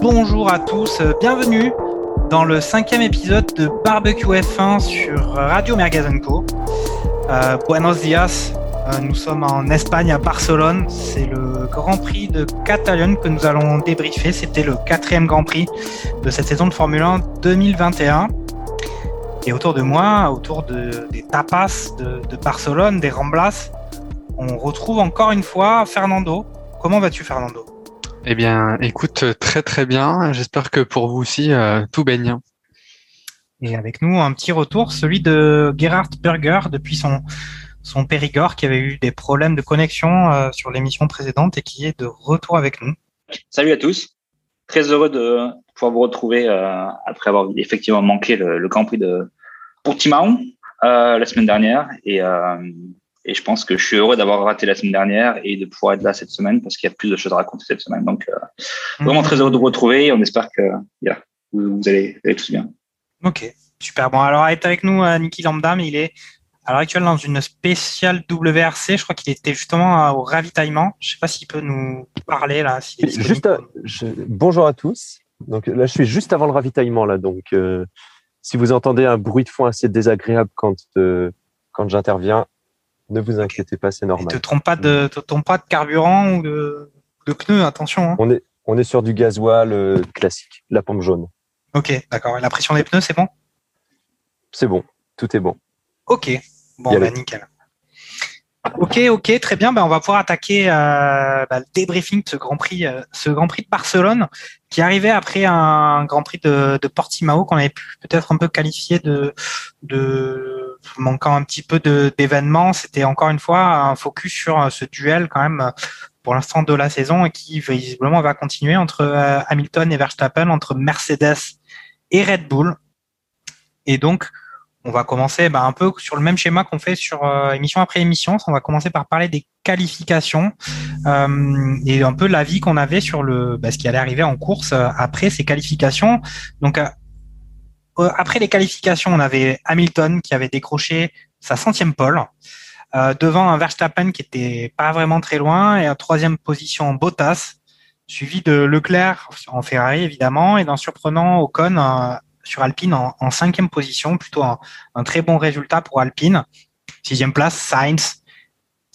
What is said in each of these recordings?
bonjour à tous, euh, bienvenue dans le cinquième épisode de Barbecue F1 sur Radio Mergazenco. Euh, buenos dias, Euh, nous sommes en Espagne à Barcelone, c'est le Grand Prix de Catalogne que nous allons débriefer, c'était le quatrième Grand Prix de cette saison de Formule 1 2021. Et autour de moi, autour de, des tapas de Barcelone, des Ramblas, on retrouve encore une fois Fernando. Comment vas-tu Fernando? Eh bien, écoute, très très bien. J'espère que pour vous aussi, euh, tout baigne. Et avec nous, un petit retour, celui de Gerhard Berger depuis son, son Périgord qui avait eu des problèmes de connexion euh, sur l'émission précédente et qui est de retour avec nous. Salut à tous. Très heureux de pouvoir vous retrouver euh, après avoir effectivement manqué le, le Grand Prix de Portimao euh, la semaine dernière. Et, euh, et je pense que je suis heureux d'avoir raté la semaine dernière et de pouvoir être là cette semaine parce qu'il y a plus de choses à raconter cette semaine. Donc, euh, vraiment très heureux de vous retrouver et on espère que yeah, vous, vous, allez, vous allez tous bien. Ok, super. Bon, alors est avec nous euh, Niki Lambda, mais il est à l'heure actuelle dans une spéciale WRC. Je crois qu'il était justement euh, au ravitaillement. Je sais pas s'il peut nous parler là. s'il est disponible. Juste, à- je- bonjour à tous. Donc là, je suis juste avant le ravitaillement là. Donc, euh, si vous entendez un bruit de fond assez désagréable quand euh, quand j'interviens, ne vous inquiétez pas, c'est normal. te trompe pas de, te trompe pas de carburant ou de, de pneus, attention. hein. On est on est sur du gasoil euh, classique, la pompe jaune. Ok, d'accord. Et la pression des pneus, c'est bon? C'est bon, tout est bon. Ok, bon, bah, nickel. Ok, ok, très bien. Ben, on va pouvoir attaquer euh, bah, le débriefing de ce Grand Prix, euh, ce Grand Prix de Barcelone, qui arrivait après un Grand Prix de, de Portimao qu'on avait pu peut-être un peu qualifier de, de manquant un petit peu d'événements. C'était encore une fois un focus sur euh, ce duel quand même euh, pour l'instant de la saison et qui visiblement va continuer entre euh, Hamilton et Verstappen, entre Mercedes et Red Bull. Et donc, on va commencer bah, un peu sur le même schéma qu'on fait sur émission après émission. On va commencer par parler des qualifications euh, et un peu l'avis qu'on avait sur le bah, ce qui allait arriver en course après ces qualifications. Donc euh, après les qualifications, on avait Hamilton qui avait décroché sa centième pole euh, devant un Verstappen qui était pas vraiment très loin et en troisième position Bottas, suivi de Leclerc en Ferrari évidemment et d'un surprenant Ocon euh, sur Alpine en, en cinquième position, plutôt un, un très bon résultat pour Alpine. Sixième place, Sainz.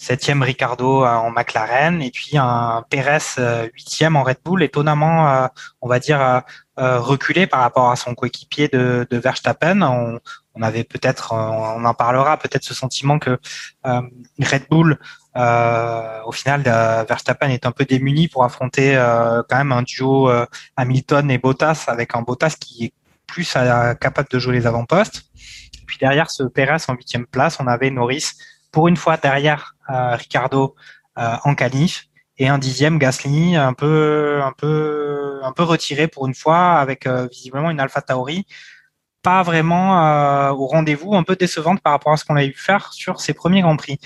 Septième, Ricardo euh, en McLaren. Et puis un Perez euh, huitième en Red Bull, étonnamment, euh, on va dire, reculé par rapport à son coéquipier de, de Verstappen. On, on avait peut-être, on en parlera, peut-être ce sentiment que euh, Red Bull, euh, au final, Verstappen est un peu démuni pour affronter euh, quand même un duo Hamilton et Bottas, avec un Bottas qui est plus capable de jouer les avant-postes. Puis derrière ce Perez en huitième place, on avait Norris pour une fois derrière euh, Ricardo euh, en qualif et un dixième Gasly un peu un peu un peu retiré pour une fois avec euh, visiblement une Alpha Tauri pas vraiment euh, au rendez-vous, un peu décevante par rapport à ce qu'on a eu faire sur ses premiers grands prix.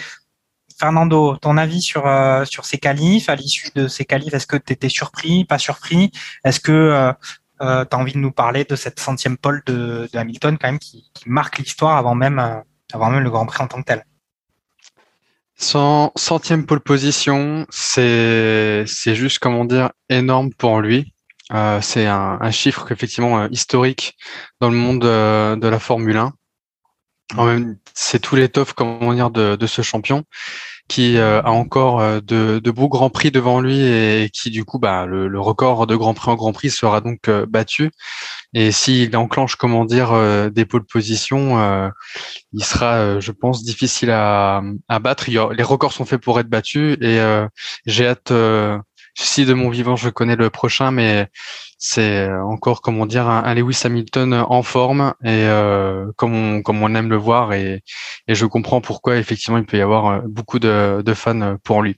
Fernando, ton avis sur euh, sur ces qualifs à l'issue de ces qualifs, est-ce que tu étais surpris, pas surpris? Est-ce que euh, tu as envie de nous parler de cette centième pole de, de Hamilton quand même qui, qui marque l'histoire avant même avant même le Grand Prix en tant que tel? Cent- centième pole position, c'est c'est juste comment dire énorme pour lui. Euh, c'est un, un chiffre effectivement euh, historique dans le monde euh, de la Formule 1. C'est tout l'étoffe comment dire de, de ce champion qui euh, a encore euh, de, de beaux grands prix devant lui et qui du coup bah le, le record de grand prix en grand prix sera donc euh, battu. Et s'il enclenche comment dire euh, des pôles positions euh, il sera euh, je pense difficile à, à battre. Il y a- les records sont faits pour être battus et j'ai hâte si de mon vivant je connais le prochain mais c'est encore comment dire un, Lewis Hamilton en forme et euh, comme on aime le voir et je comprends pourquoi effectivement il peut y avoir euh, beaucoup de, fans euh, pour lui.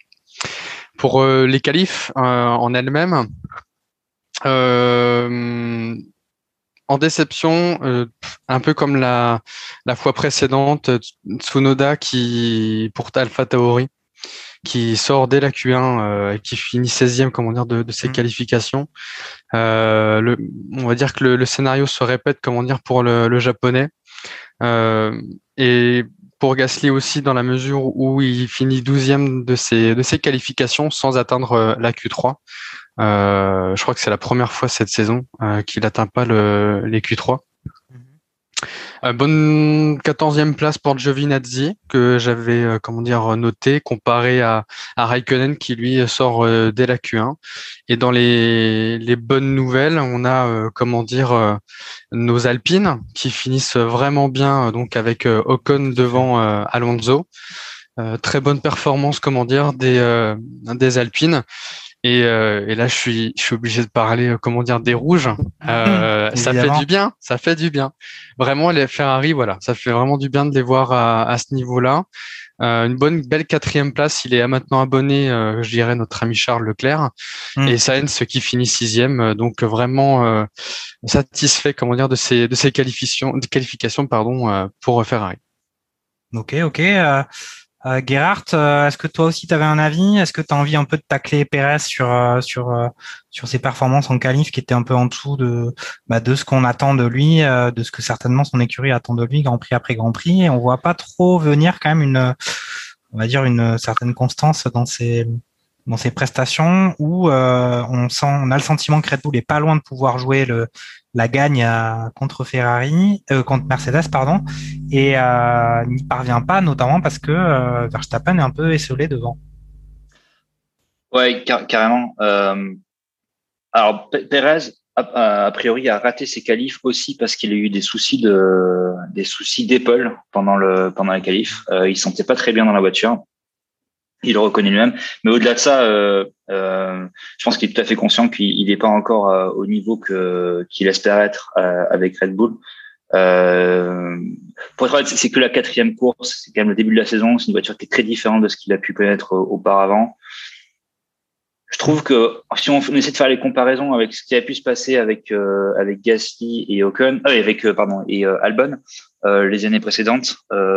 Pour euh, les qualifs euh, en elles-mêmes, euh, en déception, euh, un peu comme la, la fois précédente, Tsunoda qui pour Alpha Tauri qui sort dès la Q1 et qui finit 16e comment dire de, de ses Mm. qualifications. le, on va dire que le, le, scénario se répète comment dire pour le, le japonais et pour Gasly aussi dans la mesure où il finit 12e de ses de ses qualifications sans atteindre la Q3. Euh, je crois que c'est la première fois cette saison euh, qu'il n'atteint pas le, les Q3. Euh, bonne 14e place pour Giovinazzi que j'avais euh, comment dire noté comparé à, à Raikkonen qui lui sort euh, dès la Q1 et dans les, les bonnes nouvelles on a comment dire nos Alpines qui finissent vraiment bien donc avec Ocon devant Alonso. Très bonne performance comment dire des des Alpines et, euh, et, là, je suis, je suis obligé de parler, euh, comment dire, des rouges. Euh, ça fait du bien, ça fait du bien. Vraiment, les Ferrari, voilà, ça fait vraiment du bien de les voir à, à ce niveau-là. Une bonne, belle quatrième place. Il est maintenant abonné, je dirais, notre ami Charles Leclerc Mm. et Sainz qui finit sixième. Donc vraiment satisfait, comment dire, de ces de ces qualifications, de qualifications, pardon, pour Ferrari. Ok, ok. Euh, euh, Gerhardt, euh, est-ce que toi aussi tu avais un avis? Est-ce que tu as envie un peu de tacler Pérez sur euh, sur sur ses performances en qualif qui étaient un peu en dessous de bah, de ce qu'on attend de lui, de ce que certainement son écurie attend de lui, Grand Prix après Grand Prix? Et on voit pas trop venir quand même une on va dire une certaine constance dans ses dans ses prestations où on sent on a le sentiment que Red Bull est pas loin de pouvoir jouer le la gagne contre Ferrari, euh, contre Mercedes, pardon, et euh, n'y parvient pas, notamment parce que euh, Verstappen est un peu esselé devant. Ouais, car carrément. Alors, Perez, a, a, priori, a raté ses qualifs aussi parce qu'il a eu des soucis de, des soucis d'épaule pendant le pendant les qualifs. Il sentait pas très bien dans la voiture. Il le reconnaît lui-même. Mais au-delà de ça, euh, euh, je pense qu'il est tout à fait conscient qu'il n'est pas encore euh, au niveau que qu'il espère être euh, avec Red Bull. Euh, pour être honnête, c'est que la quatrième course, c'est quand même le début de la saison. C'est une voiture qui est très différente de ce qu'il a pu connaître auparavant. Je trouve que si on, essaie de faire les comparaisons avec ce qui a pu se passer avec euh, avec Gasly et euh, avec pardon et Albon les années précédentes,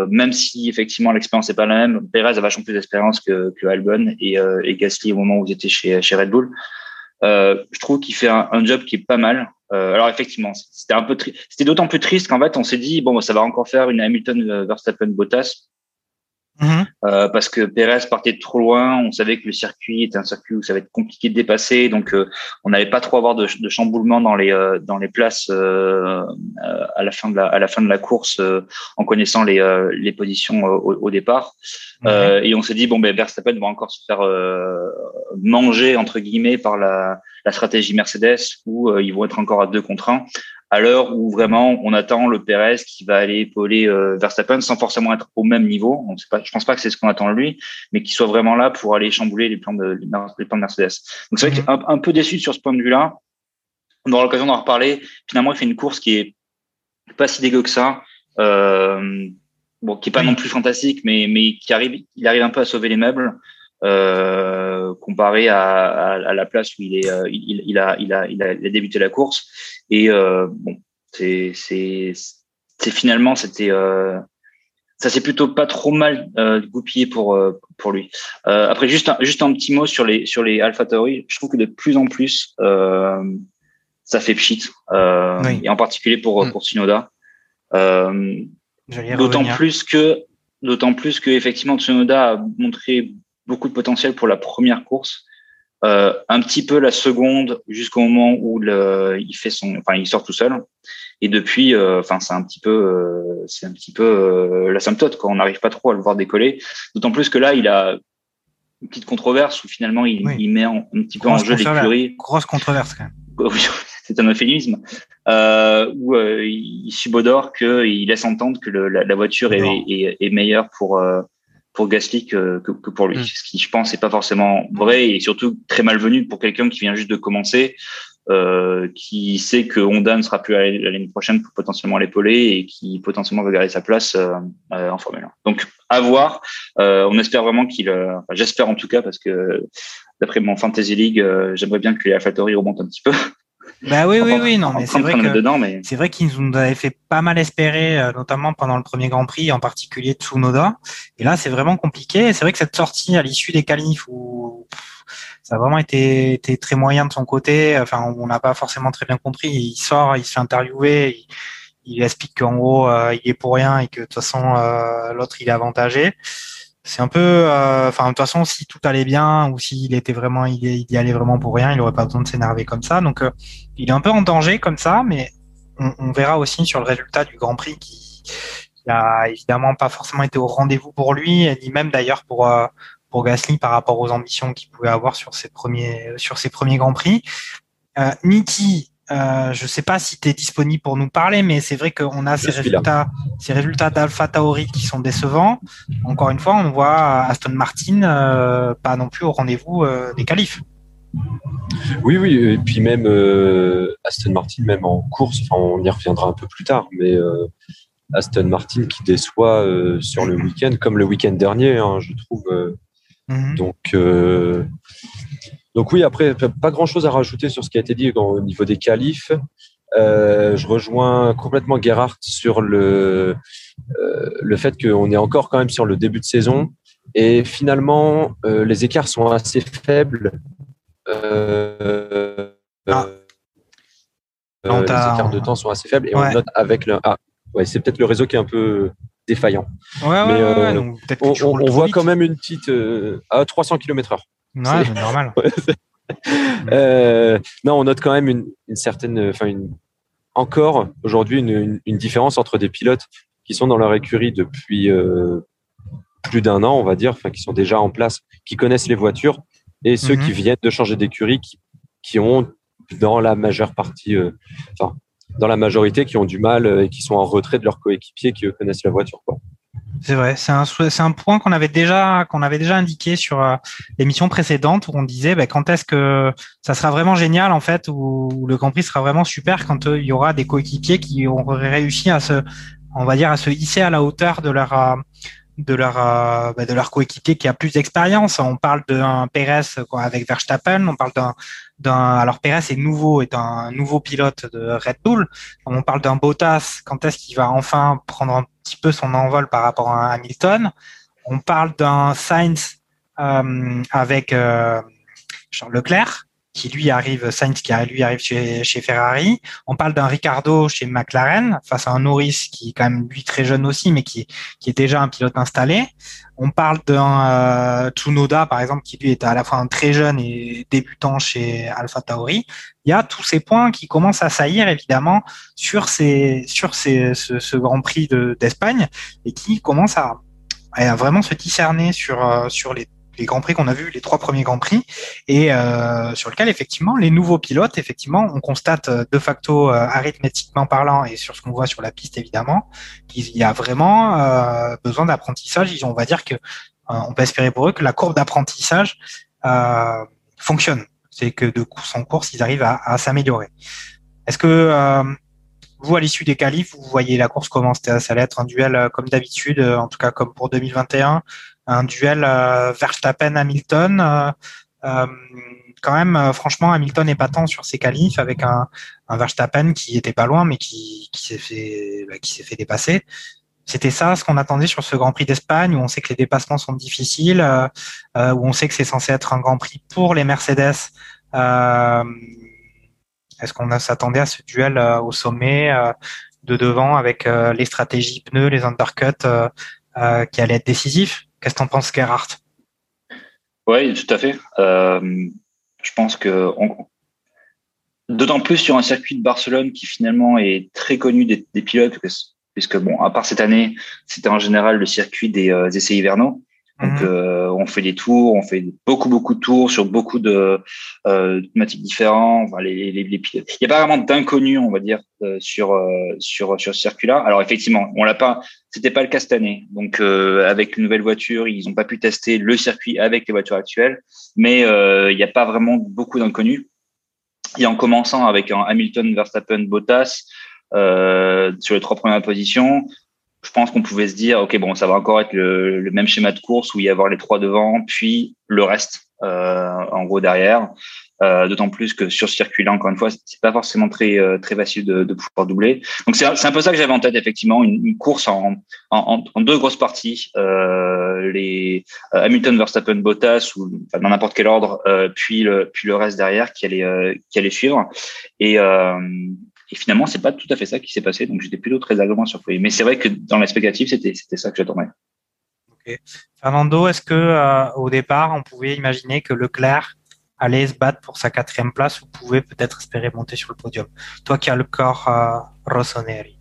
même si effectivement l'expérience n'est pas la même, Perez a vachement plus d'expérience que, Albon et, Gasly au moment où ils étaient chez chez Red Bull. je trouve qu'il fait un, job qui est pas mal. alors effectivement, c'était un peu c'était d'autant plus triste qu'en fait on s'est dit bon ça va encore faire une Hamilton Verstappen Bottas Mmh. Euh, parce que Pérez partait de trop loin. On savait que le circuit était un circuit où ça va être compliqué de dépasser, donc euh, on n'avait pas trop avoir de, de chamboulement dans les euh, dans les places à la fin de la à la fin de la course en connaissant les les positions au, au, départ. Mmh. et on s'est dit bon ben Verstappen va encore se faire manger entre guillemets par la la stratégie Mercedes où ils vont être encore à deux contre un à l'heure où vraiment on attend le Pérez qui va aller épauler euh, Verstappen sans forcément être au même niveau. On sait pas, je pense pas que c'est ce qu'on attend de lui, mais qu'il soit vraiment là pour aller chambouler les plans de les plans de Mercedes. Donc c'est vrai qu'un un peu déçu sur ce point de vue-là. On aura l'occasion d'en reparler. Finalement, il fait une course qui est pas si dégueu que ça. Euh, bon, qui est pas non plus fantastique, mais mais qui arrive, il arrive un peu à sauver les meubles. Euh, comparé à, à, à, la place où il est, euh, il, il, a, il, a, il, a, il a débuté la course. Et euh, bon, c'est, c'est, c'est finalement, c'était, euh, ça s'est plutôt pas trop mal euh, goupillé pour pour lui. après, juste un, juste un petit mot sur les sur les AlphaTauri. Je trouve que de plus en plus, ça fait pchit, oui. et en particulier pour mm. pour Tsunoda. d'autant plus que d'autant plus que effectivement Tsunoda a montré beaucoup de potentiel pour la première course. Euh, un petit peu la seconde jusqu'au moment où le, il fait son, enfin il sort tout seul. Et depuis, euh, enfin c'est un petit peu, euh, c'est un petit peu euh, la symptote quand on n'arrive pas trop à le voir décoller. D'autant plus que là, il a une petite controverse où finalement il, oui. il met en, un petit peu en jeu l'écurie. Grosse controverse quand même. c'est un euphémisme où il subodore qu'il laisse entendre que le, la, la, voiture est, est, est, meilleure pour pour Gasly que, que, que pour lui. Mm. Ce qui, je pense, n'est pas forcément vrai et surtout très malvenu pour quelqu'un qui vient juste de commencer, euh, qui sait que Honda ne sera plus à l'année prochaine pour potentiellement l'épauler et qui potentiellement veut garder sa place euh, euh, en Formule 1. Donc, à voir. on espère vraiment qu'il, enfin, j'espère en tout cas parce que d'après mon fantasy league, j'aimerais bien que les AlphaTauri remontent un petit peu. Bah oui, oui, oui, non, mais c'est vrai que dedans, mais c'est vrai qu'ils nous avaient fait pas mal espérer, euh, notamment pendant le premier Grand Prix, en particulier Tsunoda. Et là, c'est vraiment compliqué. C'est vrai que cette sortie à l'issue des qualifs où ça a vraiment été, été très moyen de son côté. Enfin, on n'a pas forcément très bien compris. Il sort, il se fait interviewer, il, il explique qu'en gros, euh, il est pour rien et que de toute façon, euh, l'autre, il est avantagé. C'est un peu, euh, enfin, de toute façon, si tout allait bien ou s'il était vraiment, il, y- allait vraiment pour rien, il aurait pas besoin de s'énerver comme ça. Donc, euh, il est un peu en danger comme ça, mais on, on verra aussi sur le résultat du Grand Prix qui, qui a évidemment pas forcément été au rendez-vous pour lui, ni même d'ailleurs pour euh, pour Gasly par rapport aux ambitions qu'il pouvait avoir sur ses premiers sur ses premiers Grands Prix. Euh, euh, je sais pas si tu es disponible pour nous parler, mais c'est vrai qu'on a ces là. résultats, ces résultats d'Alpha Tauri qui sont décevants. Encore une fois, on voit Aston Martin euh, pas non plus au rendez-vous euh, des qualifs. Oui, oui, et puis même Aston Martin, même en course, enfin, on y reviendra un peu plus tard, mais Aston Martin qui déçoit sur le week-end, comme le week-end dernier, hein, je trouve. Mhm. donc, donc oui, après, pas grand-chose à rajouter sur ce qui a été dit au niveau des qualifs. Euh, je rejoins complètement Gerhardt sur le, euh, le fait qu'on est encore quand même sur le début de saison. Et finalement, euh, les écarts sont assez faibles. Ah. les écarts de temps sont assez faibles et Ouais. on note avec le. Ah, ouais, c'est peut-être le réseau qui est un peu défaillant. Ouais, Mais, donc On, voit vite. quand même une petite à 300 km/h. Ouais, c'est- normal. Euh, non, on note quand même une, une certaine, enfin une, encore aujourd'hui une, différence entre des pilotes qui sont dans leur écurie depuis euh, plus d'un an, on va dire, enfin qui sont déjà en place, qui connaissent les voitures, et ceux Mhm. qui viennent de changer d'écurie, qui, qui ont dans la majeure partie, euh, enfin dans la majorité, qui ont du mal et qui sont en retrait de leurs coéquipiers qui eux connaissent la voiture. Quoi. C'est vrai, c'est un, un point qu'on avait déjà qu'on avait déjà indiqué sur euh, l'émission précédente où on disait bah, quand est-ce que ça sera vraiment génial en fait où le Grand Prix sera vraiment super quand euh, il y aura des coéquipiers qui auraient réussi à se on va dire à se hisser à la hauteur de leur euh, de leur bah, de leur coéquipier qui a plus d'expérience. On parle d'un Pérez quoi, avec Verstappen, on parle d'un d'un alors Pérez est nouveau est un nouveau pilote de Red Bull. On parle d'un Bottas, quand est-ce qu'il va enfin prendre un peu son envol par rapport à Hamilton. On parle d'un Sainz euh, avec euh, Charles Leclerc, qui lui arrive, Sainz qui lui arrive chez, chez Ferrari. On parle d'un Ricardo chez McLaren, face à un Norris qui est quand même lui très jeune aussi, mais qui, qui est déjà un pilote installé. On parle d'un euh, Tsunoda, par exemple, qui lui est à la fois un très jeune et débutant chez Alpha Tauri il y a tous ces points qui commencent à saillir évidemment sur ces sur ces, ce, ce Grand Prix de- d'Espagne et qui commencent à, à vraiment se discerner sur euh, sur les, les Grands Prix qu'on a vus, les trois premiers Grands Prix, et euh, sur lequel effectivement les nouveaux pilotes, effectivement, on constate euh, de facto euh, arithmétiquement parlant et sur ce qu'on voit sur la piste évidemment, qu'il y a vraiment euh, besoin d'apprentissage. On va dire que euh, on peut espérer pour eux que la courbe d'apprentissage fonctionne c'est que de course en course, ils arrivent à, à s'améliorer. Est-ce que vous, à l'issue des qualifs, vous voyez la course comment Ça allait être un duel comme d'habitude, en tout cas comme pour 2021, un duel euh, Verstappen-Hamilton. euh, euh, quand même, franchement, Hamilton est pas tant sur ses qualifs avec un, un Verstappen qui était pas loin, mais qui, qui s'est fait, bah, qui s'est fait dépasser. C'était ça ce qu'on attendait sur ce Grand Prix d'Espagne, où on sait que les dépassements sont difficiles, euh, où on sait que c'est censé être un Grand Prix pour les Mercedes. Euh, Est-ce qu'on s'attendait à ce duel au sommet de devant avec les stratégies pneus, les undercuts qui allaient être décisifs? Qu'est-ce que t'en penses, Gerhardt? Oui, tout à fait. Euh, je pense que d'autant plus sur un circuit de Barcelone qui finalement est très connu des, pilotes, puisque bon, à part cette année, c'était en général le circuit des euh, essais hivernaux. Donc, Mhm. euh, on fait des tours, on fait beaucoup, beaucoup de tours sur beaucoup de euh, thématiques différentes. Enfin, les, les, les pilotes. Il n'y a pas vraiment d'inconnus, on va dire, euh, sur euh, sur sur ce circuit-là. Alors effectivement, on l'a pas. C'était pas le cas cette année. Donc, euh, avec une nouvelle voiture, ils n'ont pas pu tester le circuit avec les voitures actuelles. Mais euh, il n'y a pas vraiment beaucoup d'inconnus. Et en commençant avec un Hamilton, Verstappen, Bottas euh, sur les trois premières positions, je pense qu'on pouvait se dire, ok, bon, ça va encore être le, le même schéma de course où il y avoir les trois devant, puis le reste, euh, en gros derrière. Euh, D'autant plus que sur ce circuit-là, encore une fois, c'est pas forcément très euh, très facile de, de pouvoir doubler. Donc c'est un peu ça que j'avais en tête effectivement, une, une course en, en, en, deux grosses parties, euh, les euh, Hamilton, Verstappen, Bottas ou enfin, dans n'importe quel ordre, euh, puis le puis le reste derrière qui allait qui allait suivre. Et et finalement, c'est pas tout à fait ça qui s'est passé. Donc, j'étais plutôt très agréablement surpris. Mais c'est vrai que dans l'expectative, c'était c'était ça que j'attendais. Okay. Fernando, est-ce que euh, au départ, on pouvait imaginer que Leclerc allait se battre pour sa quatrième place ou pouvait peut-être espérer monter sur le podium? Toi qui as le corps euh, Rossoneri.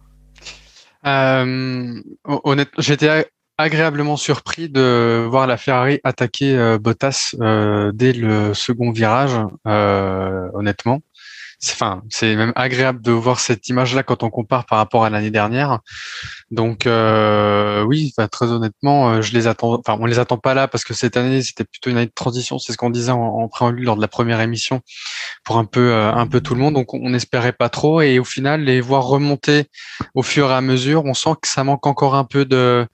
Euh, honnêtement, j'étais agréablement surpris de voir la Ferrari attaquer euh, Bottas euh, dès le second virage, euh, honnêtement enfin c'est même agréable de voir cette image là quand on compare par rapport à l'année dernière. Donc euh, oui très honnêtement euh, je les attends enfin on les attend pas là parce que cette année c'était plutôt une année de transition. C'est ce qu'on disait en, en, préambule lors de la première émission pour un peu euh, un peu tout le monde. Donc on n'espérait pas trop. Et au final les voir remonter au fur et à mesure on sent que ça manque encore un peu de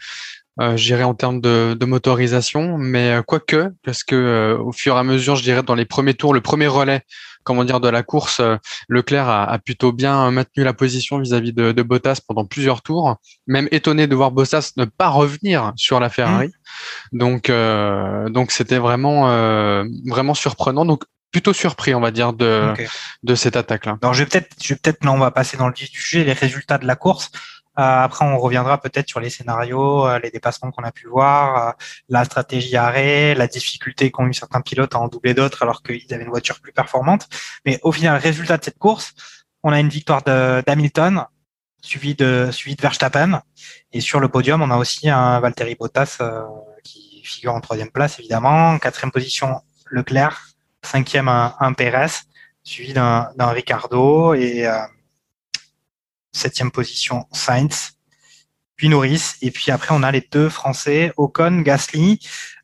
euh, je dirais en termes de, de motorisation, mais euh, quoique, parce que euh, au fur et à mesure, je dirais dans les premiers tours, le premier relais, comment dire, de la course, euh, Leclerc a, a, plutôt bien maintenu la position vis-à-vis -vis de, de, Bottas pendant plusieurs tours. Même étonné de voir Bottas ne pas revenir sur la Ferrari. Mmh. Donc, euh, donc c'était vraiment, vraiment surprenant. Donc plutôt surpris, on va dire, de, okay. de cette attaque-là. Alors, je vais peut-être, je vais peut-être, là, on va passer dans le vif du sujet, les résultats de la course. Euh, après, on reviendra peut-être sur les scénarios, euh, les dépassements qu'on a pu voir, euh, la stratégie arrêt, la difficulté qu'ont eu certains pilotes à en doubler d'autres alors qu'ils avaient une voiture plus performante. Mais au final, résultat de cette course, on a une victoire d'Hamilton, suivi de suivi de Verstappen, et sur le podium, on a aussi un Valtteri Bottas qui figure en troisième place évidemment, en quatrième position Leclerc, cinquième un, un Pérez, suivi d'un Ricardo. Et septième position Sainz, puis Norris, et puis après on a les deux Français, Ocon, Gasly.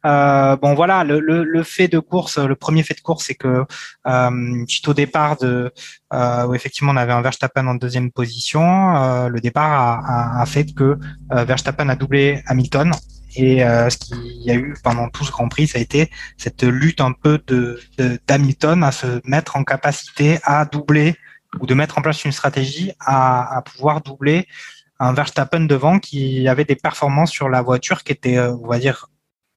Euh, bon voilà, le, fait de course, le premier fait de course, c'est que euh, au départ de, euh, où effectivement on avait un Verstappen en deuxième position, euh, le départ a, fait que Verstappen a doublé Hamilton. Et ce qu'il y a eu pendant tout ce Grand Prix, ça a été cette lutte un peu de d'Hamilton à se mettre en capacité à doubler ou de mettre en place une stratégie à, pouvoir doubler un Verstappen devant qui avait des performances sur la voiture qui étaient, on va dire,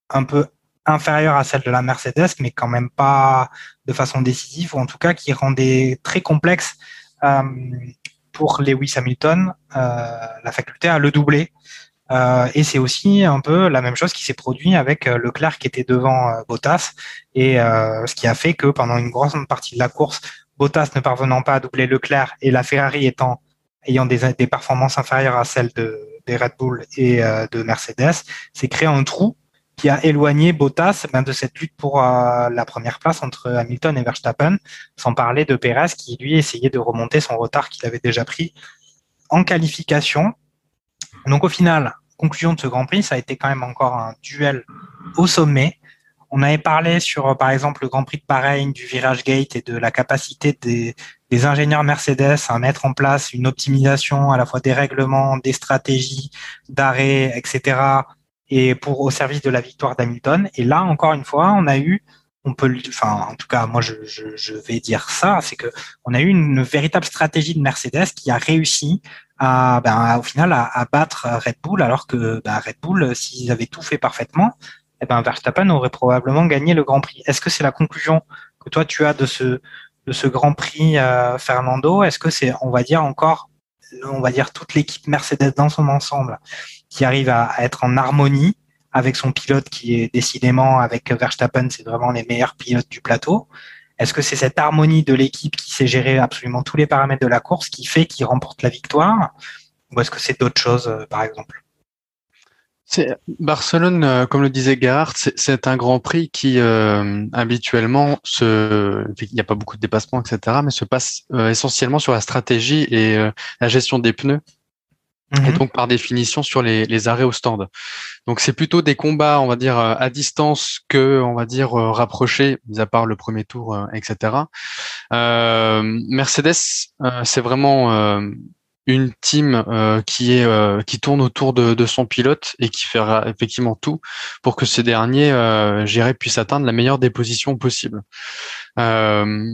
un peu inférieures à celles de la Mercedes, mais quand même pas de façon décisive, ou en tout cas qui rendait très complexe euh, pour Lewis Hamilton euh, la faculté à le doubler. Euh, et c'est aussi un peu la même chose qui s'est produit avec Leclerc qui était devant Bottas, et ce qui a fait que pendant une grande partie de la course, Bottas ne parvenant pas à doubler Leclerc et la Ferrari ayant des, performances inférieures à celles de, des Red Bull et euh, de Mercedes, c'est créé un trou qui a éloigné Bottas ben, de cette lutte pour euh, la première place entre Hamilton et Verstappen, sans parler de Perez qui lui essayait de remonter son retard qu'il avait déjà pris en qualification. Donc au final, conclusion de ce Grand Prix, ça a été quand même encore un duel au sommet on avait parlé sur, par exemple, le Grand Prix de Bahreïn, du virage gate et de la capacité des, des, ingénieurs Mercedes à mettre en place une optimisation à la fois des règlements, des stratégies d'arrêt, etc. et pour au service de la victoire d'Hamilton. Et là, encore une fois, on a eu, on peut, enfin, en tout cas, moi, je, je, je vais dire ça, c'est que on a eu une véritable stratégie de Mercedes qui a réussi à, ben, au final, à, à battre Red Bull, alors que ben, Red Bull, s'ils avaient tout fait parfaitement, eh ben Verstappen aurait probablement gagné le Grand Prix. Est-ce que c'est la conclusion que toi tu as de ce Grand Prix euh, Fernando? Est-ce que c'est, on va dire encore, on va dire toute l'équipe Mercedes dans son ensemble qui arrive à, à, être en harmonie avec son pilote qui est décidément avec Verstappen, c'est vraiment les meilleurs pilotes du plateau? Est-ce que c'est cette harmonie de l'équipe qui sait gérer absolument tous les paramètres de la course qui fait qu'il remporte la victoire? Ou est-ce que c'est d'autres choses, euh, par exemple? Barcelone, euh, comme le disait Gerhardt, c'est un Grand Prix qui euh, habituellement se, il n'y a pas beaucoup de dépassements, etc., mais se passe euh, essentiellement sur la stratégie et euh, la gestion des pneus, et donc par définition sur les, les arrêts au stand. Donc c'est plutôt des combats, on va dire à distance que, on va dire rapprochés, mis à part le premier tour, etc. Mercedes, c'est vraiment une team euh, qui est euh, qui tourne autour de, de, son pilote et qui fera effectivement tout pour que ce dernier, euh, puisse atteindre la meilleure des positions possibles. Euh,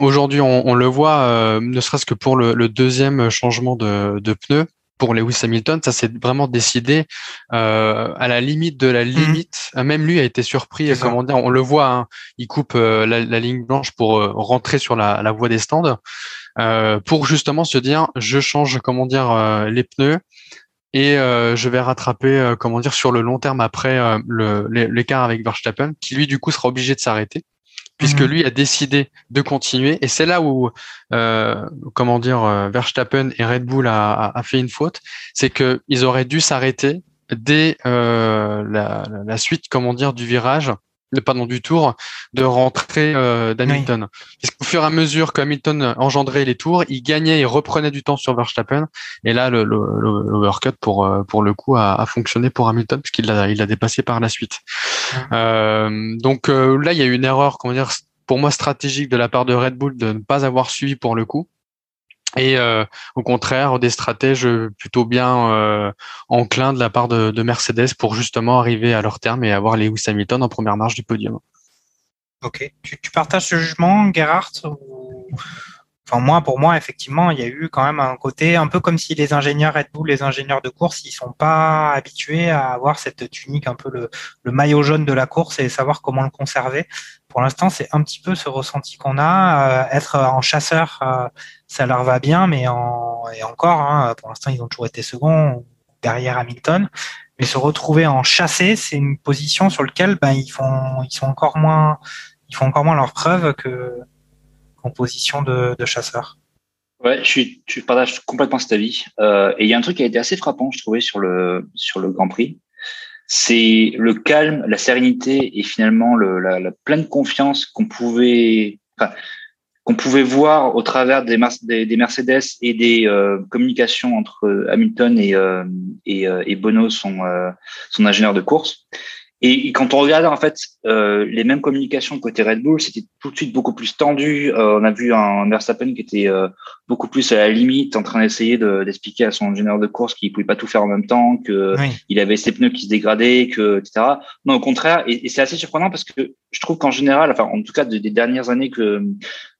aujourd'hui, on, on, le voit, ne serait-ce que pour le, le deuxième changement de, de pneus pour Lewis Hamilton, ça s'est vraiment décidé euh, à la limite de la mmh. limite. Même lui a été surpris. Comment dire On le voit, hein, il coupe euh, la, la, ligne blanche pour euh, rentrer sur la, la voie des stands, euh, pour justement se dire je change comment dire euh, les pneus et je vais rattraper comment dire sur le long terme après l'écart avec Verstappen, qui lui du coup sera obligé de s'arrêter puisque mhm. lui a décidé de continuer. Et c'est là où, euh, comment dire, euh, Verstappen et Red Bull a, a fait une faute, c'est qu'ils auraient dû s'arrêter dès euh, la, la, suite, comment dire, du virage pardon, du tour de rentrer euh, d'Hamilton. Oui. Au fur et à mesure qu'Hamilton engendrait les tours, il gagnait et reprenait du temps sur Verstappen. Et là, le, le, le pour euh, pour le coup a, a fonctionné pour Hamilton puisqu'il l'a il a dépassé par la suite. Euh, donc euh, là, il y a eu une erreur, comment dire, pour moi stratégique de la part de Red Bull de ne pas avoir suivi pour le coup. Et euh, au contraire, des stratèges plutôt bien euh, enclins de la part de, de, Mercedes pour justement arriver à leur terme et avoir Lewis Hamilton en première marche du podium. Ok. Tu, tu partages ce jugement, Gerhardt. Enfin, moi, pour moi, effectivement, il y a eu quand même un côté un peu comme si les ingénieurs Red Bull, les ingénieurs de course, ils sont pas habitués à avoir cette tunique, un peu le, le maillot jaune de la course et savoir comment le conserver. Pour l'instant, c'est un petit peu ce ressenti qu'on a. Euh, être en chasseur, euh, ça leur va bien, mais en, et encore, hein, pour l'instant, ils ont toujours été seconds derrière Hamilton. Mais se retrouver en chassé, c'est une position sur laquelle ben, ils font, ils sont encore moins, ils font encore moins leur preuve que en position de, de chasseur. Ouais, je, suis, je partage complètement cet avis. Euh, et il y a un truc qui a été assez frappant, je trouvais, sur le, sur le Grand Prix. C'est le calme, la sérénité et finalement le, la, pleine confiance qu'on pouvait, qu'on pouvait voir au travers des, des, des Mercedes et des euh, communications entre Hamilton et, euh, et, et, Bono, son, son ingénieur de course. Et quand on regarde en fait euh, les mêmes communications côté Red Bull, c'était tout de suite beaucoup plus tendu. Euh, on a vu un Verstappen qui était euh, beaucoup plus à la limite, en train d'essayer d'expliquer à son ingénieur de course qu'il pouvait pas tout faire en même temps, que oui. il avait ses pneus qui se dégradaient, que etc. Non, au contraire, et, et c'est assez surprenant parce que je trouve qu'en général, enfin en tout cas des, des dernières années que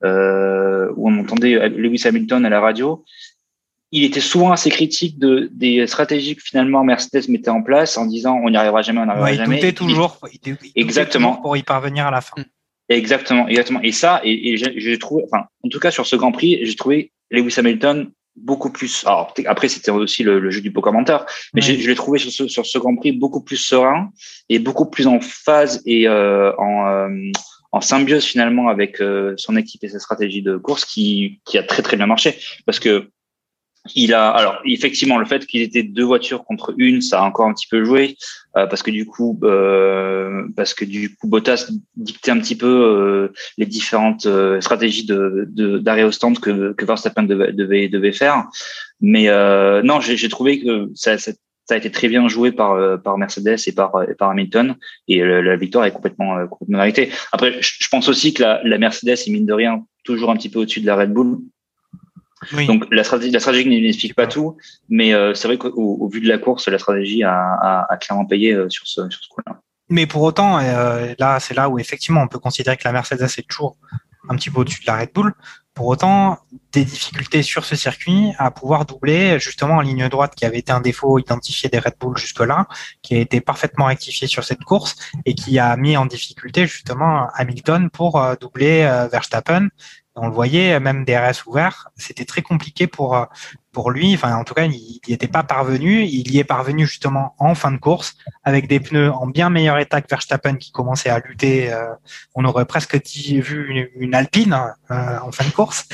euh, où on entendait Lewis Hamilton à la radio, il était souvent assez critique de, des stratégies que finalement Mercedes mettait en place en disant on n'y arrivera jamais, on n'y arrivera ouais, il jamais. Doutait toujours, il, il exactement. Toujours pour y parvenir à la fin. Exactement, exactement. Et ça, et, et j'ai trouvé, enfin, en tout cas sur ce Grand Prix, j'ai trouvé Lewis Hamilton beaucoup plus. Alors après, c'était aussi le, le, jeu du beau commentaire, mais ouais. je l'ai trouvé sur ce, sur ce Grand Prix beaucoup plus serein et beaucoup plus en phase et euh, en euh, en symbiose finalement avec euh, son équipe et sa stratégie de course qui, qui a très très bien marché parce que il a alors effectivement le fait qu'il était deux voitures contre une, ça a encore un petit peu joué euh, parce que du coup euh, parce que du coup Bottas dictait un petit peu euh, les différentes stratégies de d'arrêt au stand que que Verstappen devait devait, faire. Mais non, j'ai trouvé que ça, a été très bien joué par par Mercedes et par et par Hamilton et la, victoire est complètement complètement méritée. Après, je, je pense aussi que la, la Mercedes est mine de rien toujours un petit peu au-dessus de la Red Bull oui. Donc la stratégie, la stratégie n'explique pas tout, mais euh, c'est vrai qu'au au vu de la course, la stratégie a, a, a clairement payé euh, sur ce, sur ce coup-là. Mais pour autant, euh, là, c'est là où effectivement on peut considérer que la Mercedes est toujours un petit peu au-dessus de la Red Bull. Pour autant, des difficultés sur ce circuit à pouvoir doubler justement en ligne droite qui avait été un défaut identifié des Red Bull jusque-là, qui a été parfaitement rectifié sur cette course et qui a mis en difficulté justement Hamilton pour euh, doubler euh, Verstappen on le voyait, même DRS ouvert, c'était très compliqué pour pour lui. Enfin, en tout cas, il n'y était pas parvenu. Il y est parvenu justement en fin de course avec des pneus en bien meilleur état que Verstappen qui commençait à lutter. Euh, on aurait presque vu une, Alpine euh, en fin de course.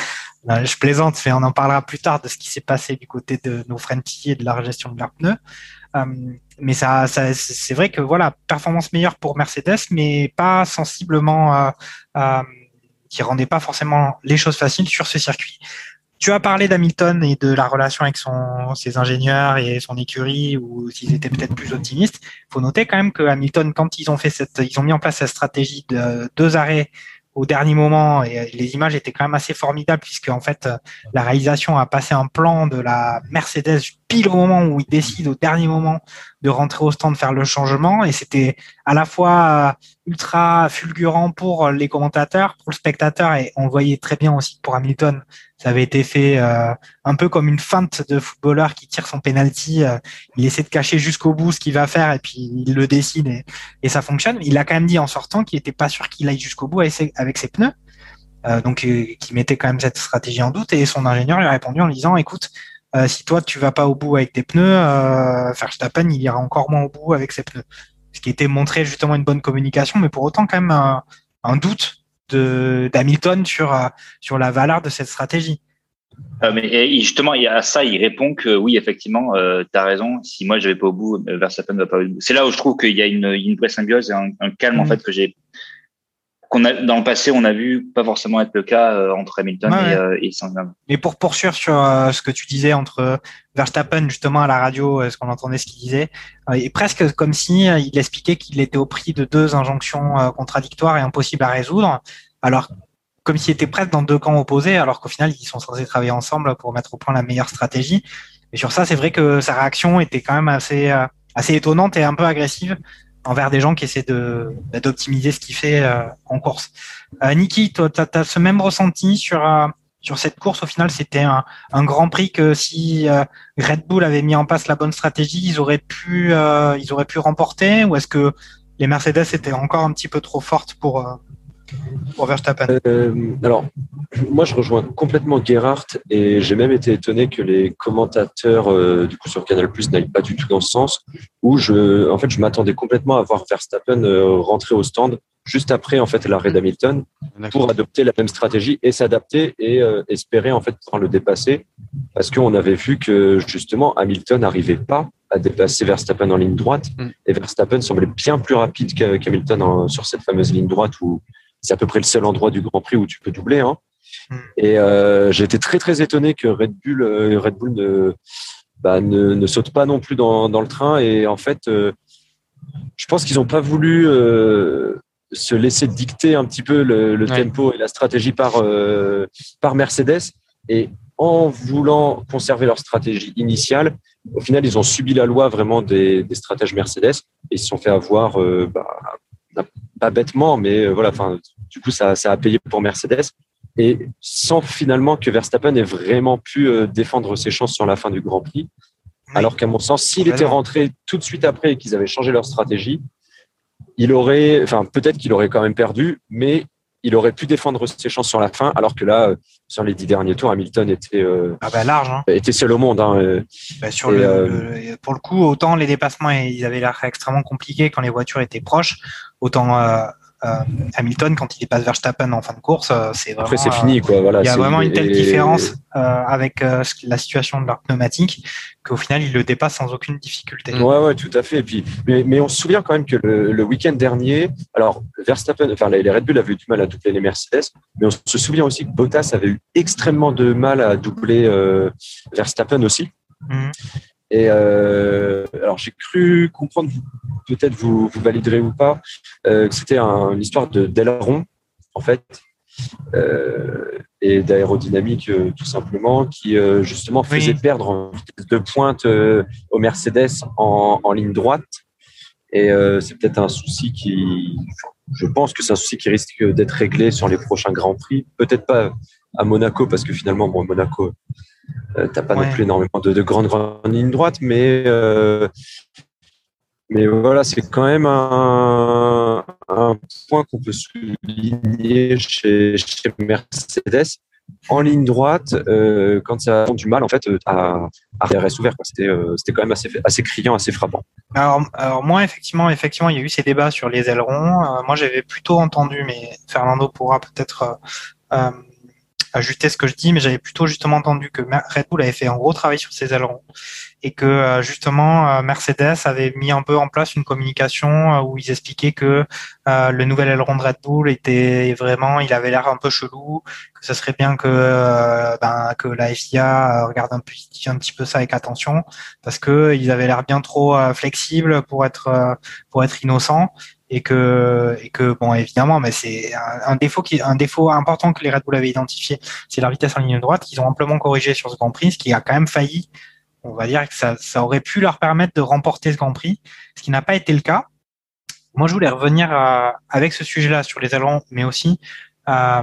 Euh, je plaisante, mais on en parlera plus tard de ce qui s'est passé du côté de nos Frenchies et de la gestion de leurs pneus. mais ça c'est vrai que voilà, performance meilleure pour Mercedes, mais pas sensiblement qui rendait pas forcément les choses faciles sur ce circuit. Tu as parlé d'Hamilton et de la relation avec son, ses ingénieurs et son écurie, ou s'ils étaient peut-être plus optimistes. Faut noter quand même que Hamilton, quand ils ont fait cette, ils ont mis en place cette stratégie de deux arrêts au dernier moment et les images étaient quand même assez formidables puisque en fait la réalisation a passé un plan de la Mercedes pile au moment où il décide au dernier moment de rentrer au stand faire le changement et c'était à la fois ultra fulgurant pour les commentateurs, pour le spectateur et on le voyait très bien aussi pour Hamilton. Ça avait été fait euh, un peu comme une feinte de footballeur qui tire son penalty. Euh, il essaie de cacher jusqu'au bout ce qu'il va faire et puis il le décide et, et ça fonctionne. Il a quand même dit en sortant qu'il n'était pas sûr qu'il aille jusqu'au bout avec ses, pneus. Euh, donc euh, qui mettait quand même cette stratégie en doute et son ingénieur lui a répondu en lui disant écoute euh, si toi tu vas pas au bout avec tes pneus euh, Verstappen il ira encore moins au bout avec ses pneus ce qui était montré justement une bonne communication mais pour autant quand même un, doute d'Hamilton sur euh, sur la valeur de cette stratégie euh, mais justement, a ça, il répond que oui, effectivement, euh, tu as raison. Si moi je vais pas au bout, Verstappen ne va pas au bout. C'est là où je trouve qu'il y a une, une vraie symbiose et un, un calme en Mm. fait que j'ai qu'on a dans le passé, on a vu pas forcément être le cas euh, entre Hamilton Ouais, et, euh, et Sandberg. Mais pour poursuivre sur euh, ce que tu disais entre Verstappen justement à la radio, est-ce qu'on entendait ce qu'il disait, et presque comme si il expliquait qu'il était au prix de deux injonctions contradictoires et impossibles à résoudre, alors comme s'il était presque dans deux camps opposés, alors qu'au final ils sont censés travailler ensemble pour mettre au point la meilleure stratégie. Et sur ça, c'est vrai que sa réaction était quand même assez assez étonnante et un peu agressive envers des gens qui essaient de bah, d'optimiser ce qu'il fait euh, en course. Euh, Niki, toi, tu as, ce même ressenti sur euh, sur cette course. Au final, c'était un, un Grand Prix que si euh, Red Bull avait mis en place la bonne stratégie, ils auraient pu ils auraient pu remporter. Ou est-ce que les Mercedes étaient encore un petit peu trop fortes pour pour Verstappen Euh, alors, moi, je rejoins complètement Gerhardt et j'ai même été étonné que les commentateurs euh, du coup sur Canal Plus n'aillent pas du tout dans ce sens. Où je, en fait, je m'attendais complètement à voir Verstappen euh, rentrer au stand juste après en fait l'arrêt d'Hamilton pour adopter la même stratégie et s'adapter et euh, espérer en fait pouvoir le dépasser parce qu'on avait vu que justement Hamilton n'arrivait pas à dépasser Verstappen en ligne droite Mm. et Verstappen semblait bien plus rapide qu'Ha- qu'Hamilton sur cette fameuse ligne droite où c'est à peu près le seul endroit du Grand Prix où tu peux doubler. Hein. Mm. Et euh, j'ai été très très étonné que Red Bull, euh, Red Bull ne, bah, ne, ne saute pas non plus dans, dans le train. Et en fait, euh, je pense qu'ils n'ont pas voulu se laisser dicter un petit peu le, le Ouais. tempo et la stratégie par, par Mercedes. Et en voulant conserver leur stratégie initiale, au final, ils ont subi la loi vraiment des, des stratèges Mercedes et ils se sont fait avoir, euh, bah, pas bêtement, mais euh, voilà, enfin, du coup, ça, ça a payé pour Mercedes. Et sans finalement que Verstappen ait vraiment pu euh, défendre ses chances sur la fin du Grand Prix. Alors qu'à mon sens, s'il était rentré tout de suite après et qu'ils avaient changé leur stratégie, il aurait, enfin, peut-être qu'il aurait quand même perdu, mais il aurait pu défendre ses chances sur la fin. Alors que là, euh, sur les dix derniers tours, Hamilton était, euh, Ah bah large. Hein. était seul au monde. Hein. euh. Bah, sur Et, le, euh, le- pour le coup, autant les dépassements ils avaient l'air extrêmement compliqués quand les voitures étaient proches, autant euh, Hamilton quand il dépasse Verstappen en fin de course, euh, c'est vraiment. Après, c'est euh, fini, quoi. Voilà. Il y a vraiment une telle et- différence euh, avec euh, la situation de leur pneumatique qu'au final ils le dépassent sans aucune difficulté. Ouais, ouais, tout à fait. Et puis, mais, mais on se souvient quand même que le, le week-end dernier, alors Verstappen, enfin les Red Bull avaient eu du mal à doubler les Mercedes, mais on se souvient aussi que Bottas avait eu extrêmement de mal à doubler euh, Verstappen aussi. Mhm. Et euh, alors j'ai cru comprendre, peut-être vous, vous validerez ou pas, euh, que c'était un- une histoire de d'aileron en fait. euh, et d'aérodynamique tout simplement qui justement Oui. faisait perdre en vitesse de pointe aux Mercedes en, en ligne droite et c'est peut-être un souci qui je pense que c'est un souci qui risque d'être réglé sur les prochains grands prix peut-être pas à Monaco parce que finalement bon Monaco euh, t'as pas Ouais. non plus énormément de, de grandes grandes lignes droites mais euh, mais voilà, c'est quand même un, un point qu'on peut souligner chez, chez Mercedes. En ligne droite, euh, quand ça a du mal, en fait, euh, à, à RS ouvert. C'était, quand même assez, assez criant, assez frappant. Alors, alors moi, effectivement, effectivement, il y a eu ces débats sur les ailerons. Moi, j'avais plutôt entendu, mais Fernando pourra peut-être euh, euh, ajuster ce que je dis, mais j'avais plutôt justement entendu que Red Bull avait fait un gros travail sur ses ailerons et que euh, justement euh, Mercedes avait mis un peu en place une communication où ils expliquaient que le nouvel aileron de Red Bull était vraiment, il avait l'air un peu chelou, que ce serait bien que ben, que la FIA regarde un petit un petit peu ça avec attention parce que ils avaient l'air bien trop flexibles pour être pour être innocents et que et que bon évidemment mais c'est un, défaut qui un défaut important que les Red Bull avaient identifié c'est la vitesse en ligne droite. Qu'ils ont amplement corrigé sur ce Grand Prix ce qui a quand même failli. On va dire que ça, ça aurait pu leur permettre de remporter ce Grand Prix ce qui n'a pas été le cas. Moi je voulais revenir euh, avec ce sujet là sur les ailerons mais aussi euh,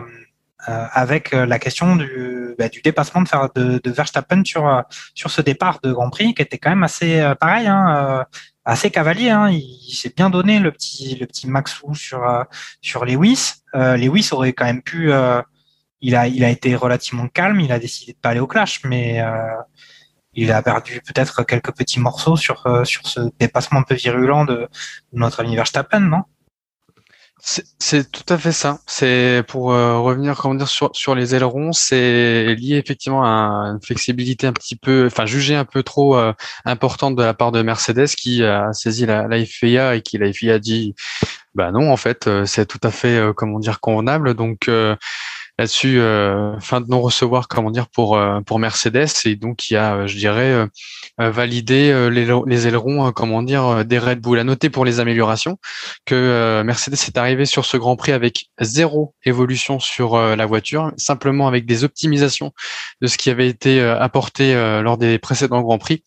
euh, avec la question du, bah, du dépassement de, de, Verstappen sur sur ce départ de Grand Prix qui était quand même assez pareil hein, assez cavalier. Hein. Il, s'est bien donné le petit le petit sur euh, sur Lewis. Euh, Lewis aurait quand même pu. Euh, il a il a été relativement calme. Il a décidé de pas aller au clash, mais euh, il a perdu peut-être quelques petits morceaux sur sur ce dépassement un peu virulent de, de notre ami Verstappen, non? C'est tout à fait ça. C'est pour euh, revenir comment dire sur, sur les ailerons, c'est lié effectivement à une flexibilité un petit peu, enfin jugée un peu trop euh, importante de la part de Mercedes qui a saisi la, la FIA et qui la FIA a dit bah non en fait euh, c'est tout à fait comment dire convenable donc là-dessus fin de non recevoir comment dire pour pour Mercedes et donc il y a je dirais euh, valider euh, les, les ailerons, euh, comment dire, des Red Bull. À noter pour les améliorations que Mercedes est arrivé sur ce Grand Prix avec zéro évolution sur la voiture, simplement avec des optimisations de ce qui avait été apporté lors des précédents Grands Prix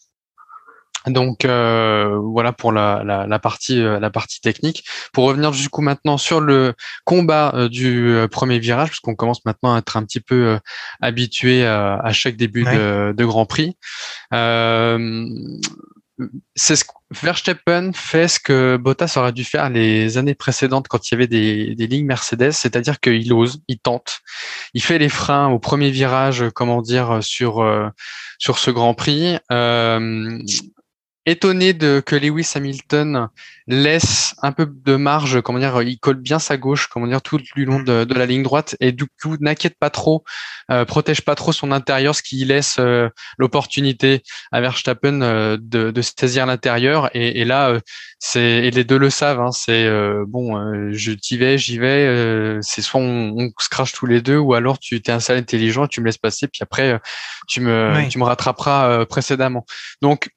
donc euh, voilà pour la, la, la, partie euh, la partie technique. Pour revenir du coup maintenant sur le combat euh, du premier virage, parce qu'on commence maintenant à être un petit peu habitué à, à, chaque début de, de, Grand Prix. c'est ce Verstappen fait ce que Bottas aurait dû faire les années précédentes quand il y avait des, des lignes Mercedes, c'est-à-dire qu'il ose, il tente, il fait les freins au premier virage, comment dire, sur sur ce Grand Prix. Euh, étonné de que Lewis Hamilton laisse un peu de marge, comment dire, il colle bien sa gauche, comment dire, tout le long de, la ligne droite, et du coup n'inquiète pas trop, euh, protège pas trop son intérieur, ce qui laisse euh, l'opportunité à Verstappen euh, de, de saisir l'intérieur. Et, et, là, c'est et les deux le savent, hein, c'est bon, je t'y vais, j'y vais. c'est soit on, on, se crache tous les deux, ou alors tu t'es un sale intelligent, tu me laisses passer, puis après tu me tu me rattraperas précédemment. Donc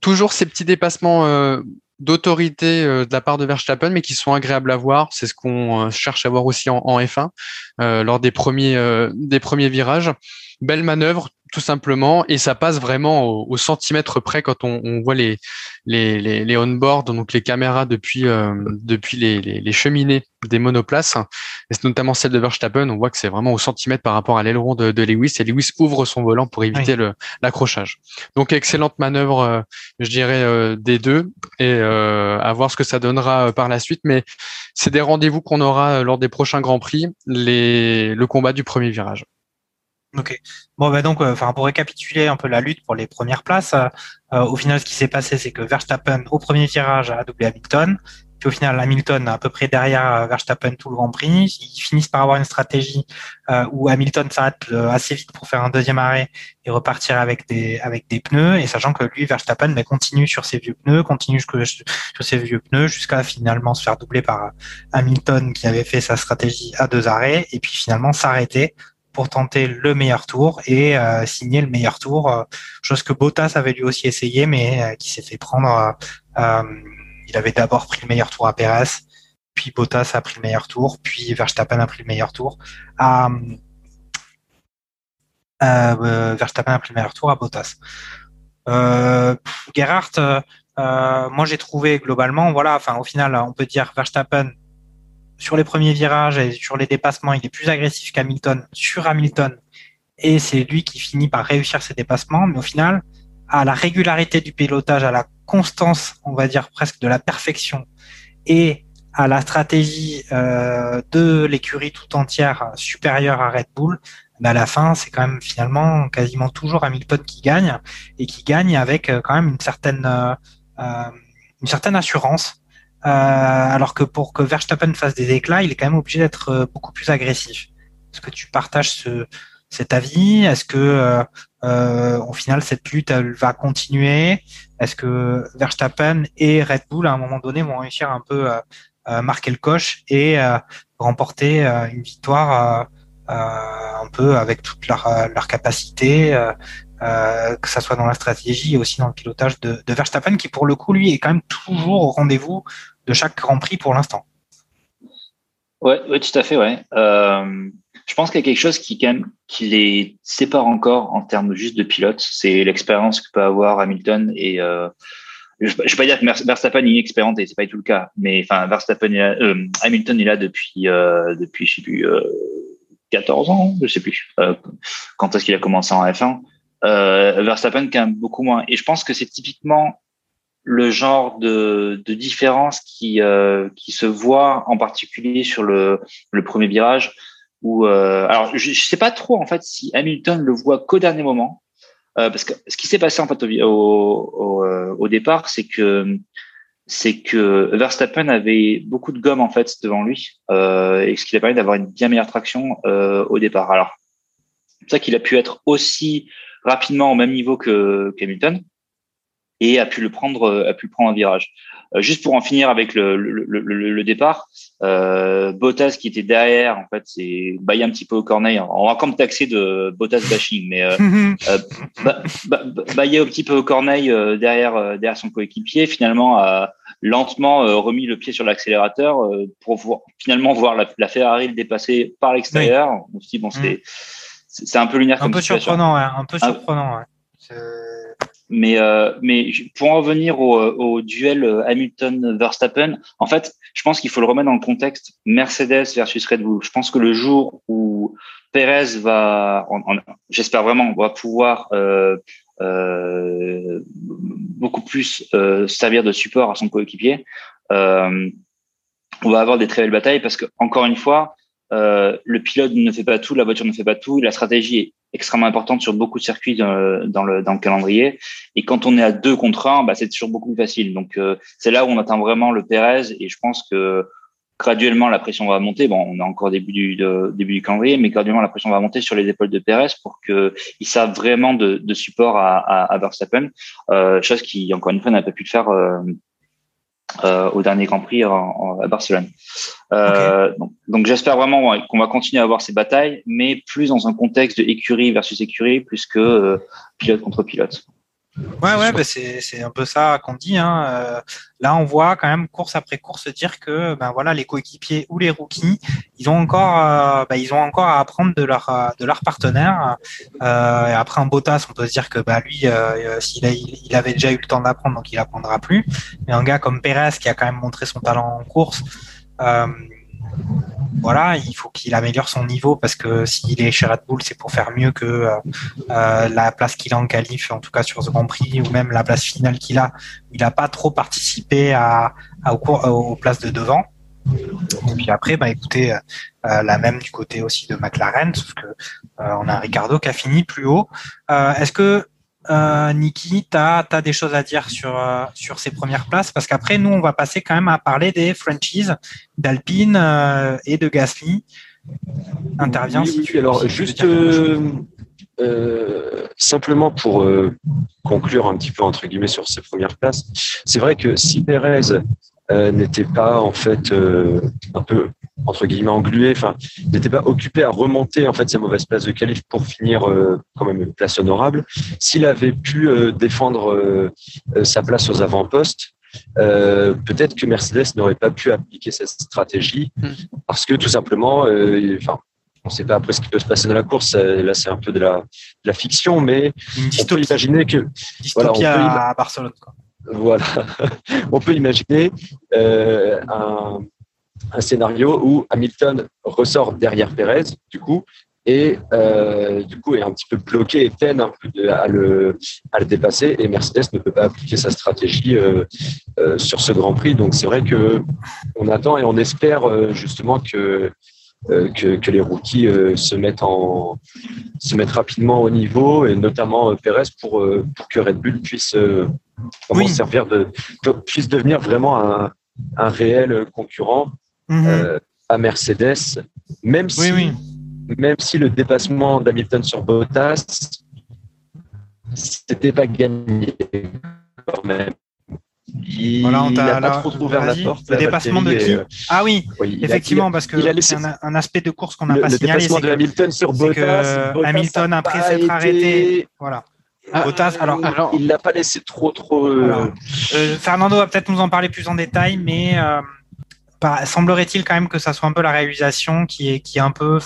toujours ces petits dépassements euh, d'autorité euh, de la part de Verstappen, mais qui sont agréables à voir. C'est ce qu'on euh, cherche à voir aussi en, en F1 lors des premiers des premiers virages. Belle manœuvre, tout simplement, et ça passe vraiment au, centimètre près quand on, on voit les les, les, les on-board, donc les caméras depuis euh, depuis les, les, cheminées des monoplaces, et c'est notamment celle de Verstappen, on voit que c'est vraiment au centimètre par rapport à l'aileron de, de, Lewis, et Lewis ouvre son volant pour éviter le l'accrochage. Donc excellente manœuvre, euh, je dirais euh, des deux, et à voir ce que ça donnera par la suite, mais c'est des rendez-vous qu'on aura lors des prochains grands prix, les le combat du premier virage. Ok. Bon, bah donc, euh, enfin, pour récapituler un peu la lutte pour les premières places, euh, euh, au final, ce qui s'est passé, c'est que Verstappen, au premier tirage, a doublé Hamilton. Puis au final, Hamilton, à peu près derrière Verstappen tout le Grand Prix, ils finissent par avoir une stratégie où Hamilton s'arrête assez vite pour faire un deuxième arrêt et repartir avec des avec des pneus. Et sachant que lui, Verstappen, mais continue sur ses vieux pneus, continue sur ses vieux pneus jusqu'à finalement se faire doubler par Hamilton qui avait fait sa stratégie à deux arrêts et puis finalement s'arrêter pour tenter le meilleur tour et euh, signer le meilleur tour, euh, chose que Bottas avait lui aussi essayé, mais euh, qui s'est fait prendre. il avait d'abord pris le meilleur tour à Perez, puis Bottas a pris le meilleur tour, puis Verstappen a pris le meilleur tour. À, Verstappen a pris le meilleur tour à Bottas. Euh, Gerhardt, moi j'ai trouvé globalement, voilà, enfin au final, on peut dire Verstappen sur les premiers virages et sur les dépassements, il est plus agressif qu'Hamilton sur Hamilton. Et c'est lui qui finit par réussir ses dépassements. Mais au final, à la régularité du pilotage, à la constance, on va dire presque de la perfection, et à la stratégie euh, de l'écurie tout entière supérieure à Red Bull, à la fin, c'est quand même finalement quasiment toujours Hamilton qui gagne et qui gagne avec euh, quand même une certaine euh, assurance alors que pour que Verstappen fasse des éclats, il est quand même obligé d'être euh, beaucoup plus agressif. Est-ce que tu partages ce, cet avis? Est-ce que euh, au final, cette lutte, elle va continuer? Est-ce que Verstappen et Red Bull, à un moment donné, vont réussir un peu à marquer le coche et remporter une victoire un peu avec toute leur, leur capacité, que ça soit dans la stratégie et aussi dans le pilotage de, de Verstappen, qui pour le coup, lui, est quand même toujours au rendez-vous de chaque Grand Prix pour l'instant. Ouais, ouais, tout à fait, ouais. Euh, je pense qu'il y a quelque chose qui, quand même, qui les sépare encore en termes juste de pilote. C'est l'expérience que peut avoir Hamilton et euh, je ne vais pas dire que Verstappen est inexpérimenté, c'est pas du tout le cas. Mais enfin, Verstappen, euh, Hamilton est là depuis depuis je sais plus 14 ans, je sais plus quand est-ce qu'il a commencé en F1. Verstappen quand même beaucoup moins. Et je pense que c'est typiquement le genre de, de différence qui qui se voit en particulier sur le le premier virage où, euh, alors, je, ne sais pas trop en fait si Hamilton le voit qu'au dernier moment, euh, parce que ce qui s'est passé en fait au, au, euh, au, départ, c'est que c'est que Verstappen avait beaucoup de gomme en fait devant lui, euh, et ce qui a permis d'avoir une bien meilleure traction euh, au départ. Alors, c'est ça qu'il a pu être aussi rapidement au même niveau que qu'Hamilton et a pu le prendre, a pu prendre un virage. Euh, juste pour en finir avec le, le, le, le départ, euh, Bottas qui était derrière, en fait, c'est baillé un petit peu au corneille. On va comme taxer de Bottas bashing, mais euh, euh un petit peu au corneille euh, derrière derrière son coéquipier. Finalement, a lentement remis le pied sur l'accélérateur pour voir, finalement voir la, la, Ferrari le dépasser par l'extérieur. On se dit bon, c'est mm. c'est un peu lunaire un comme peu surprenant, ouais, un peu surprenant. Ouais. Mais, euh, mais pour en revenir au, au duel euh, Hamilton-Verstappen, en fait, je pense qu'il faut le remettre dans le contexte Mercedes versus Red Bull. Je pense que le jour où Perez va, j'espère vraiment, va pouvoir euh, euh, beaucoup plus euh, servir de support à son coéquipier, euh, on va avoir des très belles batailles parce que encore une fois, le pilote ne fait pas tout, la voiture ne fait pas tout, la stratégie est extrêmement importante sur beaucoup de circuits dans le, dans le, dans le calendrier. Et quand on est à deux contre un, bah, c'est toujours beaucoup plus facile. Donc euh, c'est là où on atteint vraiment le Pérez. Et je pense que graduellement la pression va monter. Bon, on est encore début du début du calendrier, mais graduellement la pression va monter sur les épaules de Pérez pour que il serve vraiment de, de support à, à, à Verstappen. Euh, chose qui encore une fois n'a pas pu le faire. Euh, au dernier Grand Prix en, à Barcelone. Euh, Donc, donc j'espère vraiment qu'on va continuer à avoir ces batailles, mais plus dans un contexte de écurie versus écurie, plus que euh, pilote contre pilote. Ouais, ouais, bah c'est un peu ça qu'on dit. Hein. Euh, là, on voit quand même course après course dire que ben voilà, les coéquipiers ou les rookies, ils ont encore, euh, ben, ils ont encore à apprendre de leur euh, de leur partenaire. Euh, et après un Bottas, on peut se dire que bah lui, s'il il, avait déjà eu le temps d'apprendre, donc il apprendra plus. Mais un gars comme Perez qui a quand même montré son talent en course. Euh, voilà, il faut qu'il améliore son niveau parce que s'il est chez Red Bull, c'est pour faire mieux que euh, euh, la place qu'il a en qualif, en tout cas sur ce Grand Prix, ou même la place finale qu'il a. Il n'a pas trop participé aux, places de devant. Et puis après, bah écoutez, euh, la même du côté aussi de McLaren, sauf que on a Ricardo qui a fini plus haut. Est-ce que euh, Niki, tu as, des choses à dire sur, euh, sur ces premières places? Parce qu'après, nous, on va passer quand même à parler des franchises d'Alpine euh, et de Gasly. Intervient si tu Alors, juste simplement pour conclure un petit peu, entre guillemets, sur ces premières places, c'est vrai que si Perez n'était pas, en fait, un peu entre guillemets englué, enfin, n'était pas occupé à remonter en fait ses mauvaises places de qualif pour finir euh, quand même une place honorable. S'il avait pu euh, défendre euh, sa place aux avant-postes, peut-être que Mercedes n'aurait pas pu appliquer cette stratégie hmm. parce que tout simplement, enfin, on ne sait pas après ce qui peut se passer dans la course. Là, c'est un peu de la, de la fiction, mais on peut imaginer que voilà, on peut à Barcelone. Quoi. Voilà, on peut imaginer un un scénario où Hamilton ressort derrière Perez, du coup, et euh, du coup est un petit peu bloqué et peine un peu à, le, à le dépasser. Et Mercedes ne peut pas appliquer sa stratégie euh, euh, sur ce Grand Prix. Donc c'est vrai que on attend et on espère justement que que, que, les rookies se mettent en se mettent rapidement au niveau et notamment Perez pour pour que Red Bull puisse oui. servir de puisse devenir vraiment un, un réel concurrent Mhm. Euh, à Mercedes, même si, même si le dépassement d'Hamilton sur Bottas c'était pas gagné quand même. Il Voilà, n'a pas trop ouvert la porte. Le dépassement de qui euh, Ah oui, effectivement, a- parce que c'est un, un aspect de course qu'on n'a le, pas le signalé. dépassement c'est de que- Hamilton sur Bottas. Bottas Hamilton a après s'être arrêté. Voilà. Ah, Bottas, alors, alors- il l'a pas laissé trop trop. euh, Alors, Euh, Fernando va peut-être nous en parler plus en détail, mais euh, par- semblerait-il quand même que ça soit un peu la réalisation qui est qui est un peu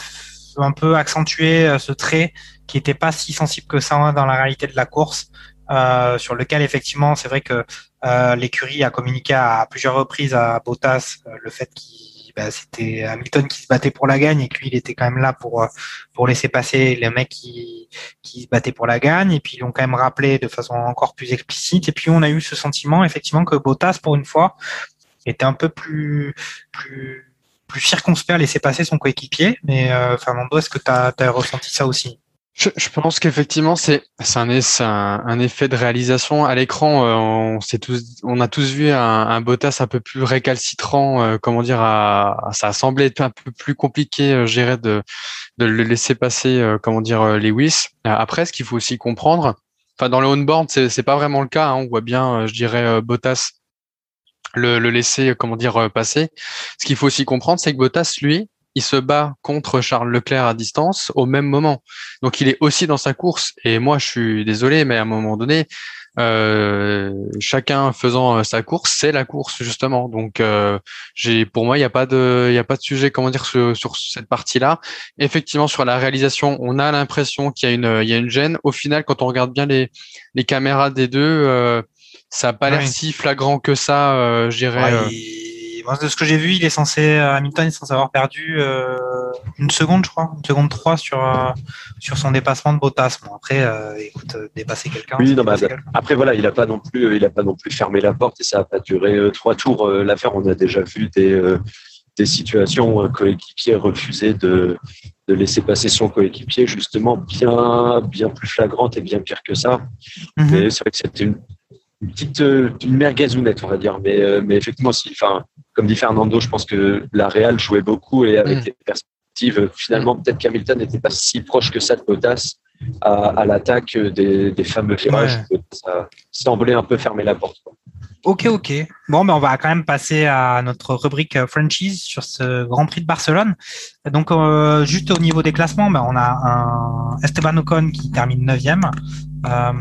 un peu accentué euh, ce trait qui n'était pas si sensible que ça dans la réalité de la course, euh, sur lequel effectivement c'est vrai que euh, l'écurie a communiqué à, plusieurs reprises à Bottas euh, le fait qu'il bah, c'était Hamilton qui se battait pour la gagne et que lui il était quand même là pour euh, pour laisser passer les mecs qui qui se battaient pour la gagne. Et puis ils l'ont quand même rappelé de façon encore plus explicite. Et puis on a eu ce sentiment effectivement que Bottas pour une fois était un peu plus plus plus circonspect à laisser passer son coéquipier mais euh, Fernando est-ce que tu as, ressenti ça aussi? Je, je pense qu'effectivement c'est un, un, effet de réalisation à l'écran. euh, on tous on a tous vu un, un Bottas un peu plus récalcitrant. euh, comment dire à, ça a semblé être un peu plus compliqué, euh, de de le laisser passer. euh, comment dire euh, Lewis. Après, ce qu'il faut aussi comprendre. Enfin, dans le on-board, c'est c'est pas vraiment le cas. hein, on voit bien, je dirais, Bottas le, le laisser, comment dire, euh, passer. Ce qu'il faut aussi comprendre, c'est que Bottas, lui, il se bat contre Charles Leclerc à distance au même moment. Donc il est aussi dans sa course. Et moi, je suis désolé, mais à un moment donné, euh, chacun faisant euh, sa course, c'est la course justement. Donc euh, j'ai, pour moi, il n'y a pas de, il a pas de sujet, comment dire, sur, sur cette partie-là. Effectivement, sur la réalisation, on a l'impression qu'il y a une, il y a une gêne. Au final, quand on regarde bien les, les caméras des deux, euh, ça n'a pas l'air Ouais. si flagrant que ça, euh, je dirais. Ouais, euh. il- de ce que j'ai vu il est censé euh, Hamilton est censé avoir perdu euh, une seconde je crois une seconde 3 sur euh, sur son dépassement de Bottas bon après euh, écoute dépasser quelqu'un Oui, non, dépasser quelqu'un. après voilà, il a pas non plus, il a pas non plus fermé la porte et ça a pas duré euh, trois tours. euh, L'affaire, on a déjà vu des euh, des situations où un coéquipier refusait de de laisser passer son coéquipier, justement bien bien plus flagrante et bien pire que ça. Mhm. Mais c'est vrai que c'était une, une petite euh, une merguezounette, on va dire. Mais euh, mais effectivement, si, enfin, comme dit Fernando, je pense que la Real jouait beaucoup et avec Mm. les perspectives, euh, finalement, peut-être qu'Hamilton n'était pas si proche que ça de Bottas à, à l'attaque des, des fameux virages. Ça semblait un peu fermer la porte. quoi. Ok, ok. Bon, ben on va quand même passer à notre rubrique euh, franchise sur ce Grand Prix de Barcelone. Donc, euh, juste au niveau des classements, ben, on a un Esteban Ocon qui termine 9e, euh,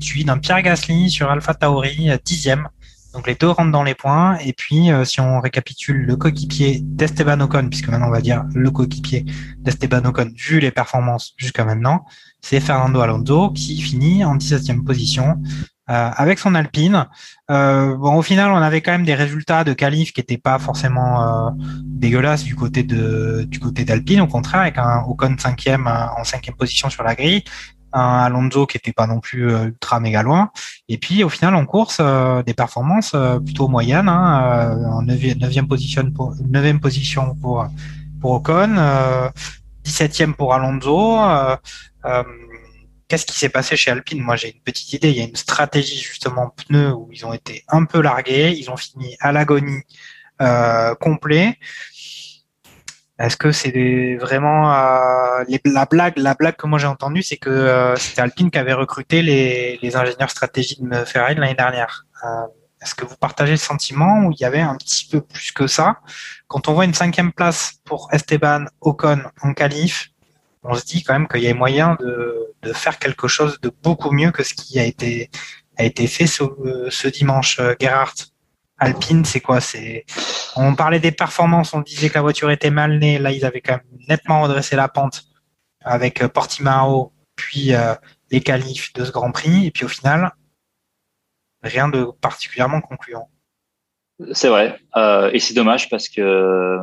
suivi d'un Pierre Gasly sur Alpha Tauri, euh, 10e. Donc, les deux rentrent dans les points. Et puis, euh, si on récapitule le coéquipier d'Esteban Ocon, puisque maintenant on va dire le coéquipier d'Esteban Ocon, vu les performances jusqu'à maintenant, c'est Fernando Alonso qui finit en 17e position euh, avec son Alpine. Euh, bon, au final, on avait quand même des résultats de qualif qui n'étaient pas forcément euh, dégueulasses du côté de du côté d'Alpine. Au contraire, avec un Ocon cinquième euh, en cinquième position sur la grille, un Alonso qui était pas non plus euh, ultra méga loin. Et puis, au final, en course, euh, des performances euh, plutôt moyennes. Hein, euh, en neuvième, position pour neuvième position pour pour Ocon, euh, 17e pour Alonso. Qu'est-ce qui s'est passé chez Alpine? Moi, j'ai une petite idée. Il y a une stratégie justement pneus où ils ont été un peu largués. Ils ont fini à l'agonie euh, complet. Est-ce que c'est vraiment euh, la blague La blague que moi j'ai entendue, c'est que euh, c'était Alpine qui avait recruté les, ingénieurs stratégiques de Ferrari l'année dernière. Euh, Est-ce que vous partagez le sentiment où il y avait un petit peu plus que ça? Quand on voit une cinquième place pour Esteban Ocon en qualif, on se dit quand même qu'il y a moyen de, de faire quelque chose de beaucoup mieux que ce qui a été, a été fait ce, ce dimanche. Euh, Gerhardt, Alpine, c'est quoi? C'est On parlait des performances, on disait que la voiture était mal née. Là, ils avaient quand même nettement redressé la pente avec euh, Portimao, puis euh, les qualifs de ce Grand Prix. Et puis au final, rien de particulièrement concluant. C'est vrai. Euh, et c'est dommage parce que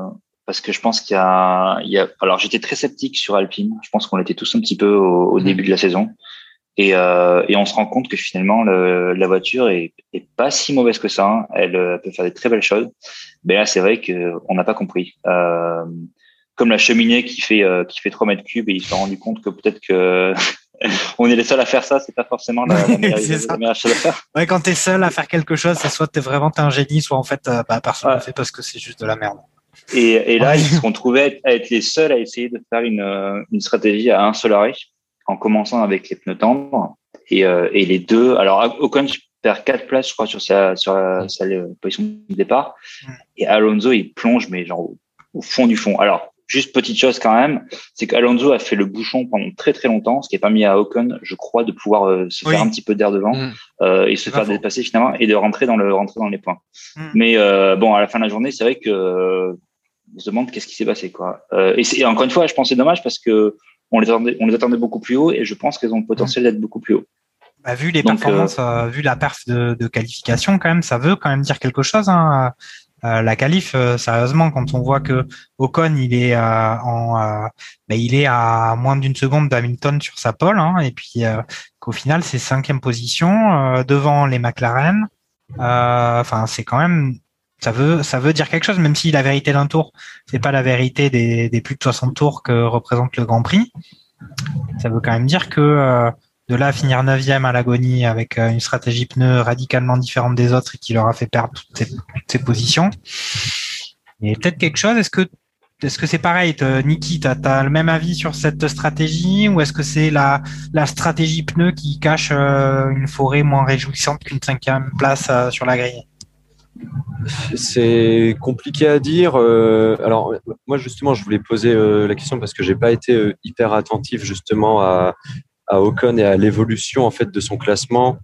parce que je pense qu'il y a, il y a alors j'étais très sceptique sur Alpine. Je pense qu'on l'était tous un petit peu au, au début de la saison. Et, euh, et on se rend compte que finalement le, la voiture est, est pas si mauvaise que ça. hein. Elle, euh, peut faire des très belles choses. Mais là c'est vrai que on n'a pas compris. Euh, comme la cheminée qui fait euh, qui fait 3 mètres cubes et ils se sont rendu compte que peut-être que on est les seuls à faire ça. C'est pas forcément la, la meilleure, la chose à faire. Ouais, quand t'es seul à faire quelque chose, c'est soit t'es vraiment t'es un génie, soit en fait euh, bah, personne ne Ouais. le fait parce que c'est juste de la merde. Et, et là, ils se sont trouvés à être, les seuls à essayer de faire une, euh, une stratégie à un seul arrêt, en commençant avec les pneus tendres. Et, euh, et les deux, alors Ocon perd quatre places, je crois, sur sa, sur sa, sa position de départ. Et Alonso, il plonge, mais genre au, fond du fond. Alors, Juste petite chose quand même, c'est qu'Alonso a fait le bouchon pendant très très longtemps, ce qui est pas mis à Ocon, je crois, de pouvoir euh, se Oui. faire un petit peu d'air devant Mm. euh, et se faire faux. dépasser finalement et de rentrer dans le rentrer dans les points. Mm. Mais euh, bon, à la fin de la journée, c'est vrai que euh, on se demande qu'est-ce qui s'est passé quoi. Euh, et, et encore une fois, je pense que c'est dommage parce que on les attendait, on les attendait beaucoup plus haut et je pense qu'elles ont le potentiel d'être beaucoup plus haut. Bah, vu les Donc, performances, euh, vu la perf de, de qualification, quand même, ça veut quand même dire quelque chose. Hein. Euh, la qualif, euh, sérieusement, quand on voit que Ocon, il est euh, en, euh, bah, il est à moins d'une seconde d'Hamilton sur sa pole, hein, et puis euh, qu'au final, c'est cinquième position euh, devant les McLaren. Euh, Enfin, c'est quand même, ça veut, ça veut dire quelque chose, même si la vérité d'un tour, c'est pas la vérité des, des plus de 60 tours que représente le Grand Prix. Ça veut quand même dire que euh, de là à finir neuvième à l'agonie avec euh, une stratégie pneu radicalement différente des autres et qui leur a fait perdre toutes ces, toutes ces positions. Et peut-être quelque chose, est-ce que est-ce que c'est pareil, Niki, tu as, le même avis sur cette stratégie ou est-ce que c'est la, la stratégie pneu qui cache euh, une forêt moins réjouissante qu'une cinquième place sur la grille? C'est compliqué à dire. Euh, alors, moi, justement, je voulais poser euh, la question parce que j'ai pas été euh, hyper attentif justement à, à Ocon et à l'évolution en fait de son classement.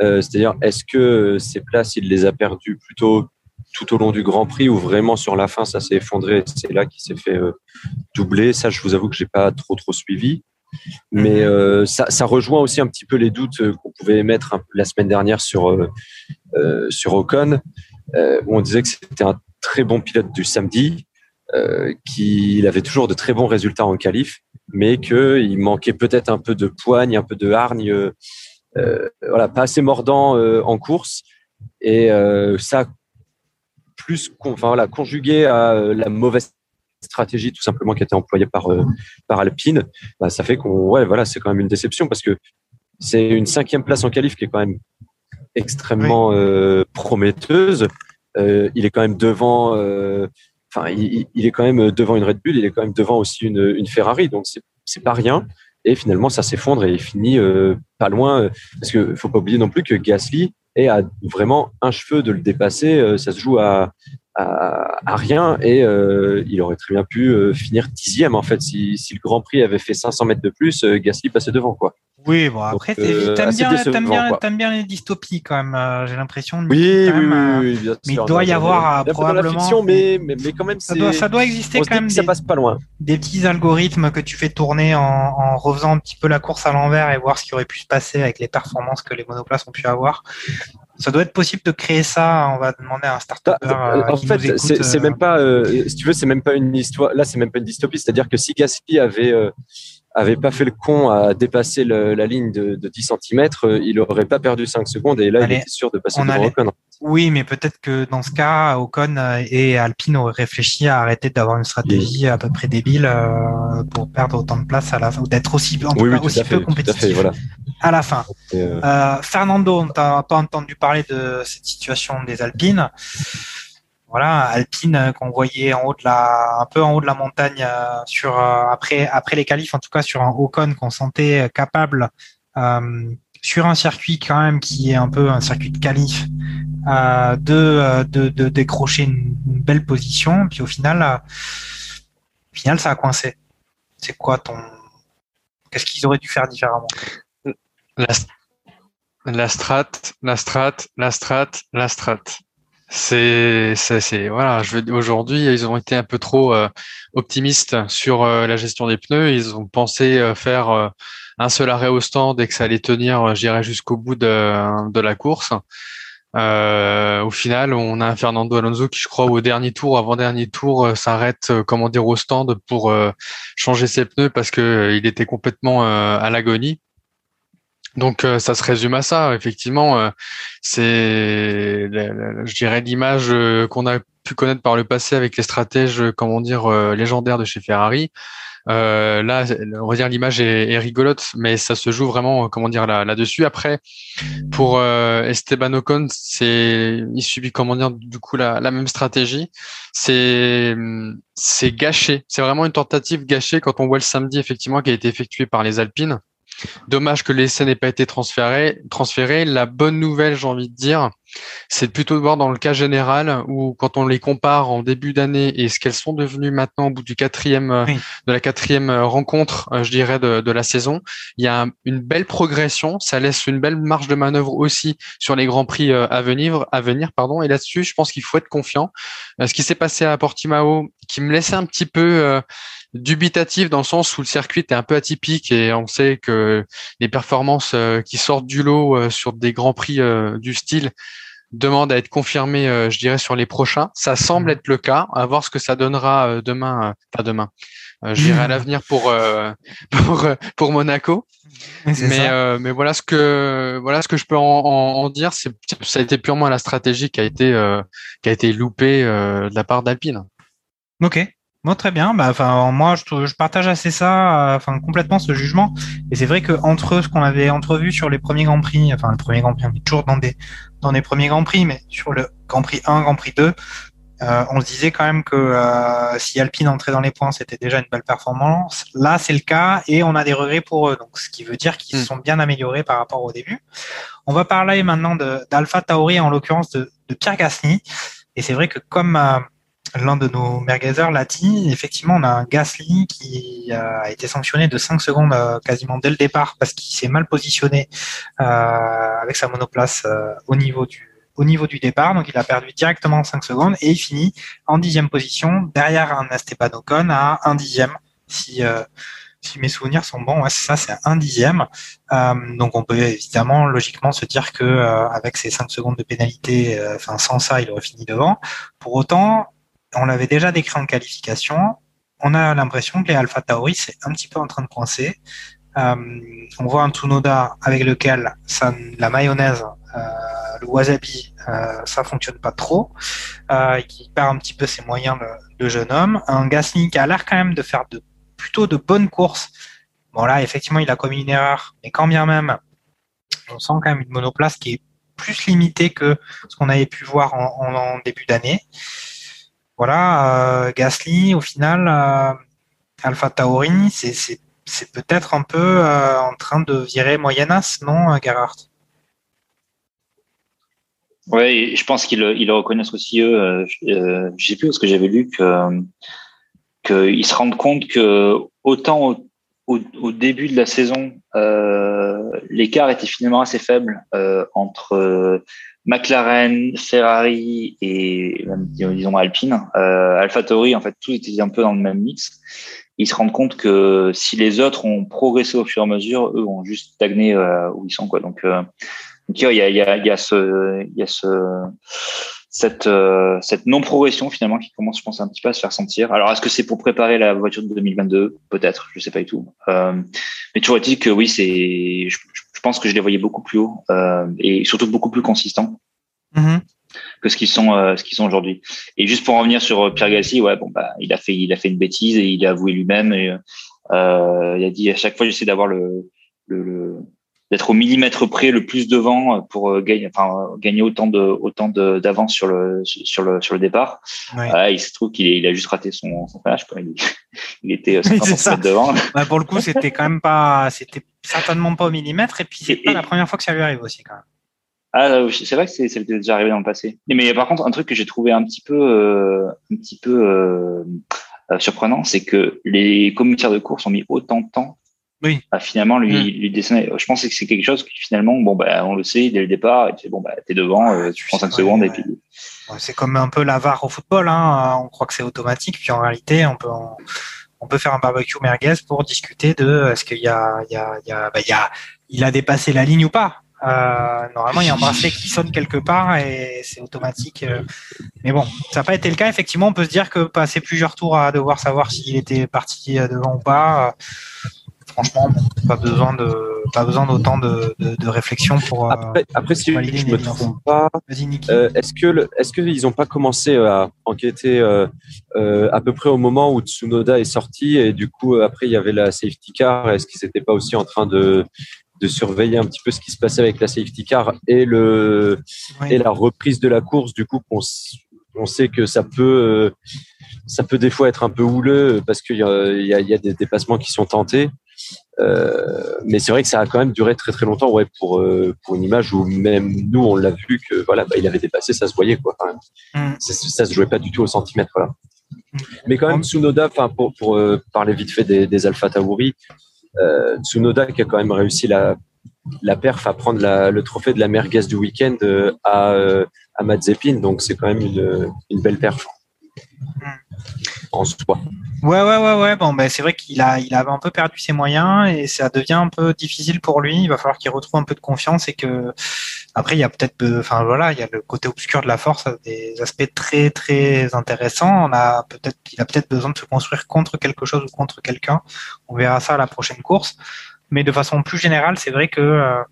Euh, C'est-à-dire, est-ce que ces places, il les a perdues plutôt tout au long du Grand Prix ou vraiment sur la fin, ça s'est effondré et C'est là qu'il s'est fait doubler? Ça, je vous avoue que j'ai pas trop trop suivi. Mais euh, ça, ça rejoint aussi un petit peu les doutes qu'on pouvait émettre la semaine dernière sur euh, sur Ocon où on disait que c'était un très bon pilote du samedi, euh, qu'il avait toujours de très bons résultats en qualif, mais qu'il manquait peut-être un peu de poigne, un peu de hargne, euh, euh, voilà, pas assez mordant euh, en course. Et euh, ça, plus enfin, voilà, conjugué à euh, la mauvaise stratégie tout simplement qui a été employée par, euh, par Alpine, bah, ça fait qu'on, ouais, voilà, c'est quand même une déception parce que c'est une cinquième place en qualif qui est quand même extrêmement euh, prometteuse. Euh, il est quand même devant, euh, enfin, il, il est quand même devant une Red Bull, il est quand même devant aussi une, une Ferrari, donc c'est pas rien. Et finalement, ça s'effondre et il finit pas loin, parce que faut pas oublier non plus que Gasly est à vraiment un cheveu de le dépasser. ça se joue à à, à rien et euh, il aurait très bien pu euh, finir dixième en fait si, si le Grand Prix avait fait 500 mètres de plus, euh, Gasly passait devant quoi. Oui, bon, après, euh, t'aimes bien, les dystopies quand même, euh, j'ai l'impression. Oui, oui, même, euh, oui, oui, bien mais il doit y avoir, euh, peu la probablement- fiction, mais, mais, mais quand même, Ça doit, ça doit exister quand même ça des, passe pas loin. des petits algorithmes que tu fais tourner en, en refaisant un petit peu la course à l'envers et voir ce qui aurait pu se passer avec les performances que les monoplaces ont pu avoir. Ça doit être possible de créer ça. On va demander à un Bah, en fait, c'est même pas, euh, si tu veux, c'est même pas une histoire. Là, c'est même pas une dystopie. C'est-à-dire que si Gasly avait avait pas fait le con à dépasser le- la ligne de, de 10 cm, il aurait pas perdu 5 secondes et là, Allez, il était sûr de passer devant allait- Ocon. Oui, mais peut-être que dans ce cas, Ocon euh, et Alpine auraient réfléchi à arrêter d'avoir une stratégie à peu près débile euh, pour perdre autant de place à la fin, ou d'être aussi, en tout Oui, cas, oui, tout aussi à fait, peu à compétitif fait, voilà. à la fin. Euh, Euh, Fernando, on t'a pas entendu parler de cette situation des Alpines. Voilà, Alpine euh, qu'on voyait en haut de la, un peu en haut de la montagne euh, sur euh, après après les qualifs, en tout cas sur un Ocon qu'on sentait capable sur un circuit quand même qui est un peu un circuit de qualif de, de décrocher une, belle position. Puis au final, au final ça a coincé. C'est quoi ton Qu'est-ce qu'ils auraient dû faire différemment? La, la strat, la strat, la strat, la strat. C'est, c'est, voilà. Je veux aujourd'hui, ils ont été un peu trop euh, optimistes sur euh, la gestion des pneus. Ils ont pensé euh, faire un seul arrêt au stand et que ça allait tenir, dirais, jusqu'au bout de, de la course. Au final, on a un Fernando Alonso qui, je crois, au dernier tour, avant-dernier tour, euh, s'arrête, comment dire, au stand pour changer ses pneus parce que il était complètement à l'agonie. Donc euh, ça se résume à ça. Effectivement, euh, c'est, je dirais, l'image euh, qu'on a pu connaître par le passé avec les stratèges, comment dire, euh, légendaires de chez Ferrari. Là, on va dire l'image est, est rigolote, mais ça se joue vraiment, comment dire, là, là-dessus. Après, pour Esteban Ocon, c'est, il subit, comment dire, du coup, la, même stratégie. C'est, c'est gâché. C'est vraiment une tentative gâchée quand on voit le samedi, effectivement, qui a été effectué par les Alpines Dommage que l'essai n'ait pas été transféré. transféré. La bonne nouvelle, j'ai envie de dire, c'est plutôt de voir dans le cas général où quand on les compare en début d'année et ce qu'elles sont devenues maintenant au bout du quatrième euh, de la quatrième euh, rencontre, euh, je dirais de, de, la saison, il y a une belle progression. Ça laisse une belle marge de manœuvre aussi sur les grands prix à venir. À venir pardon. Et là-dessus, je pense qu'il faut être confiant. Ce qui s'est passé à Portimao, qui me laissait un petit peu dubitatif dans le sens où le circuit est un peu atypique et on sait que les performances euh, qui sortent du lot euh, sur des grands prix euh, du style demandent à être confirmées, je dirais, sur les prochains. Ça semble mhm. être le cas. À voir ce que ça donnera demain, pas demain. je dirais à mhm. l'avenir pour pour pour Monaco. Mais mais voilà ce que voilà ce que je peux en, en, dire. C'est ça a été purement la stratégie qui a été qui a été loupée de la part d'Alpine. Ok, moi, très bien. Bah, enfin, moi, je, je, partage assez ça, euh, enfin, complètement ce jugement. Et c'est vrai que entre ce qu'on avait entrevu sur les premiers Grands Prix, enfin, le premier Grand Prix, on est toujours dans des, dans des premiers Grands Prix, mais sur le Grand Prix 1, Grand Prix 2, euh, on se disait quand même que euh, si Alpine entrait dans les points, c'était déjà une belle performance. Là, c'est le cas et on a des regrets pour eux. Donc, ce qui veut dire qu'ils se hmm. sont bien améliorés par rapport au début. On va parler maintenant d'Alpha Tauri, en l'occurrence de, de, Pierre Gasly. Et c'est vrai que comme l'un de nos merguezers l'a dit, effectivement, on a un Gasly qui a été sanctionné de 5 secondes euh, quasiment dès le départ parce qu'il s'est mal positionné euh, avec sa monoplace euh, au niveau du au niveau du départ, donc il a perdu directement 5 secondes et il finit en dixième position derrière un Esteban Ocon à un dixième si si mes souvenirs sont bons, ouais, ça, c'est un dixième. donc, on peut évidemment logiquement se dire que avec ces 5 secondes de pénalité, enfin sans ça, il aurait fini devant. Pour autant, on l'avait déjà décrit en qualification. On a l'impression que les Alpha Tauri, c'est un petit peu en train de coincer. Euh, on voit un Tsunoda avec lequel ça, la mayonnaise, euh, le wasabi, euh, ça fonctionne pas trop, euh, qui perd un petit peu ses moyens, le, jeune homme. Un Gasly qui a l'air quand même de faire de, plutôt de bonnes courses. Bon là, effectivement, il a commis une erreur, mais quand bien même, on sent quand même une monoplace qui est plus limitée que ce qu'on avait pu voir en début d'année voilà, euh, Gasly, au final, euh, Alpha Tauri, c'est peut-être un peu euh, en train de virer moyennas, non, Gerhardt? Oui, je pense qu'ils le reconnaissent aussi, eux. je sais plus, parce que j'avais lu qu'ils se rendent compte que autant au, début de la saison, l'écart était finalement assez faible entre McLaren, Ferrari et disons Alpine, euh, AlphaTauri, en fait, tout était un peu dans le même mix. Ils se rendent compte que si les autres ont progressé au fur et à mesure, eux ont juste stagné euh, où ils sont, quoi. Donc, euh, il y a, y a, y a ce, y a ce, cette, euh, cette non-progression finalement qui commence, je pense, un petit peu à se faire sentir. Alors, est-ce que c'est pour préparer la voiture de 2022 Peut-être, je sais pas du tout. Euh, mais toujours est-il que oui, c'est, je, je, pense que je les voyais beaucoup plus haut euh, et surtout beaucoup plus consistants. Mm-hmm. que ce qu'ils sont euh, ce qu'ils sont aujourd'hui et juste pour en revenir sur Pierre Gasly ouais bon bah il a fait il a fait une bêtise et il a avoué lui-même et euh, il a dit à chaque fois j'essaie d'avoir le, le, le d'être au millimètre près le plus devant euh, pour euh, gagner, enfin, gagner autant de autant d'avance sur le sur le sur le départ. il se trouve qu'il il a juste raté son son flash. Quoi. Il, il était 50 mètres devant. Ouais, pour le coup, c'était quand même pas, c'était certainement pas au millimètre. Et puis c'est pas la première fois que ça lui arrive aussi quand même. Ah, c'est vrai que c'est déjà arrivé dans le passé. Mais par contre, un truc que j'ai trouvé un petit peu, euh, un petit peu euh, surprenant, c'est que les commissaires de course ont mis autant de temps oui. à finalement lui, mm. lui dessiner. Je pense que c'est quelque chose qui finalement, bon, bah, on le sait dès le départ, et tu bon, bah, t'es devant, euh, tu prends 5 secondes et puis. C'est comme un peu la VAR au football, hein. On croit que c'est automatique, puis en réalité, on peut, on peut faire un barbecue merguez pour discuter de est-ce qu'il y a, il y a, il bah, a, il a dépassé la ligne ou pas. Euh, normalement, il y a un bracelet qui sonne quelque part et c'est automatique. Euh. Mais bon, ça n'a pas été le cas. Effectivement, on peut se dire que passer plusieurs tours à devoir savoir s'il était parti devant ou pas, franchement, pas besoin de pas besoin d'autant de, de, réflexion pour. Euh, après, après si je me trompe pas, euh, est-ce que est-ce qu'ils n'ont pas commencé à enquêter euh, à peu près au moment où Tsunoda est sorti et du coup après il y avait la safety car? Est-ce qu'ils n'étaient pas aussi en train de de surveiller un petit peu ce qui se passait avec la safety car et le et la reprise de la course? Du coup on, on sait que ça peut ça peut des fois être un peu houleux parce qu'il y, y, y a, des dépassements qui sont tentés. Euh, mais c'est vrai que ça a quand même duré très très longtemps, ouais, pour euh, pour une image où même nous on l'a vu que voilà, bah, il avait dépassé, ça se voyait quoi. Quand même. Mm. Ça, ça se jouait pas du tout au centimètre là. Mm. Mais quand même Tsunoda, enfin pour pour euh, parler vite fait des, des Alpha Tauri, Tsunoda qui a quand même réussi la la perf à prendre la, le trophée de la merguez du week-end à à Mazepin, donc c'est quand même une une belle perf Ouais, ouais, ouais, ouais. Bon, ben, c'est vrai qu'il a, il avait un peu perdu ses moyens et ça devient un peu difficile pour lui. Il va falloir qu'il retrouve un peu de confiance et que, après, il y a peut-être, enfin, voilà, il y a le côté obscur de la force, a des aspects très, très intéressants. On a peut-être, il a peut-être besoin de se construire contre quelque chose ou contre quelqu'un. On verra ça à la prochaine course. Mais de façon plus générale, c'est vrai que, euh,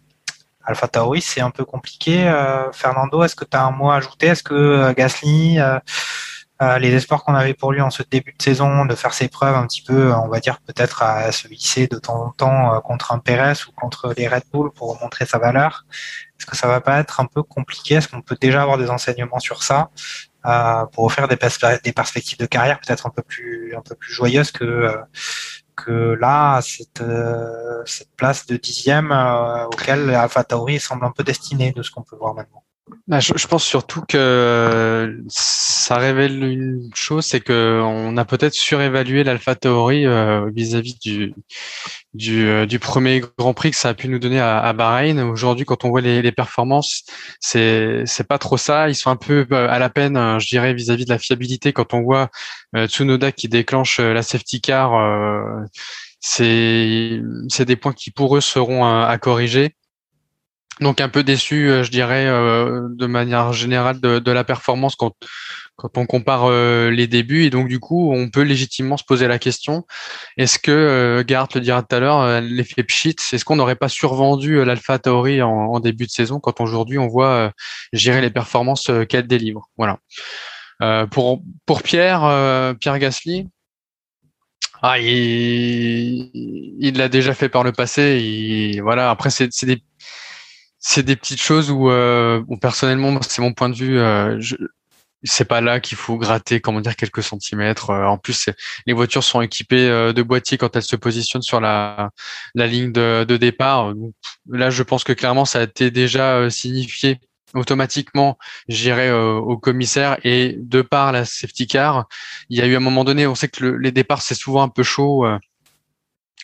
Alpha Tauri, c'est un peu compliqué. Euh, Fernando, est-ce que tu as un mot à ajouter? Est-ce que euh, Gasly, euh, les espoirs qu'on avait pour lui en ce début de saison, de faire ses preuves un petit peu, on va dire peut-être à se hisser de temps en temps euh, contre un Perez ou contre les Red Bull pour montrer sa valeur. Est-ce que ça va pas être un peu compliqué? Est-ce qu'on peut déjà avoir des enseignements sur ça euh, pour offrir des, perspe- des perspectives de carrière peut-être un peu plus un peu plus joyeuses que euh, là cette place de dixième auquel Alpha semble un peu destiné de ce qu'on peut voir maintenant? Bah, je, je pense surtout que ça révèle une chose, c'est que on a peut-être surévalué l'Alpha Tauri euh, vis-à-vis du du, euh, du premier Grand Prix que ça a pu nous donner à, à Bahreïn. Aujourd'hui, quand on voit les, les performances, c'est c'est pas trop ça. Ils sont un peu euh, à la peine, euh, je dirais, vis-à-vis de la fiabilité. Quand on voit euh, Tsunoda qui déclenche euh, la safety car, euh, c'est c'est des points qui pour eux seront à corriger. Donc un peu déçu, euh, je dirais, euh, de manière générale de, de la performance quand quand on compare euh, les débuts. Et donc du coup, on peut légitimement se poser la question est-ce que euh, Gart le dira tout à l'heure, l'effet pchit, est-ce qu'on n'aurait pas survendu l'Alpha Tauri en, en début de saison quand aujourd'hui on voit gérer les performances qu'elle délivre? Voilà. Euh, pour pour Pierre euh, Pierre Gasly. Ah, il l'a déjà fait par le passé. Il, voilà. Après, c'est des c'est des petites choses où, euh, personnellement, c'est mon point de vue. Euh, je, c'est pas là qu'il faut gratter, comment dire, quelques centimètres. Euh, en plus, les voitures sont équipées euh, de boîtiers quand elles se positionnent sur la, la ligne de, de départ. Donc, là, je pense que clairement, ça a été déjà euh, signifié automatiquement, j'irai au commissaire et de par la safety car, il y a eu un moment donné, on sait que le- les départs c'est souvent un peu chaud,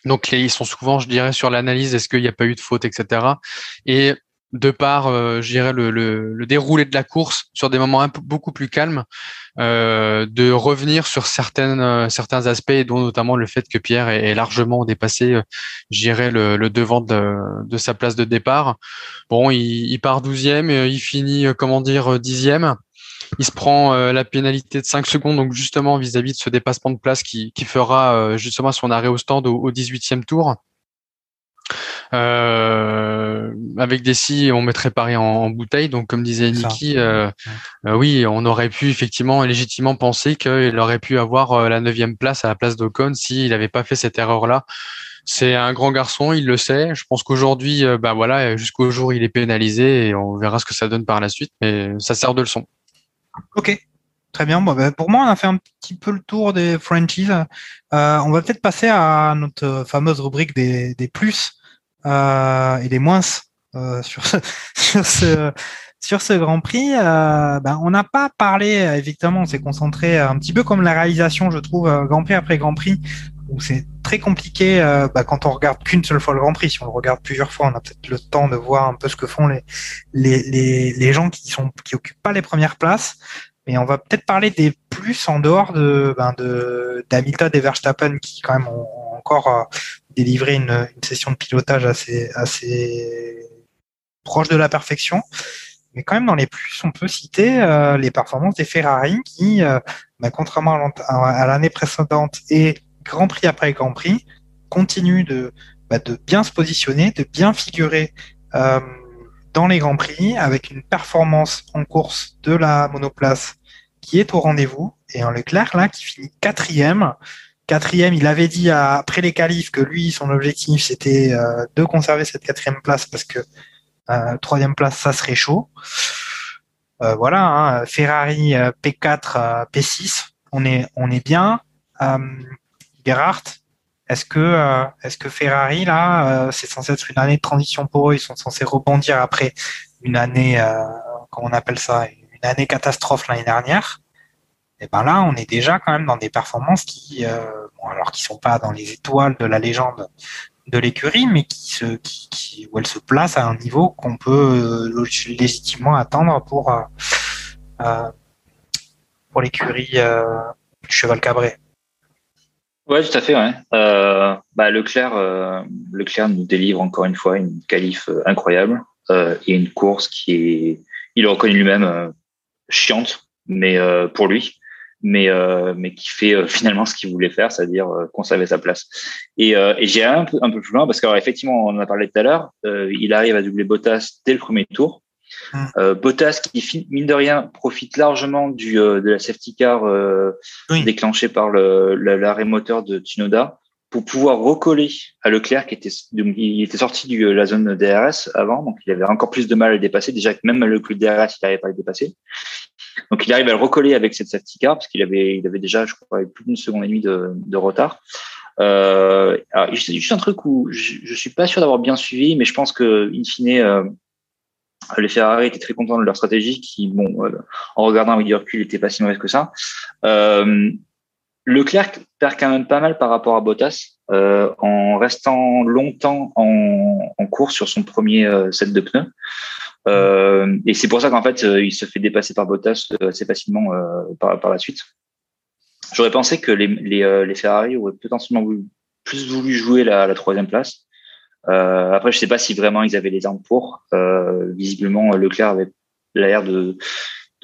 donc ils sont souvent, je dirais, sur l'analyse, est-ce qu'il n'y a pas eu de faute, etc. Et de par, euh, je dirais, le, déroulé de la course sur des moments un peu, beaucoup plus calmes, euh, de revenir sur euh, certains aspects, dont notamment le fait que Pierre est, largement dépassé, euh, je dirais, le, devant de, sa place de départ. Bon, il, part douzième, il finit, comment dire, euh, dixième. Il se prend la pénalité de 5 secondes, donc justement vis-à-vis de ce dépassement de place qui, fera justement son arrêt au stand au, au 18e tour. Euh, avec des scies, on mettrait Paris en, en bouteille. Donc, comme disait. Niki, euh, euh, oui, on aurait pu effectivement légitimement penser qu'il aurait pu avoir la neuvième place à la place d'Ocon s'il n'avait pas fait cette erreur-là. C'est un grand garçon, il le sait. Je pense qu'aujourd'hui, bah voilà, jusqu'au jour il est pénalisé et on verra ce que ça donne par la suite. Mais ça sert de leçon. Ok, très bien. Bon, ben, pour moi, on a fait un petit peu le tour des franchises. Euh, on va peut-être passer à notre fameuse rubrique des, des plus euh, et des moins euh, sur, ce, sur, ce, sur ce Grand Prix. Euh, ben, on n'a pas parlé, évidemment, on s'est concentré un petit peu comme la réalisation, je trouve, euh, Grand Prix après Grand Prix, où c'est très compliqué euh, bah, quand on regarde qu'une seule fois le Grand Prix. Si on le regarde plusieurs fois, on a peut-être le temps de voir un peu ce que font les, les, les, les gens qui sont qui occupent pas les premières places. Mais on va peut-être parler des plus en dehors de ben de et Verstappen qui quand même ont encore euh, délivré une, une session de pilotage assez assez proche de la perfection. Mais quand même dans les plus, on peut citer euh, les performances des Ferrari qui, euh, ben, contrairement à l'an- à à l'année précédente et Grand Prix après Grand Prix, continuent de bah, de bien se positionner, de bien figurer euh, dans les Grands Prix avec une performance en course de la monoplace qui est au rendez-vous et un Leclerc là qui finit quatrième. Quatrième, il avait dit après les qualifs que lui, son objectif c'était euh, de conserver cette quatrième place parce que euh, troisième place, ça serait chaud. Euh, voilà, hein, Ferrari euh, P4, euh, P6, on est on est bien. Gerhardt, Est-ce que, est-ce que Ferrari, là, c'est censé être une année de transition pour eux Ils sont censés rebondir après une année, comment on appelle ça, une année catastrophe l'année dernière. Et ben là, on est déjà quand même dans des performances qui, euh, alors qui sont pas dans les étoiles de la légende de l'écurie, mais qui se, qui, où elles se placent à un niveau qu'on peut euh, légitimement attendre pour, euh, euh, pour l'écurie du Cheval Cabré. Ouais, tout à fait. Ouais. Bah, Leclerc, Leclerc nous délivre encore une fois une qualif incroyable et une course qui est, il le reconnaît lui-même, chiante, mais pour lui, mais euh, mais qui fait euh, finalement ce qu'il voulait faire, c'est-à-dire euh, conserver sa place. Et, euh, et j'ai un peu un peu plus loin parce que alors, effectivement, on en a parlé tout à l'heure, euh, il arrive à doubler Bottas dès le premier tour. Euh, Bottas qui mine de rien profite largement du euh, de la safety car euh, Oui. déclenchée par l'arrêt moteur de Tsunoda pour pouvoir recoller à Leclerc qui était donc, il était sorti de la zone DRS avant donc il avait encore plus de mal à le dépasser déjà que même le de DRS il n'arrivait pas à le dépasser donc il arrive à le recoller avec cette safety car parce qu'il avait il avait déjà je crois plus d'une seconde et demie de, retard euh, juste un truc où je, je suis pas sûr d'avoir bien suivi mais je pense que in fine euh, les Ferrari étaient très contents de leur stratégie qui, bon, euh, en regardant avec du recul, n'était pas si mauvaise que ça. Leclerc perd quand même pas mal par rapport à Bottas euh, en restant longtemps en, en course sur son premier euh, set de pneus. Euh, et c'est pour ça qu'en fait, il se fait dépasser par Bottas assez facilement par, la suite. J'aurais pensé que les, Ferrari auraient potentiellement plus voulu jouer la, la troisième place. Après, je sais pas si vraiment ils avaient les armes pour. Visiblement, Leclerc avait l'air de,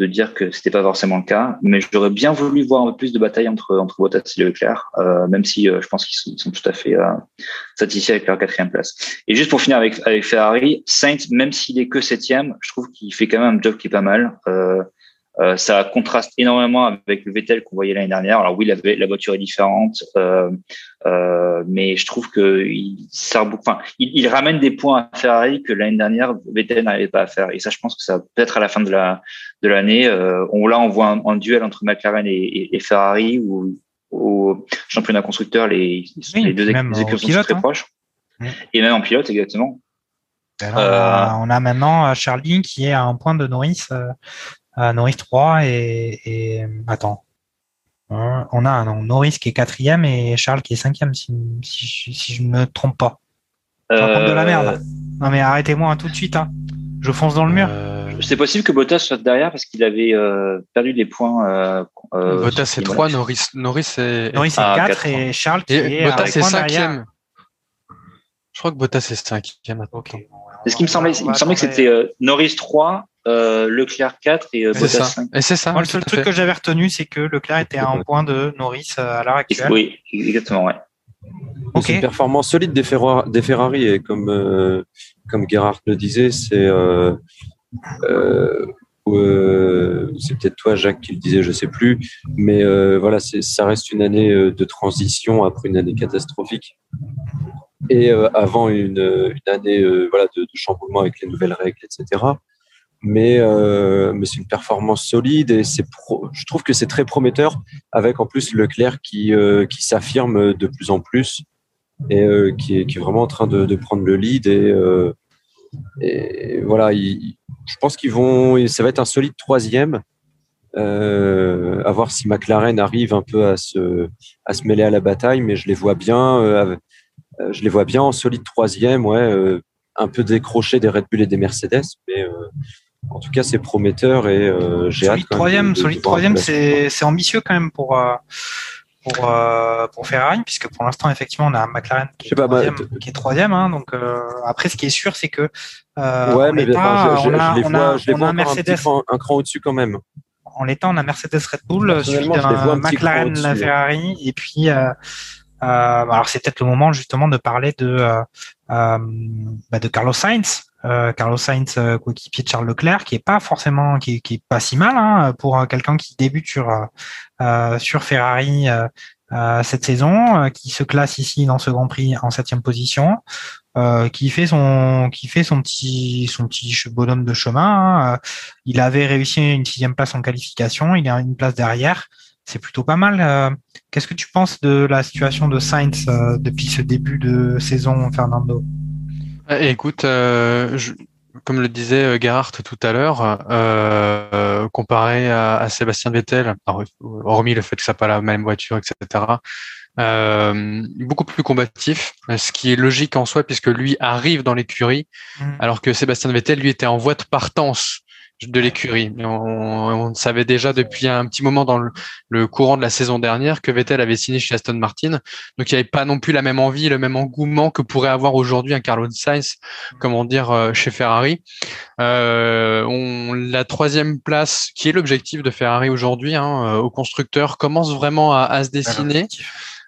de dire que c'était pas forcément le cas, mais j'aurais bien voulu voir un peu plus de bataille entre entre Bottas et Leclerc, euh, même si euh, je pense qu'ils sont, sont tout à fait euh, satisfaits avec leur quatrième place. Et juste pour finir avec avec Ferrari, Sainz, même s'il est que septième, je trouve qu'il fait quand même un job qui est pas mal. Euh, ça contraste énormément avec le Vettel qu'on voyait l'année dernière. Alors oui, la, la voiture est différente, euh, euh, mais je trouve que il, beaucoup, enfin, il, il, ramène des points à Ferrari que l'année dernière Vettel n'arrivait pas à faire. Et ça, je pense que ça peut-être à la fin de la de l'année. On là, on voit un, un, duel entre McLaren et, et, et Ferrari où au championnat constructeur, les, oui, les deux équipes sont pilote, très hein. proches. Mmh. Et même en pilote, exactement. Ben on, a, on, a, maintenant Charlie qui est à un point de Norris. Euh, à Norris 3 et, et attends. On a non, Norris qui est quatrième et Charles qui est cinquième si, si, si je me trompe pas. Euh... de la merde. Non mais arrêtez-moi hein, tout de suite. Hein. Je fonce dans le mur. Euh... C'est possible que Bottas soit derrière parce qu'il avait euh, perdu des points. euh, Bottas c'est 3, Norris, Norris est, Norris est ah, 4, 4 et Charles qui et est Bottas est 5 Je crois que Bottas est 5 okay. C'est ce qui me semblait. Il me semblait que c'était euh, Norris 3, euh, Leclerc 4 et euh, Bottas ça. 5. Et c'est ça. Moi, le seul truc fait. que j'avais retenu, c'est que Leclerc était à un point de Norris euh, à l'heure actuelle. Oui, exactement, ouais. Okay. C'est une performance solide des, Ferrari, des Ferrari et comme euh, comme Gerhard le disait, c'est euh, euh, c'est peut-être toi Jacques qui le disait, je sais plus, mais euh, voilà, ça reste une année de transition après une année catastrophique et euh, avant une, année voilà de, chamboulement avec les nouvelles règles, etc. Mais euh, mais c'est une performance solide et c'est je trouve que c'est très prometteur avec en plus Leclerc qui qui s'affirme de plus en plus et qui est, qui est vraiment en train de, de prendre le lead et et voilà, il, je pense qu'ils vont, ça va être un solide troisième. Euh, à voir si McLaren arrive un peu à se, à se mêler à la bataille, mais je les vois bien, euh, je les vois bien en solide troisième, ouais, euh, un peu décroché des Red Bull et des Mercedes, mais euh, en tout cas c'est prometteur et j'ai hâte. Troisième, de, de, solide troisième, c'est ambitieux quand même pour euh, pour, euh, pour Ferrari, puisque pour l'instant, effectivement, on a un McLaren qui est, pas, troisième, bah, qui est troisième. Hein, donc euh, après, ce qui est sûr, c'est que euh, ouais, mais l'état, je, on a, je les on vois, a, je les on vois a un Mercedes. Un, cran, un cran au-dessus quand même. En l'état, on a Mercedes Red Bull, suivi d'un McLaren, la Ferrari, et puis euh, alors c'est peut-être le moment justement de parler de euh, bah, de Carlos Sainz. Euh, Carlos Sainz, euh, coéquipier de Charles Leclerc, qui est pas forcément, qui, est, pas si mal hein, pour quelqu'un qui débute sur euh, sur Ferrari cette saison, qui se classe ici dans ce Grand Prix en septième position, qui fait son qui fait son petit son petit bonhomme de chemin. Hein. Il avait réussi une sixième place en qualification, il à une place derrière. C'est plutôt pas mal. Qu'est-ce que tu penses de la situation de Sainz depuis ce début de saison, Fernando? Écoute, je, comme le disait Gerhardt tout à l'heure, euh, comparé à, à, Sébastien Vettel, hormis le fait que ça n'a pas la même voiture, etc., euh, beaucoup plus combatif, ce qui est logique en soi puisque lui arrive dans l'écurie, mmh. alors que Sébastien Vettel lui était en voie de partance de l'écurie. On, on, savait déjà depuis un petit moment dans le, courant de la saison dernière que Vettel avait signé chez Aston Martin, donc il n'y avait pas non plus la même envie, le même engouement que pourrait avoir aujourd'hui un Carlos Sainz, comment dire, euh, chez Ferrari. Euh, on, la troisième place, qui est l'objectif de Ferrari aujourd'hui, hein, euh, au constructeur, commence vraiment à, à se dessiner.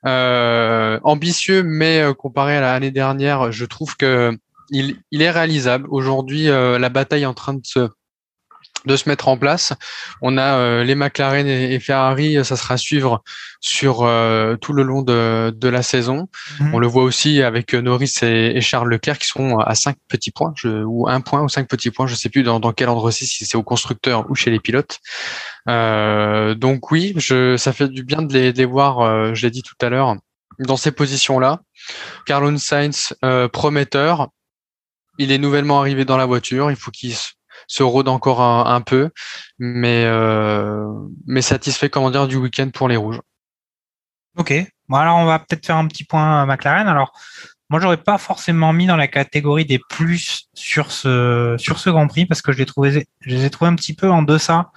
Euh, ambitieux, mais comparé à l'année dernière, je trouve que il, il est réalisable. Aujourd'hui, la bataille est en train de se de se mettre en place. On a euh, les McLaren et, Ferrari, ça sera à suivre sur euh, tout le long de, de la saison. Mhm. On le voit aussi avec Norris et, Charles Leclerc qui sont à cinq petits points, ou un point ou cinq petits points, je sais plus dans, dans quel endroit si c'est au constructeur ou chez les pilotes. Euh, donc oui, je, ça fait du bien de les, de les voir, je l'ai dit tout à l'heure, dans ces positions-là. Carlon Sainz, prometteur. Il est nouvellement arrivé dans la voiture. Il faut qu'il se rôde encore un, peu, mais, euh, mais satisfait, comment dire, du week-end pour les Rouges. Ok. Bon, alors on va peut-être faire un petit point à McLaren. Alors, moi, j'aurais pas forcément mis dans la catégorie des plus sur ce sur ce Grand Prix parce que je les je ai trouvés un petit peu en deçà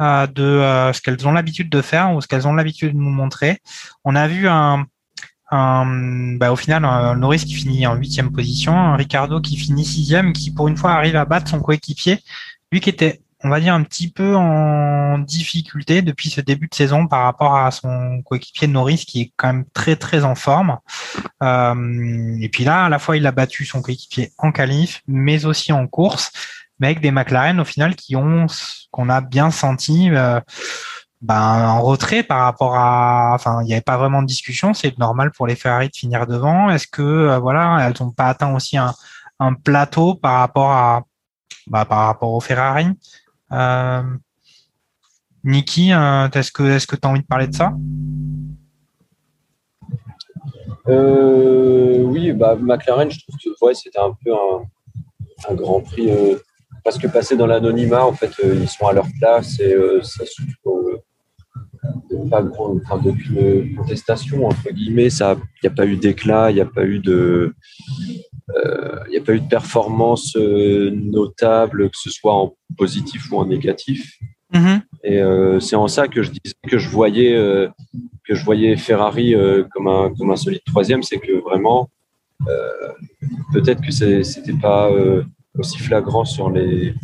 euh, de euh, ce qu'elles ont l'habitude de faire ou ce qu'elles ont l'habitude de nous montrer. On a vu un bah, au final, un Norris qui finit en huitième position, Ricardo qui finit sixième, qui pour une fois arrive à battre son coéquipier, lui qui était, on va dire, un petit peu en difficulté depuis ce début de saison par rapport à son coéquipier Norris qui est quand même très très en forme. Euh, et puis là, à la fois, il a battu son coéquipier en qualif, mais aussi en course, mais avec des McLaren au final qui ont, qu'on a bien senti. Euh, ben, en retrait par rapport à, enfin, il n'y avait pas vraiment de discussion. C'est normal pour les Ferrari de finir devant. Est-ce que, euh, voilà, elles n'ont pas atteint aussi un, plateau par rapport à, bah, par rapport aux Ferrari? Euh, Niki, euh, est-ce que, est-ce que tu as envie de parler de ça? Euh, Oui, bah, McLaren, je trouve que ouais, c'était un peu un, Grand Prix parce que passer dans l'anonymat, en fait, ils sont à leur place et ça se pas enfin, d'aucune contestation entre guillemets. il n'y a pas eu d'éclat, il n'y a pas eu de, euh, il a pas eu de performance euh, notable, que ce soit en positif ou en négatif. Mm-hmm. Et euh, c'est en ça que je disais que je voyais que je voyais Ferrari comme un comme un solide troisième, c'est que vraiment peut-être que c'était pas aussi flagrant sur les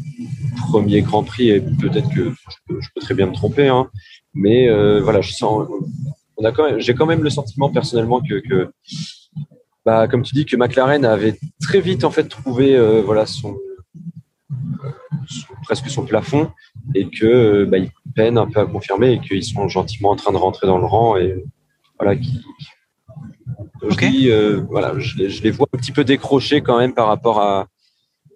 premiers grands prix et peut-être que je peux, très bien me tromper, hein, mais euh, voilà, je sens, on a quand j'ai quand même le sentiment personnellement que, que bah, comme tu dis, que McLaren avait très vite en fait trouvé euh, voilà son, presque son plafond et que bah, ils peinent un peu à confirmer et qu'ils sont gentiment en train de rentrer dans le rang et voilà qui dis, euh, voilà, je, je, les vois un petit peu décrochés quand même par rapport à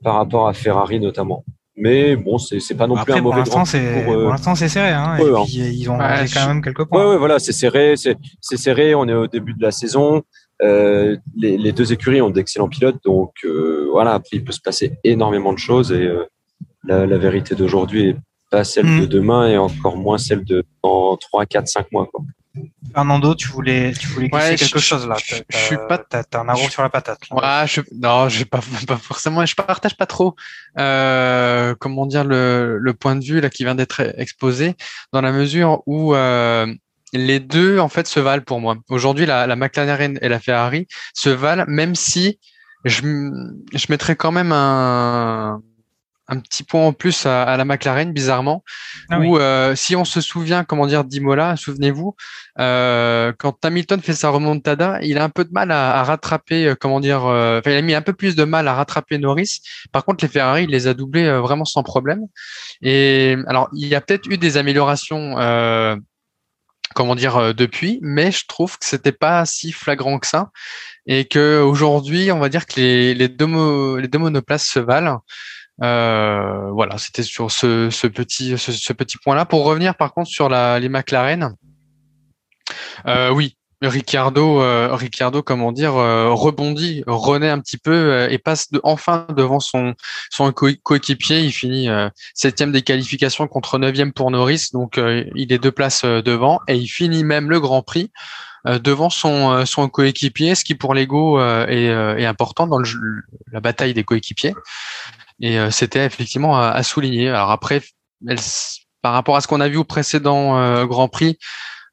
par rapport à Ferrari notamment. Mais bon, c'est pas non plus un mauvais grand pour, pour l'instant, c'est serré. Hein, et hein. puis, ils ont ouais, quand même quelques points. Ouais, ouais voilà, c'est serré. C'est serré. On est au début de la saison. Euh, les, les, deux écuries ont d'excellents pilotes. Donc, euh, voilà, après, il peut se passer énormément de choses. Et euh, la, la, vérité d'aujourd'hui est pas celle de mm. demain et encore moins celle de dans 3, 4, 5 mois. Quoi. Fernando, tu voulais, tu voulais ouais, quelque chose là. Je, je suis pas. T'as un arrow sur la patate. Là. Ouais, je, non, j'ai pas, pas forcément. Je partage pas trop. Euh, comment dire le, le point de vue là qui vient d'être exposé, dans la mesure où euh, les deux en fait se valent pour moi. Aujourd'hui, la, la McLaren et la Ferrari se valent, même si je, je mettrais quand même un un petit point en plus à, la McLaren, bizarrement, ah où euh, si on se souvient, comment dire, d'Imola, souvenez-vous, euh, quand Hamilton fait sa remontada, il a un peu de mal à, rattraper, euh, comment dire, il a mis un peu plus de mal à rattraper Norris. Par contre, les Ferrari, il les a doublés vraiment sans problème. Et alors, il y a peut-être eu des améliorations comment dire depuis, mais je trouve que c'était pas si flagrant que ça et que aujourd'hui, on va dire que les, les deux, les deux monoplaces se valent. Euh, voilà, c'était sur ce, petit, ce, petit point-là. Pour revenir par contre sur la, les McLaren, Euh, oui, Ricardo, euh, Ricardo, comment dire, rebondit, renaît un petit peu et passe enfin devant son coéquipier. Il finit septième des qualifications contre neuvième pour Norris, donc il est deux places devant et il finit même le Grand Prix devant son son coéquipier, ce qui pour l'ego est, est, important dans le, la bataille des coéquipiers. Et c'était effectivement à, à, souligner. Alors après, elle, par rapport à ce qu'on a vu au précédent Grand Prix.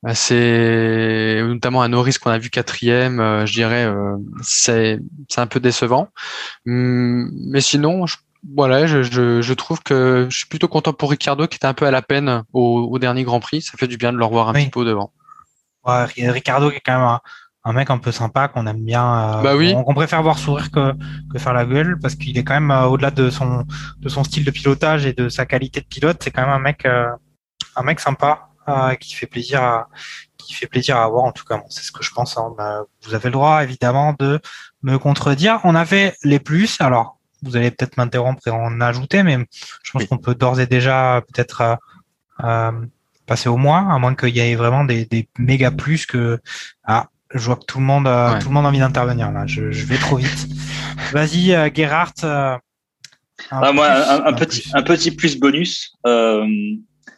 Bah, c'est notamment un Norris qu'on a vu quatrième, euh, je dirais, euh, c'est c'est un peu décevant. Hum, mais sinon, je, voilà, je, je, je, trouve que je suis plutôt content pour Ricardo qui était un peu à la peine au, au dernier Grand Prix. Ça fait du bien de le revoir un petit peu devant. Ouais, Ricardo qui est quand même un, mec un peu sympa qu'on aime bien. Euh, bah oui. On, préfère voir sourire que, que faire la gueule parce qu'il est quand même au-delà de son de son style de pilotage et de sa qualité de pilote, c'est quand même un mec un mec sympa qui fait plaisir à qui fait plaisir à voir en tout cas c'est ce que je pense hein. bah, vous avez le droit évidemment de me contredire on avait les plus alors vous allez peut-être m'interrompre et en ajouter mais je pense qu'on peut d'ores et déjà peut-être euh, euh, passer au moins à moins qu'il y ait vraiment des, des méga plus que ah je vois que tout le monde euh, tout le monde a envie d'intervenir là je, je, vais trop vite vas-y euh, Gerhardt ah, moi un, un, petit plus. un petit plus bonus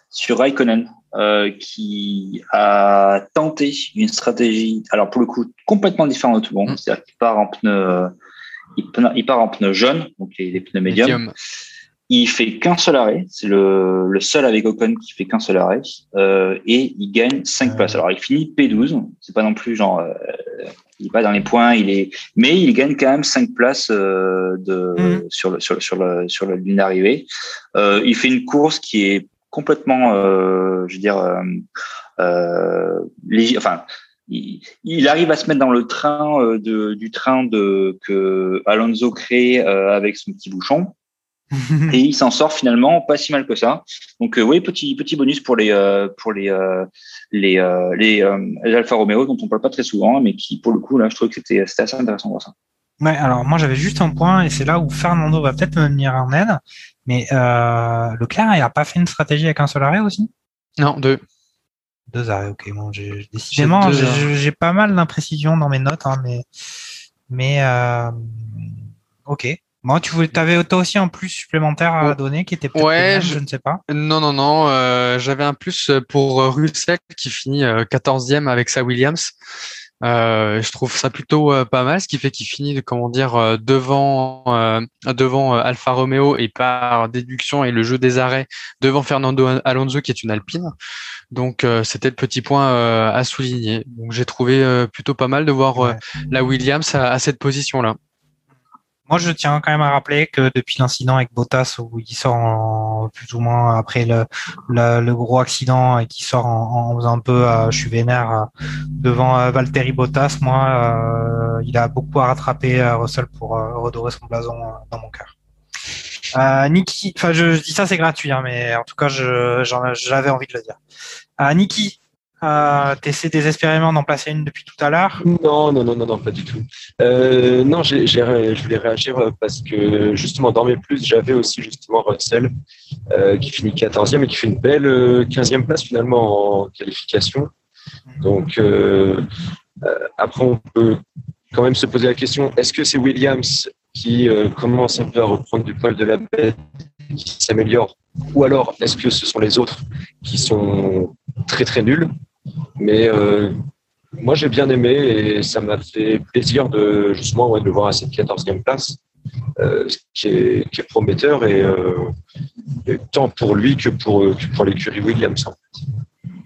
sur Raikkonen euh, qui a tenté une stratégie, alors pour le coup complètement différente de tout le monde, mm. c'est-à-dire qu'il part en pneu, il, part en pneu jaune, donc les, pneus médiums. Il fait qu'un seul arrêt, c'est le, le, seul avec Ocon qui fait qu'un seul arrêt, euh, et il gagne 5 places. Alors il finit P12, c'est pas non plus genre, euh, il est pas dans les points, il est, mais il gagne quand même 5 places euh, de mm. sur le sur sur le sur la ligne d'arrivée. Euh, il fait une course qui est complètement, euh, je veux dire, euh, euh enfin, il, arrive à se mettre dans le train euh, de, du train de que Alonso crée avec son petit bouchon. et il s'en sort finalement pas si mal que ça. Donc oui, petit petit bonus pour les pour les les les, les Alfa Romeo dont on parle pas très souvent, mais qui pour le coup là, je trouve que c'était c'était assez intéressant de voir ça. Ouais, alors moi j'avais juste un point et c'est là où Fernando va peut-être me venir en aide. Mais euh, Leclerc, il n'a pas fait une stratégie avec un seul arrêt aussi? Non, deux. Deux arrêts, ok. Bon, décidément, j'ai pas mal d'imprécisions dans mes notes, hein, mais mais euh, ok. Moi, tu voulais, avais toi aussi un plus supplémentaire à donner qui était peut-être ouais, je... ne sais pas. Non, non, non. Euh, J'avais un plus pour Russell qui finit 14e avec sa Williams. Euh, je trouve ça plutôt euh, pas mal, ce qui fait qu'il finit, comment dire, euh, devant euh, devant Alfa Romeo et par déduction et le jeu des arrêts devant Fernando Alonso qui est une Alpine. Donc c'était le petit point à souligner. Donc j'ai trouvé plutôt pas mal de voir la Williams à, à cette position là. Moi, je tiens quand même à rappeler que depuis l'incident avec Bottas, où il sort en, plus ou moins après le, le, gros accident et qui sort en, faisant un peu, euh, je suis vénère euh, devant euh, Valtteri Bottas, moi, il a beaucoup à rattraper Russell pour redorer son blason dans mon cœur. Euh, Niki, enfin je, dis ça c'est gratuit, hein, mais en tout cas j'avais envie de le dire. Euh, Niki, euh, T'essaies désespérément d'en placer une depuis tout à l'heure Non, non, non, non, non, pas du tout. Euh, non, je voulais réagir parce que justement dans mes plus, j'avais aussi justement Russell euh, qui finit 14e et qui fait une belle 15e euh, place finalement en qualification. Donc euh, euh, après, on peut quand même se poser la question est-ce que c'est Williams qui commence un peu à reprendre du poil de la bête, qui s'améliore, ou alors est-ce que ce sont les autres qui sont très très nuls? Mais euh, moi, j'ai bien aimé et ça m'a fait plaisir de justement de le voir à cette 14e place, euh, qui, est, prometteur et, euh, tant pour lui que pour, que pour l'écurie Williams.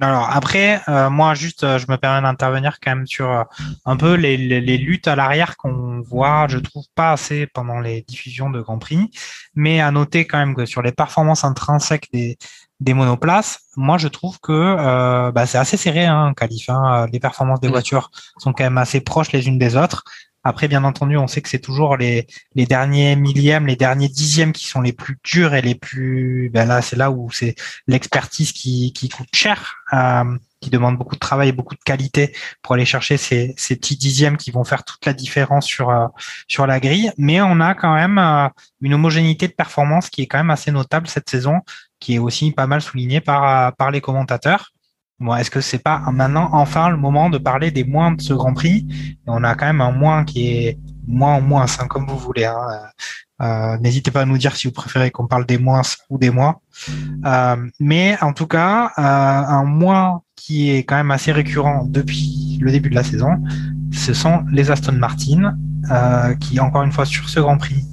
Alors après, euh, moi juste, je me permets d'intervenir quand même sur un peu les luttes à l'arrière qu'on voit, je trouve pas assez pendant les diffusions de Grand Prix, mais à noter quand même que sur les performances intrinsèques des, des monoplaces, moi je trouve que euh, bah, c'est assez serré hein, en qualif. Hein. Les performances des mmh. voitures sont quand même assez proches les unes des autres. Après, bien entendu, on sait que c'est toujours les, les derniers millièmes, les derniers dixièmes qui sont les plus durs et les plus. Ben là, c'est là où c'est l'expertise qui, qui coûte cher, euh, qui demande beaucoup de travail et beaucoup de qualité pour aller chercher ces, ces petits dixièmes qui vont faire toute la différence sur euh, sur la grille. Mais on a quand même euh, une homogénéité de performance qui est quand même assez notable cette saison, qui est aussi pas mal soulignée par par les commentateurs. Bon, est-ce que c'est pas maintenant enfin le moment de parler des moins de ce Grand Prix? On a quand même un moins qui est moins en moins, hein, comme vous voulez. Hein. Euh, N'hésitez pas à nous dire si vous préférez qu'on parle des moins ou des. Euh, mais en tout cas, euh, un moins qui est quand même assez récurrent depuis le début de la saison, ce sont les Aston Martin, euh, qui encore une fois sur ce Grand Prix,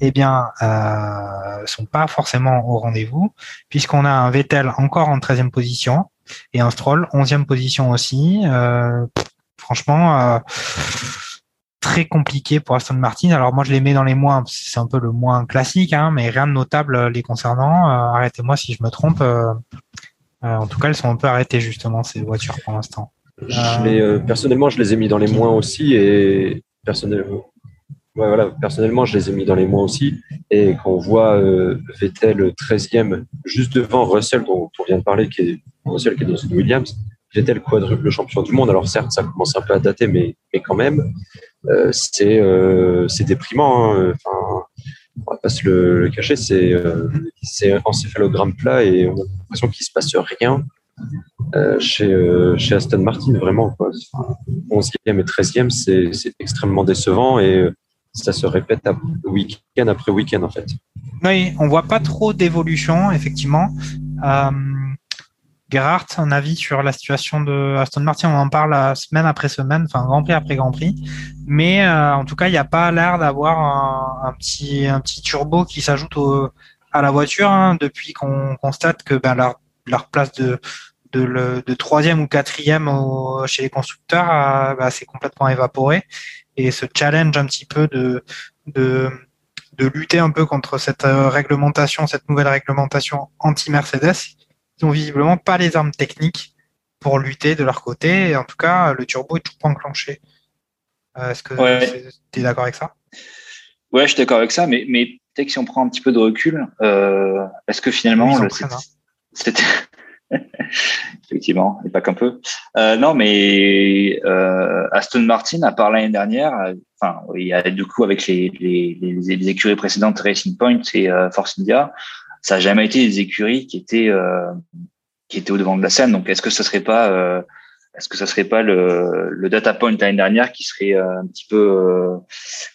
eh bien, euh, sont pas forcément au rendez-vous, puisqu'on a un Vettel encore en 13e position et un Stroll 11e position aussi. Euh, franchement, euh, très compliqué pour Aston Martin. Alors moi, je les mets dans les moins, c'est un peu le moins classique, hein, mais rien de notable les concernant. Euh, arrêtez-moi si je me trompe. En tout cas, elles sont un peu arrêtées justement ces voitures pour l'instant. Personnellement, je les ai mis dans les moins aussi et personnellement, voilà, personnellement, je les ai mis dans les moins aussi. Et quand on voit euh, Vettel 13e, juste devant Russell, dont on vient de parler, qui est Russell qui est dans une Williams, Vettel quadruple champion du monde. Alors certes, ça commence un peu à dater, mais, mais quand même, euh, c'est euh, c'est déprimant. hein. Enfin, on va pas se le, cacher, c'est un encéphalogramme plat et on a l'impression qu'il se passe rien chez, chez Aston Martin, vraiment. Quoi. Enfin, 11e et 13e, c'est extrêmement décevant et ça se répète week-end après week-end, en fait. Oui, on voit pas trop d'évolution, effectivement. Euh, Gerhardt, un avis sur la situation de Aston Martin, on en parle semaine après semaine, enfin Grand Prix après Grand Prix, mais euh, en tout cas, il n'y a pas l'air d'avoir un, petit un petit turbo qui s'ajoute à la voiture hein, depuis qu'on constate que ben, leur, place de de, troisième ou quatrième chez les constructeurs euh, bah, s'est complètement évaporé et ce challenge un petit peu de de de lutter un peu contre cette euh, réglementation, cette nouvelle réglementation anti-Mercedes. Ils ont visiblement pas les armes techniques pour lutter de leur côté. Et en tout cas, le turbo est toujours pas enclenché. Euh, Est-ce que Ouais. tu es d'accord avec ça? Ouais, je suis d'accord avec ça, mais, mais peut-être que si on prend un petit peu de recul, euh, est-ce que finalement, le-. effectivement, et pas qu'un peu. Euh, non, mais euh, Aston Martin, à part l'année dernière, enfin, il y a du coup avec les, les, les, les écuries précédentes, Racing Point et euh, Force India, ça n'a jamais été des écuries qui étaient euh, qui étaient au devant de la scène. Donc, est-ce que ça serait pas euh, est-ce que ça serait pas le, le data point l'année dernière qui serait euh, un petit peu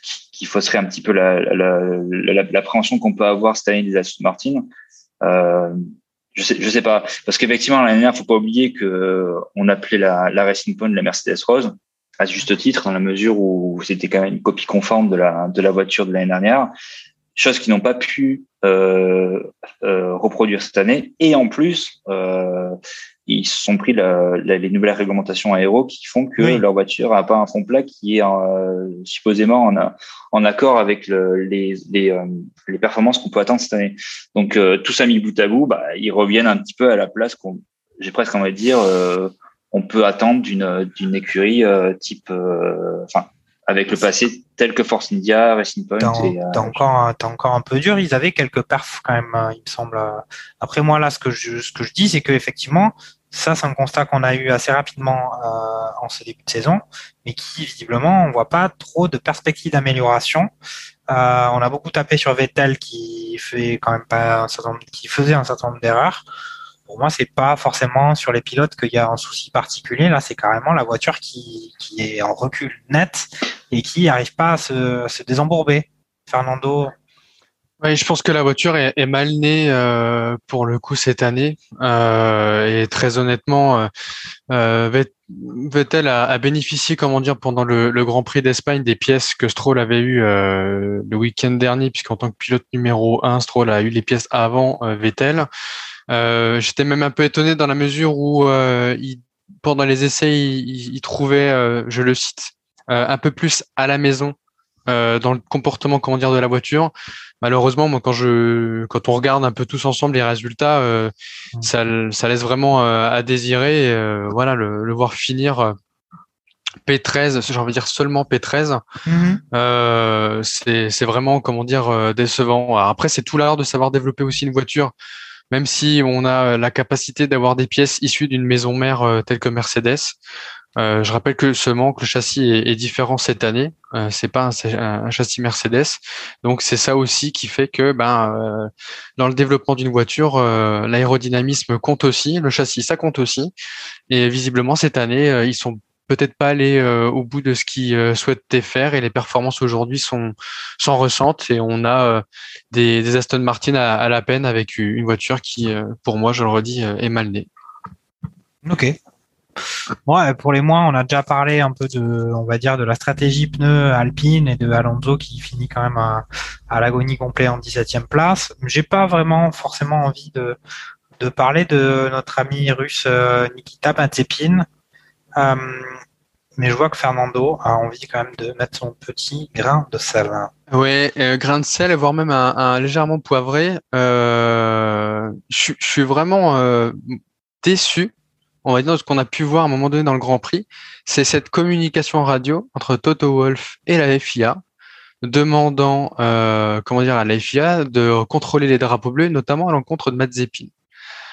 qui, qui fausserait un petit peu la, la, la, la- l'appréhension qu'on peut avoir cette année des Aston Martin? Je sais, je sais pas, parce qu'effectivement l'année dernière, faut pas oublier que euh, on appelait la, la Racing Point la Mercedes Rose à juste titre, dans la mesure où c'était quand même une copie conforme de la de la voiture de l'année dernière, chose qu'ils n'ont pas pu euh, euh, reproduire cette année. Et en plus, euh, ils se sont pris la, la- les nouvelles réglementations aéro qui font que Oui. leur voiture a pas un fond plat qui est euh, supposément en, en accord avec le, les, les, euh, les performances qu'on peut attendre cette année. Donc euh, tout ça mis bout à bout, bah, ils reviennent un petit peu à la place qu'on, j'ai presque envie de dire, euh, on peut attendre d'une d'une écurie euh, type, euh, enfin avec le passé tel que Force India, Racing Point. T'es euh, encore, t'es encore un peu dur. Ils avaient quelques perfs quand même, euh, il me semble. Après moi là, ce que je, ce que je dis, c'est que effectivement, ça c'est un constat qu'on a eu assez rapidement euh, en ce début de saison, mais qui visiblement on voit pas trop de perspectives d'amélioration. Euh, on a beaucoup tapé sur Vettel qui fait quand même pas un certain nombre, qui faisait un certain nombre d'erreurs. Pour moi, c'est pas forcément sur les pilotes qu'il y a un souci particulier. Là, c'est carrément la voiture qui, qui est en recul net et qui n'arrive pas à se, se désembourber. Fernando, Oui, je pense que la voiture est, mal née euh, pour le coup cette année. Euh, et très honnêtement, euh, Vet- Vettel a, bénéficié, comment dire, pendant le, le Grand Prix d'Espagne des pièces que Stroll avait eues le week-end dernier, puisqu'en tant que pilote numéro 1, Stroll a eu les pièces avant Vettel. Euh, J'étais même un peu étonné dans la mesure où euh, il, pendant les essais, il, il- il trouvait, euh, je le cite, euh, un peu plus à la maison euh, dans le comportement, comment dire, de la voiture malheureusement, moi, quand je, quand on regarde un peu tous ensemble les résultats, euh, ça, ça laisse vraiment euh, à désirer. et, euh, voilà, le, le voir finir euh, P13, j'ai envie de dire seulement P13, euh, c'est, vraiment, comment dire, euh, décevant. Alors après, c'est tout l'art de savoir développer aussi une voiture, même si on a euh, la capacité d'avoir des pièces issues d'une maison mère euh, telle que Mercedes. Euh, je rappelle que seulement que le châssis est, différent cette année. C'est pas un, un, châssis Mercedes, donc c'est ça aussi qui fait que ben dans le développement d'une voiture, l'aérodynamisme compte aussi, le châssis ça compte aussi. Et visiblement cette année, ils sont peut-être pas aller euh, au bout de ce qu'ils euh, souhaitaient faire et les performances aujourd'hui sont s'en ressentent et on a euh, des, Aston Martin à, la peine avec une voiture qui, pour moi, je le redis, est mal née. Ok. Ouais, pour les moins, on a déjà parlé un peu de, on va dire, de la stratégie pneu Alpine et de Alonso qui finit quand même à, l'agonie complet en 17e place. J'ai pas vraiment forcément envie de, de parler de notre ami russe Nikita Mazepin. Euh, mais je vois que Fernando a envie quand même de mettre son petit grain de sel. Ouais, euh, grain de sel, voire même un, légèrement poivré. Euh, je, suis vraiment déçu, on va dire, de ce qu'on a pu voir à un moment donné dans le Grand Prix. C'est cette communication radio entre Toto Wolff et la FIA, demandant, comment dire, à la FIA de contrôler les drapeaux bleus, notamment à l'encontre de Mazepin.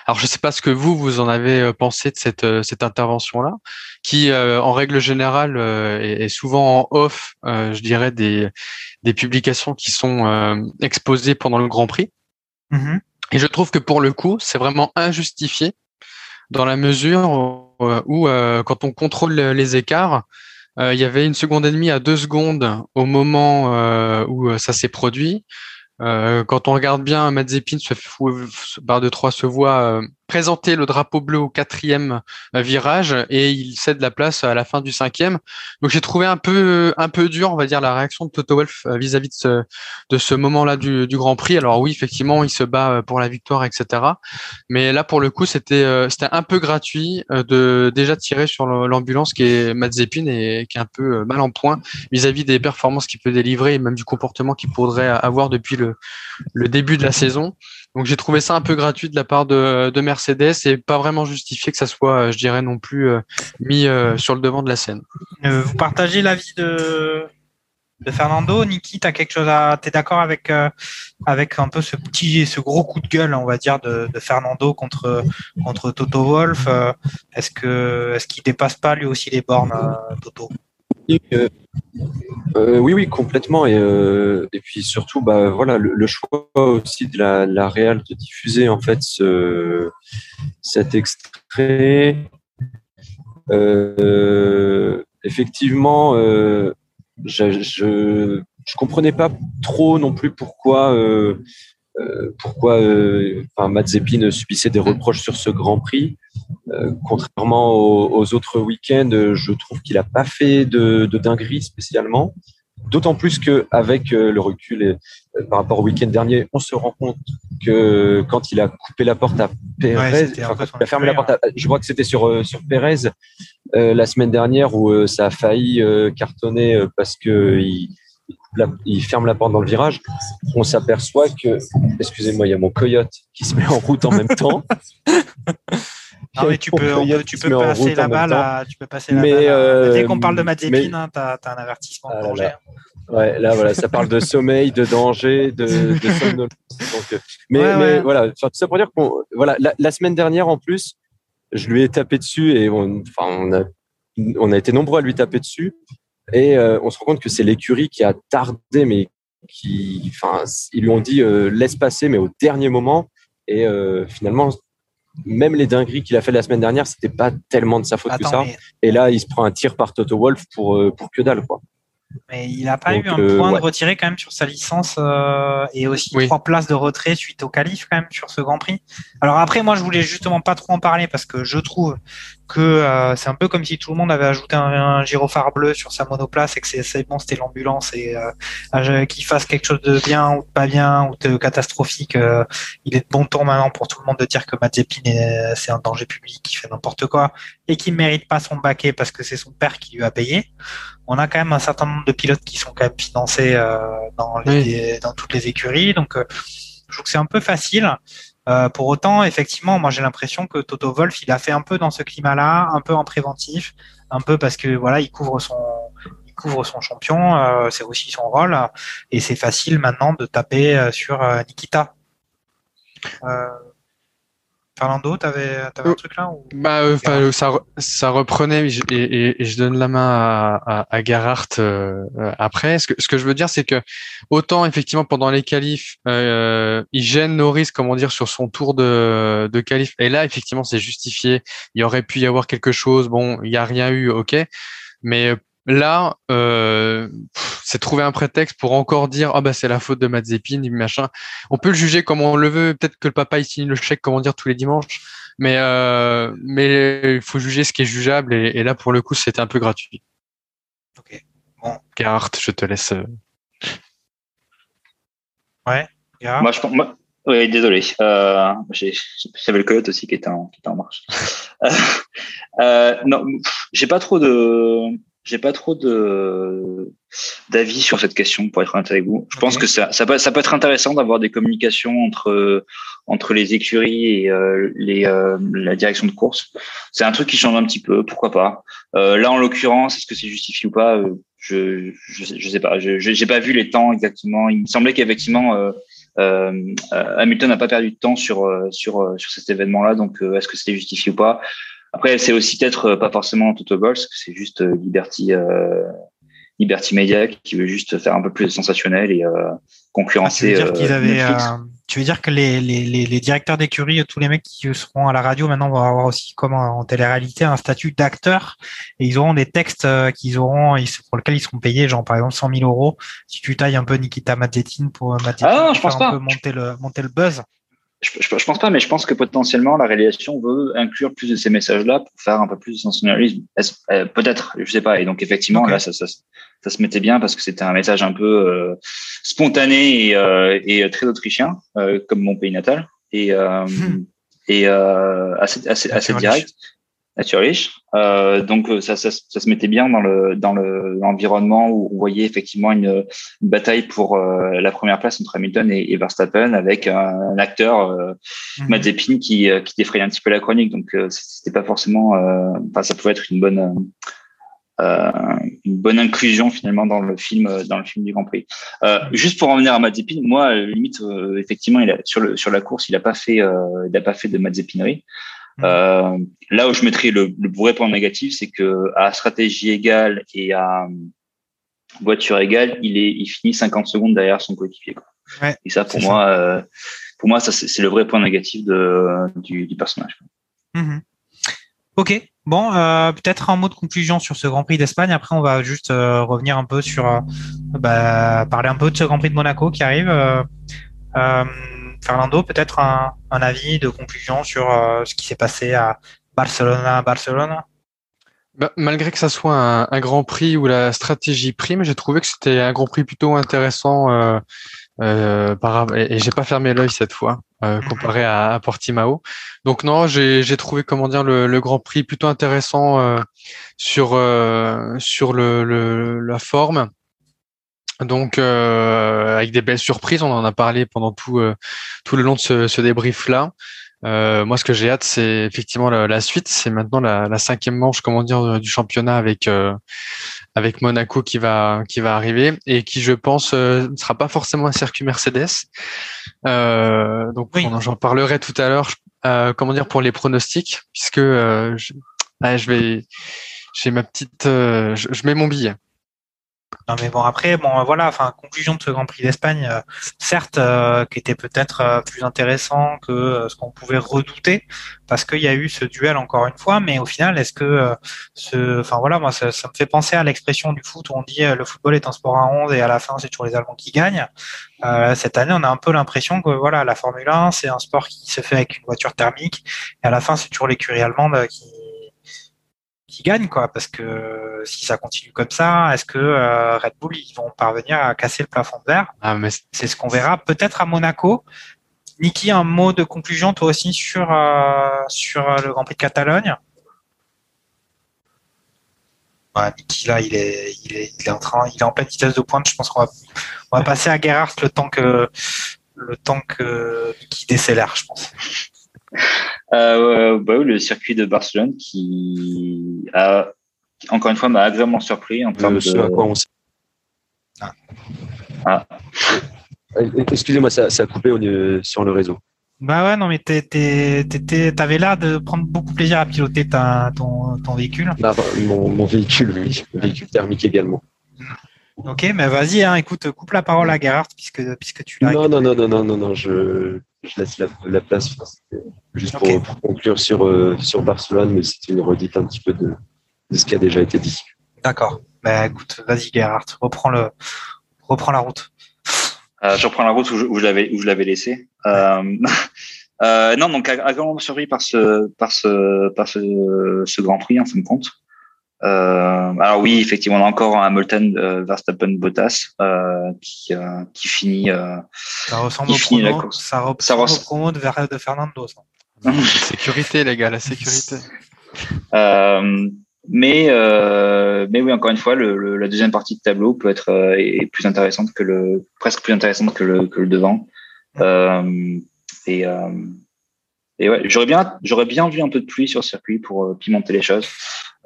Alors, je ne sais pas ce que vous, vous en avez euh, pensé de cette, euh, cette intervention-là, qui, euh, en règle générale, euh, est, souvent en off, euh, je dirais, des, des publications qui sont euh, exposées pendant le Grand Prix. Mm-hmm. Et je trouve que pour le coup, c'est vraiment injustifié dans la mesure où, où quand on contrôle les écarts, il y avait une seconde et demie à deux secondes au moment où ça s'est produit. Euh, quand on regarde bien, Mazepin se barre de 3 se voit euh, présenter le drapeau bleu au quatrième euh, virage et il cède la place à la fin du cinquième. Donc j'ai trouvé un peu un peu dur, on va dire, la réaction de Toto Wolff euh, vis-à-vis de ce, de ce moment-là du, Grand Prix. Alors oui, effectivement, il se bat pour la victoire, etc. Mais là, pour le coup, c'était c'était un peu gratuit de déjà tirer sur l'ambulance qui est Mazepin et qui est un peu mal en point vis-à-vis des performances qu'il peut délivrer et même du comportement qu'il pourrait avoir depuis le le début de la saison. Donc j'ai trouvé ça un peu gratuit de la part de, de, Mercedes et pas vraiment justifié que ça soit, je dirais, non plus euh, mis euh, sur le devant de la scène. Euh, vous partagez l'avis de, Fernando, Niki, t'as quelque chose à, t'es d'accord avec euh, avec un peu ce petit, ce gros coup de gueule, on va dire, de, de Fernando contre contre Toto Wolf. est-ce que est-ce qu'il dépasse pas lui aussi les bornes, Toto? Euh, oui, oui, complètement. Et, euh, et puis surtout, bah, voilà, le, choix aussi de la, la Real de diffuser en fait ce, cet extrait. Euh, effectivement, je, je, je comprenais pas trop non plus pourquoi. Pourquoi enfin, Mazepin subissait des reproches sur ce Grand Prix. Euh, contrairement aux, aux autres week-ends, je trouve qu'il n'a pas fait de, de dinguerie spécialement. D'autant plus qu'avec euh, le recul et, euh, par rapport au week-end dernier, on se rend compte que quand il a coupé la porte à Pérez, ouais, enfin, il a fermé la porte, à, je crois que c'était sur sur Pérez euh, la semaine dernière où ça a failli cartonner parce que il, la, il ferme la porte dans le virage, on s'aperçoit que, excusez-moi, il y a mon coyote qui se met en route en même temps. Non, mais tu peux, on peut, tu peux passer la balle, à, tu peux passer la mais balle. Euh, Dès qu'on parle de Mazepin, hein, tu as, as, un avertissement de ah, danger. Là. Ouais, là, voilà, ça parle de sommeil, de danger, de, de somnolence. Donc, mais, ouais, mais ouais. voilà, tout ça pour dire qu'on, voilà, la, la, semaine dernière, en plus, je lui ai tapé dessus et on, enfin, on a, on a été nombreux à lui taper dessus. Et euh, on se rend compte que c'est l'écurie qui a tardé, mais qui, enfin, ils lui ont dit euh, laisse passer, mais au dernier moment. Et euh, finalement, même les dingueries qu'il a fait la semaine dernière, c'était pas tellement de sa faute Attends, que ça. Mais... Et là, il se prend un tir par Toto Wolf pour euh, pour que dalle, quoi. Mais il n'a pas Donc, eu un euh, point ouais. de retiré quand même sur sa licence euh, et aussi oui. trois places de retrait suite au qualif quand même sur ce Grand Prix. Alors après, moi, je voulais justement pas trop en parler parce que je trouve que euh, c'est un peu comme si tout le monde avait ajouté un, un gyrophare bleu sur sa monoplace et que c'est bon, c'était l'ambulance et euh, qu'il fasse quelque chose de bien ou de pas bien ou de catastrophique. Euh, il est de bon ton maintenant pour tout le monde de dire que Mazepin c'est un danger public, qui fait n'importe quoi et qui mérite pas son baquet parce que c'est son père qui lui a payé. On a quand même un certain nombre de pilotes qui sont quand même financés euh, dans, les, oui. dans toutes les écuries, donc euh, je trouve que c'est un peu facile. Euh, pour autant, effectivement, moi j'ai l'impression que Toto Wolf, il a fait un peu dans ce climat-là, un peu en préventif, un peu parce que voilà, il couvre son, il couvre son champion, euh, c'est aussi son rôle, et c'est facile maintenant de taper sur euh, Nikita. Fernando, t'avais avais un truc là ou... bah, euh, ça, ça reprenait et, et, et, je donne la main à, à, à Gerhardt euh, après. Ce que, ce que je veux dire, c'est que autant effectivement pendant les qualifs, euh, il gêne Norris, comment dire, sur son tour de, de qualif. Et là, effectivement, c'est justifié. Il aurait pu y avoir quelque chose. Bon, il n'y a rien eu, ok. Mais Là, euh, c'est trouver un prétexte pour encore dire ah bah c'est la faute de Mazepin, machin. On peut le juger comme on le veut. Peut-être que le papa il signe le chèque, comment dire, tous les dimanches. Mais euh, mais il faut juger ce qui est jugeable et, là pour le coup c'était un peu gratuit. Ok. Bon. Gerhardt, je te laisse. Euh. Ouais. Moi je moi, oui, désolé. Euh, J'avais le coyote aussi qui était en, qui était en marche. euh, non, j'ai pas trop de j'ai pas trop de d'avis sur cette question pour être honnête avec vous. Je pense que ça, ça peut, ça peut être intéressant d'avoir des communications entre entre les écuries et euh, les euh, la direction de course. C'est un truc qui change un petit peu, pourquoi pas. Euh, là en l'occurrence, est-ce que c'est justifié ou pas? Euh, je, je, je sais pas. Je j'ai pas vu les temps exactement. Il me semblait qu'effectivement euh, Hamilton n'a pas perdu de temps sur sur sur cet événement-là. Donc est-ce que c'était justifié ou pas? Après, c'est aussi peut-être euh, pas forcément Toto Wolff, c'est juste euh, Liberty, euh, Liberty Media qui veut juste faire un peu plus sensationnel et euh, concurrencer. Ah, tu, veux dire avaient, tu veux dire que les, les, les directeurs d'écurie, tous les mecs qui seront à la radio maintenant vont avoir aussi comme en télé-réalité un statut d'acteur et ils auront des textes qu'ils auront pour lesquels ils seront payés, genre par exemple 100 000 euros si tu tailles un peu Nikita Mazepin pour ah, je pense pas. un peu monter le monter le buzz je, je, pense pas, mais je pense que potentiellement la réalisation veut inclure plus de ces messages-là pour faire un peu plus de sensationnalisme. Euh, peut-être, je sais pas. Et donc effectivement, là, ça, ça, ça, se mettait bien parce que c'était un message un peu euh, spontané et, euh, et, très autrichien, euh, comme mon pays natal, et, hmm. et assez, assez, assez direct. Naturlich. Euh, donc euh, ça, ça, ça, se mettait bien dans le dans le l'environnement où on voyait effectivement une, une bataille pour euh, la première place entre Hamilton et, et Verstappen avec un, acteur euh, mm Mazepin qui euh, qui défrayait un petit peu la chronique. Donc c'était pas forcément. Enfin ça pouvait être une bonne une bonne inclusion finalement dans le film dans le film du Grand Prix. juste pour en venir à Mazepin, moi limite effectivement il a, sur le sur la course il a pas fait il a pas fait de Mazepinerie. Mmh. Euh, là où je mettrais le, le, vrai point négatif, c'est que à stratégie égale et à voiture égale, il est, il finit 50 secondes derrière son coéquipier. Ouais, et ça, pour moi, euh, pour moi, ça c'est le vrai point négatif de, du, du personnage. Mmh. Ok, bon, euh, peut-être un mot de conclusion sur ce Grand Prix d'Espagne. Après, on va juste euh, revenir un peu sur, euh, bah, parler un peu de ce Grand Prix de Monaco qui arrive. Euh, Fernando, peut-être un, avis de conclusion sur euh, ce qui s'est passé à Barcelona, Barcelone bah, malgré que ça soit un, Grand Prix où la stratégie prime, j'ai trouvé que c'était un Grand Prix plutôt intéressant. Euh, euh, par, et, j'ai pas fermé l'œil cette fois mhm. comparé à, Portimao. Donc non, j'ai trouvé comment dire le, Grand Prix plutôt intéressant sur sur le, la forme donc, euh, avec des belles surprises, on en a parlé pendant tout, euh, tout le long de ce, ce débrief-là. Euh, moi, ce que j'ai hâte, c'est effectivement la, suite. C'est maintenant la, la, cinquième manche, comment dire, du championnat avec euh, avec Monaco qui va qui va arriver et qui, je pense, euh, ne sera pas forcément un circuit Mercedes. donc, j'en parlerai tout à l'heure. comment dire pour les pronostics, puisque je, je vais j'ai ma petite, je, je mets mon billet. Non mais bon après bon voilà enfin conclusion de ce Grand Prix d'Espagne euh, certes euh, qui était peut-être euh, plus intéressant que ce qu'on pouvait redouter parce qu'il y a eu ce duel encore une fois mais au final est-ce que ce enfin voilà moi ça, ça, me fait penser à l'expression du foot où on dit le football est un sport à 11 et à la fin c'est toujours les Allemands qui gagnent. Cette année on a un peu l'impression que voilà la Formule 1 c'est un sport qui se fait avec une voiture thermique et à la fin c'est toujours l'écurie allemande qui qui gagne quoi parce que si ça continue comme ça est-ce que euh, Red Bull ils vont parvenir à casser le plafond de verre? Ah, mais c'est ce qu'on verra peut-être à Monaco. Niki un mot de conclusion toi aussi sur euh, sur euh, le Grand Prix de Catalogne? Ouais, Niki là il est, il est il est en train il est en pleine vitesse de pointe. Je pense qu'on va on va passer à Gerhardt le temps que le temps que qui décélère je pense euh, bah le circuit de Barcelone qui a, encore une fois, m'a agréablement surpris en termes de. À quoi on... ah. ah. Excusez-moi, ça, ça, a coupé sur le réseau. Bah ouais, non, mais t'avais l'air de prendre beaucoup plaisir à piloter ta, ton, ton véhicule. Ah, mon, mon véhicule, oui, le véhicule thermique également. Ok, mais vas-y, hein, écoute, coupe la parole à Gerhardt puisque, puisque tu l'as. Non, non, non, non, non, non, non, je, je laisse la, la place. C'était Juste pour, conclure sur, euh, sur Barcelone, mais c'est une redite un petit peu de, de ce qui a déjà été dit. D'accord. Bah écoute, vas-y, Gerhardt, reprends, le, reprends la route. Euh, je reprends la route où je, où je l'avais où je l'avais laissé. Euh, euh, non, donc agréablement surpris par ce par ce par ce, ce Grand Prix en fin de compte. Euh, alors oui, effectivement, on a encore un Hamilton euh, Verstappen Bottas euh, qui euh, qui finit. Euh, Ça ressemble au finit la promo, course. ça ressemble Ça au promo de, Ver- de Fernando. ça. La sécurité, les gars, la sécurité. Euh, mais euh, mais oui, encore une fois, le, le- la deuxième partie de tableau peut être euh, est plus intéressante que le presque plus intéressante que le que le devant. Euh, et euh, et ouais, j'aurais bien j'aurais bien vu un peu de pluie sur le circuit pour euh, pimenter les choses.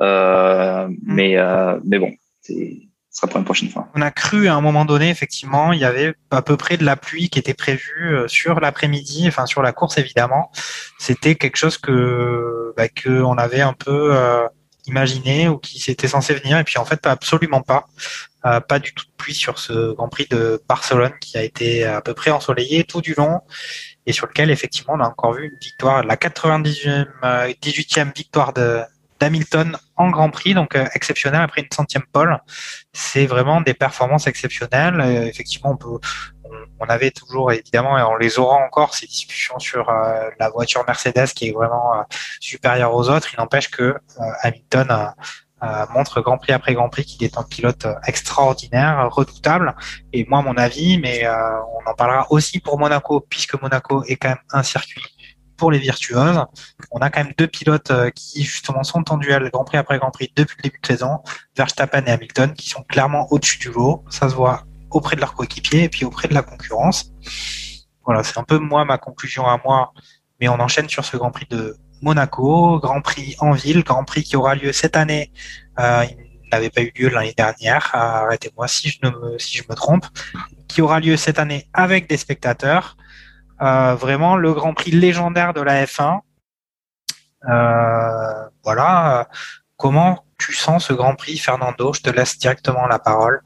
Euh, mais euh, mais bon, c'est ce sera pour une prochaine fois. On a cru à un moment donné, effectivement, il y avait à peu près de la pluie qui était prévue euh, sur l'après-midi, enfin sur la course évidemment. C'était quelque chose que bah, que on avait un peu euh, imaginé ou qui s'était censé venir, et puis en fait absolument pas, Euh, pas du tout de pluie sur ce Grand Prix de Barcelone qui a été à peu près ensoleillé tout du long et sur lequel effectivement on a encore vu une victoire, la 98e, euh, 18e victoire de d'Hamilton en Grand Prix, donc euh, exceptionnel après une centième pole c'est vraiment des performances exceptionnelles. Euh, effectivement, on peut, on, avait toujours évidemment et on les aura encore ces discussions sur euh, la voiture Mercedes qui est vraiment supérieure aux autres. Il n'empêche que Hamilton montre Grand Prix après Grand Prix qu'il est un pilote extraordinaire, redoutable. Et moi, mon avis, mais on en parlera aussi pour Monaco puisque Monaco est quand même un circuit pour les virtuoses. On a quand même deux pilotes euh, qui justement sont en duel Grand Prix après Grand Prix depuis le début de saison. Verstappen et Hamilton qui sont clairement au-dessus du lot. Ça se voit auprès de leurs coéquipiers et puis auprès de la concurrence. Voilà, c'est un peu moi ma conclusion à moi. Mais on enchaîne sur ce Grand Prix de Monaco, Grand Prix en ville, Grand Prix qui aura lieu cette année. Euh, il n'avait pas eu lieu l'année dernière. Arrêtez-moi si je me trompe. Qui aura lieu cette année avec des spectateurs. Euh, vraiment le Grand Prix légendaire de la F1. Euh, voilà. Comment tu sens ce Grand Prix, Fernando? Je te laisse directement la parole.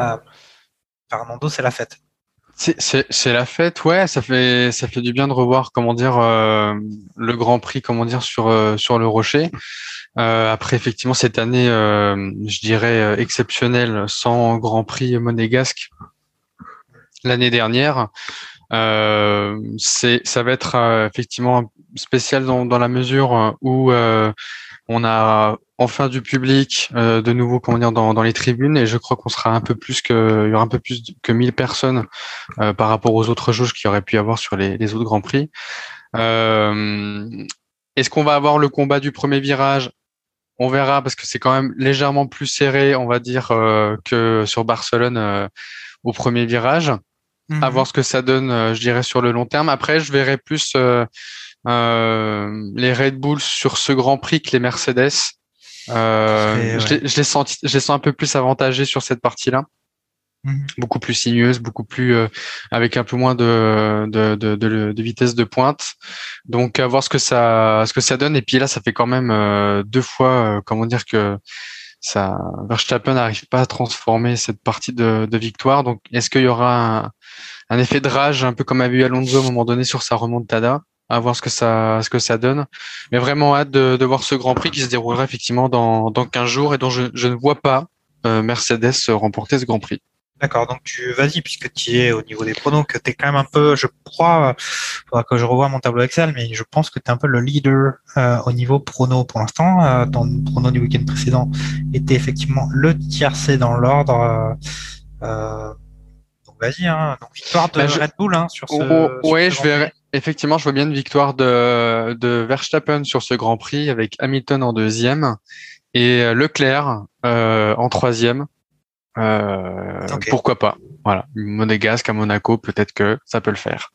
Euh, Fernando, c'est la fête. C'est- la fête, ouais, ça fait du bien de revoir comment dire le Grand Prix, comment dire sur le Rocher. Après effectivement cette année, je dirais exceptionnelle, sans Grand Prix monégasque l'année dernière. Euh, c'est ça va être euh, effectivement spécial dans dans la mesure où euh, on a enfin du public euh, de nouveau comment dire dans dans les tribunes et je crois qu'on sera un peu plus que il y aura un peu plus que 1000 personnes euh, par rapport aux autres jauges qu'il y aurait pu y avoir sur les, les autres grands prix. Euh, Est-ce qu'on va avoir le combat du premier virage? On verra parce que c'est quand même légèrement plus serré, on va dire, que sur Barcelone au premier virage. À voir ce que ça donne, euh, je dirais, sur le long terme. Après, je verrai plus euh, euh, les Red Bulls sur ce Grand Prix que les Mercedes. Euh, je, les, je les sens, je les sens un peu plus avantagés sur cette partie-là Mhm. beaucoup plus sinueuse, beaucoup plus euh, avec un peu moins de, de, de, de, de vitesse de pointe. Donc à voir ce que ça ce que ça donne. Et puis là, ça fait quand même euh, deux fois, comment dire que ça Verstappen n'arrive pas à transformer cette partie de, de victoire. Donc est-ce qu'il y aura un, un effet de rage, un peu comme a vu Alonso à un moment donné sur sa remontada? À voir ce que ça ce que ça donne. Mais vraiment hâte de, de voir ce Grand Prix qui se déroulera effectivement dans, dans 15 jours et dont je, je ne vois pas euh, Mercedes remporter ce Grand Prix. D'accord, donc tu vas-y puisque tu es au niveau des pronos, que tu es quand même un peu, je crois, faudra que je revoie mon tableau Excel, mais je pense que tu es un peu le leader euh, au niveau prono pour l'instant. Euh, ton prono du week-end précédent était effectivement le tiercé dans l'ordre. Euh, donc vas-y, hein. donc victoire de Bah, je- Red Bull hein, sur ce. Oh, ouais, ce je. Effectivement, je vois bien une victoire de, de Verstappen sur ce Grand Prix avec Hamilton en deuxième et Leclerc euh, en troisième. Euh, Ok. Pourquoi pas Voilà, Monégasque à Monaco, peut-être que ça peut le faire.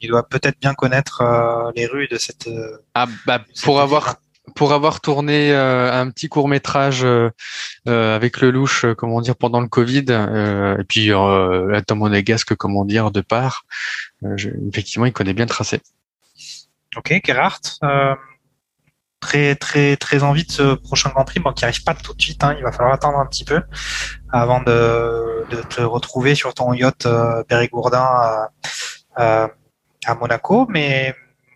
Il doit peut-être bien connaître euh, les rues de cette. euh, Ah bah cette pour ville. avoir pour avoir tourné euh, un petit court métrage avec le louche, comment dire, pendant le Covid, et puis euh, Tom monégasque, comment dire, de part, je- effectivement, il connaît bien le tracé. Ok, Gerhardt. Très très très envie de ce prochain Grand Prix, bon, qui arrive pas tout de suite. Hein, il va falloir attendre un petit peu avant de, te retrouver sur ton yacht euh, périgourdin à Monaco. Mais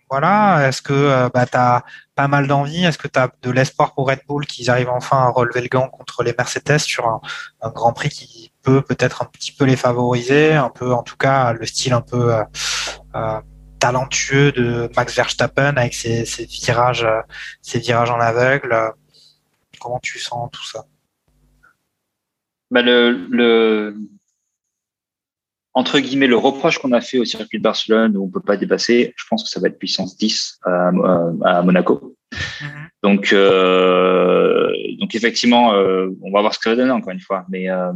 voilà, est-ce que euh, bah, tu as pas mal d'envie? Est-ce que tu as de l'espoir pour Red Bull qu'ils arrivent enfin à relever le gant contre les Mercedes sur un, un Grand Prix qui peut peut-être un petit peu les favoriser, un peu en tout cas le style un peu euh, euh, talentueux de Max Verstappen avec ses, ses virages, ses virages en aveugle. Comment tu sens tout ça? Bah, le, le, entre guillemets, le reproche qu'on a fait au circuit de Barcelone où on peut pas dépasser, je pense que ça va être puissance 10 à, à Monaco. Donc, euh, donc effectivement, euh, on va voir ce que ça va donner encore une fois. Mais euh,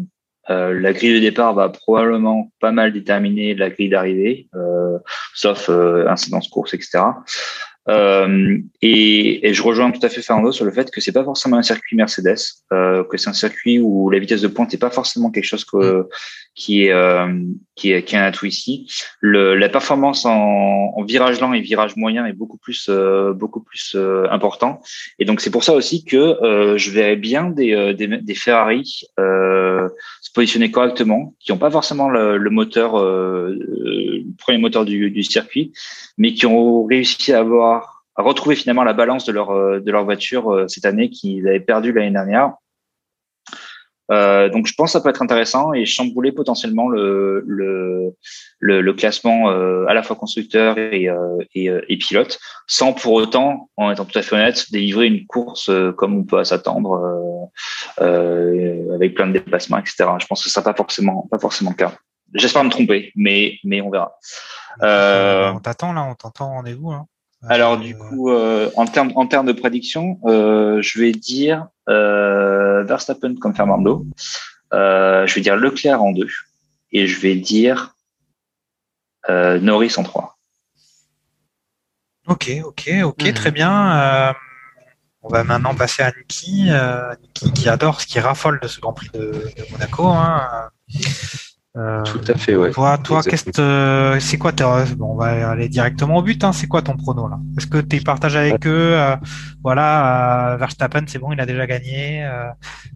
euh, la grille de départ va probablement pas mal déterminer la grille d'arrivée, euh, sauf euh, incidence course, etc. Euh, et, et je rejoins tout à fait Fernando sur le fait que c'est pas forcément un circuit Mercedes, euh, que c'est un circuit où la vitesse de pointe n'est pas forcément quelque chose que, qui est euh, qui est qui est un atout ici. Le, la performance en, en virage lent et virage moyen est beaucoup plus euh, beaucoup plus euh, important. Et donc c'est pour ça aussi que euh, je verrais bien des euh, des, des Ferrari euh, se positionner correctement, qui n'ont pas forcément le, le moteur euh, le premier moteur du, du circuit, mais qui ont réussi à avoir retrouver finalement la balance de leur euh, de leur voiture euh, cette année qu'ils avaient perdu l'année dernière. Euh, donc je pense que ça peut être intéressant et chambouler potentiellement le le, le, le classement euh, à la fois constructeur et, euh, et, euh, et pilote, sans pour autant, en étant tout à fait honnête, délivrer une course euh, comme on peut s'attendre, euh, euh, avec plein de déplacements, etc. Je pense que ça pas forcément pas forcément le cas. J'espère me tromper, mais mais on verra. Euh, On t'attend là, on t'entend rendez-vous. Hein. Alors du coup, euh, en termes en termes de prédiction, euh, je vais dire euh, Verstappen comme Fernando. Euh, je vais dire Leclerc en deux et je vais dire euh, Norris en trois. Ok, ok, ok, Mhm. très bien. Euh, on va maintenant passer à Niki, euh, Niki qui adore, ce qui raffole de ce Grand Prix de, de Monaco. Hein. Euh, Tout à fait, ouais. Toi, toi, qu'est-ce que c'est quoi bon, on va aller directement au but. Hein. C'est quoi ton prono là? Est-ce que tu partages avec eux euh, Voilà, euh, Verstappen, c'est bon, il a déjà gagné. euh,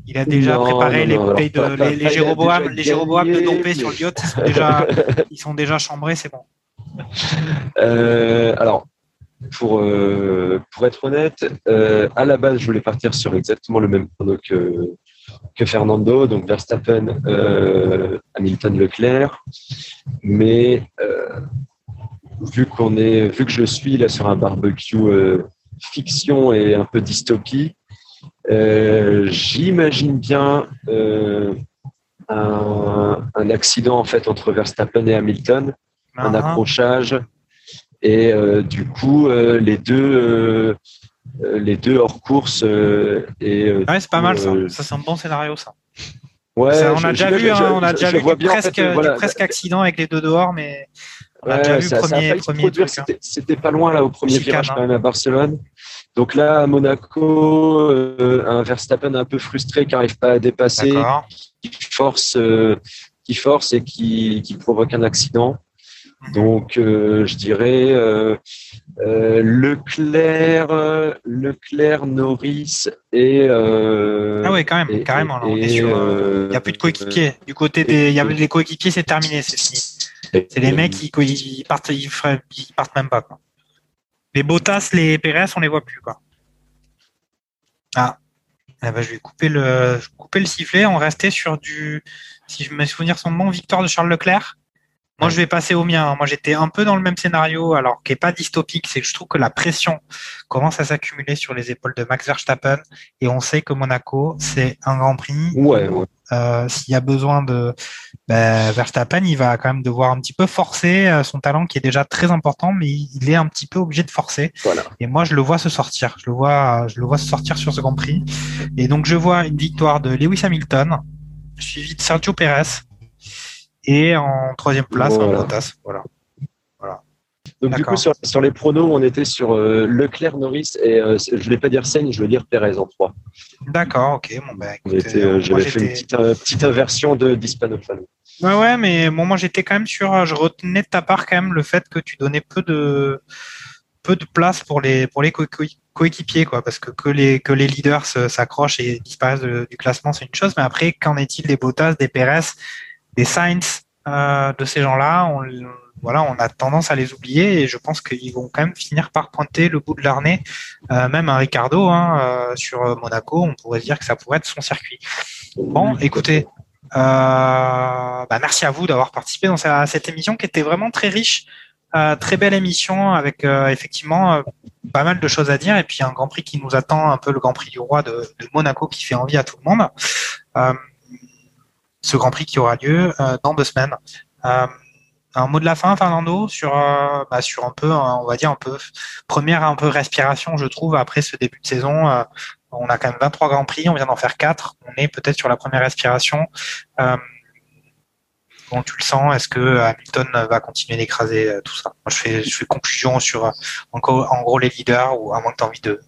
il a déjà Non, préparé non, les non, bouteilles de pas- les, les Jéroboam, les Jéroboam de Dompé sur le yacht. Ils sont déjà, ils sont déjà chambrés, c'est bon. Euh, alors, pour, euh, pour être honnête, euh, à la base, je voulais partir sur exactement le même prono que, que Fernando, donc Verstappen, euh, Hamilton, Leclerc. Mais euh, vu qu'on est, vu que je suis là sur un barbecue euh, fiction et un peu dystopie, j'imagine bien un, un accident en fait entre Verstappen et Hamilton un Ah, accrochage et euh, du coup les deux les deux hors course euh, et euh, Ouais, c'est pas mal ça. euh, Ça, c'est un bon scénario ça. ouais Ça, on je- a je- déjà je- vu, hein, je- on a je- déjà je vu en presque, fait, euh, du voilà, presque accident avec les deux dehors, mais on a ouais, déjà vu ça, le ça a premier, premier produire, truc. hein. c'était- c'était pas loin là au premier Chicane, virage hein. quand même à Barcelone donc là à Monaco euh, un Verstappen un peu frustré qui n'arrive pas à dépasser D'accord. qui force euh, qui force et qui, qui provoque un accident donc euh, je dirais euh, Leclerc, euh, Leclerc, Norris et. euh, Ah ouais, quand même, et- carrément. là, on et, est sur. Il n'y a plus de coéquipiers. Du côté des, il y avait les coéquipiers, c'est terminé, c'est fini. C'est les mecs qui ils partent, ils, partent même pas. Quoi. Les Bottas, les Pérez, on les voit plus. Quoi. Ah, eh ben, je vais couper le, couper le sifflet. On restait sur du, si je me souviens son nom, Victoire de Charles Leclerc. Moi, je vais passer au mien. Moi, j'étais un peu dans le même scénario, alors qui est pas dystopique. C'est que je trouve que la pression commence à s'accumuler sur les épaules de Max Verstappen, et on sait que Monaco, c'est un Grand Prix Ouais, ouais. euh, s'il y a besoin de ben, Verstappen, il va quand même devoir un petit peu forcer euh, son talent qui est déjà très important, mais il est un petit peu obligé de forcer. Voilà. Et moi, je le vois se sortir. Je le vois, je le vois se sortir sur ce Grand Prix. Et donc, je vois une victoire de Lewis Hamilton, suivi de Sergio Perez, et en troisième place, Voilà. un Bottas. Voilà. Donc du coup, sur, sur les pronos, on était sur euh, Leclerc, Norris et euh, je voulais pas dire Sainz, je veux dire Perez en 3. D'accord, ok. Bon, bah, était, euh, J'avais fait une petite, petite inversion de d'Hispanophone. Ouais, ouais, mais bon, moi j'étais quand même sur. Je retenais de ta part quand même le fait que tu donnais peu de peu de place pour les pour les co- co- coéquipiers, quoi, parce que que les que les leaders s'accrochent et disparaissent de- du classement, c'est une chose. Mais après, qu'en est-il des Bottas, des Perez, des Sainz, euh, de ces gens-là On voilà, on a tendance à les oublier et je pense qu'ils vont quand même finir par pointer le bout de leur nez. Euh, même un Ricardo hein, euh, sur Monaco, on pourrait se dire que ça pourrait être son circuit. Bon, écoutez, euh, bah, merci à vous d'avoir participé dans sa- cette émission qui était vraiment très riche, euh, très belle émission avec euh, effectivement euh, pas mal de choses à dire et puis un Grand Prix qui nous attend, un peu le Grand Prix du Roi de, de Monaco qui fait envie à tout le monde. Ce Grand Prix qui aura lieu euh, dans deux semaines. Euh, un mot de la fin, Fernando, sur euh, bah, sur un peu, euh, on va dire un peu première un peu respiration, je trouve, après ce début de saison. euh, on a quand même 23 Grands Prix, on vient d'en faire 4. On est peut-être sur la première respiration. Euh, comment tu le sens Est-ce que Hamilton va continuer d'écraser tout ça? Moi, je fais, je fais conclusion sur euh, en, gros, en gros les leaders, ou à moins que tu as envie de,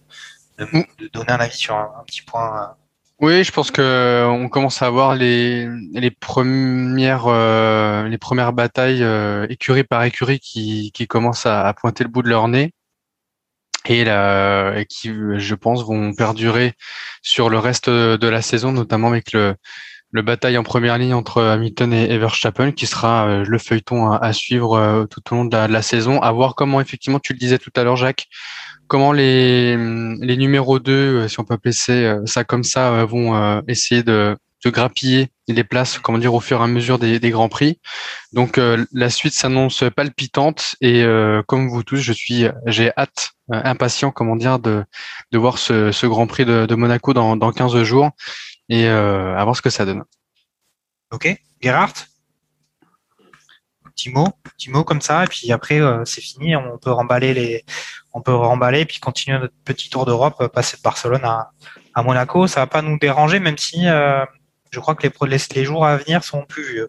de, de donner un avis sur un, un petit point. Oui, je pense que on commence à avoir les les premières euh, les premières batailles euh, écurie par écurie qui qui commencent à, pointer le bout de leur nez. Et là, et qui je pense vont perdurer sur le reste de la saison, notamment avec le le bataille en première ligne entre Hamilton et et Verstappen, qui sera euh, le feuilleton à, suivre euh, tout au long de la saison, à voir comment effectivement tu le disais tout à l'heure, Jacques, comment les, les numéros 2, euh, si on peut appeler ça, euh, comme ça, euh, vont essayer de, de grappiller les places, comment dire, au fur et à mesure des, des grands prix. Donc la suite s'annonce palpitante et comme vous tous, je suis, j'ai hâte, impatient, comment dire, de, de voir ce, ce Grand Prix de, de Monaco dans, dans 15 jours et à voir ce que ça donne. Ok, Gerhardt Petit mot, petit mot comme ça, et puis après euh, c'est fini, on peut remballer les, on peut remballer, puis continuer notre petit tour d'Europe, euh, passer de Barcelone à, Monaco. Ça va pas nous déranger, même si euh, je crois que les, les, jours à venir sont plus vieux.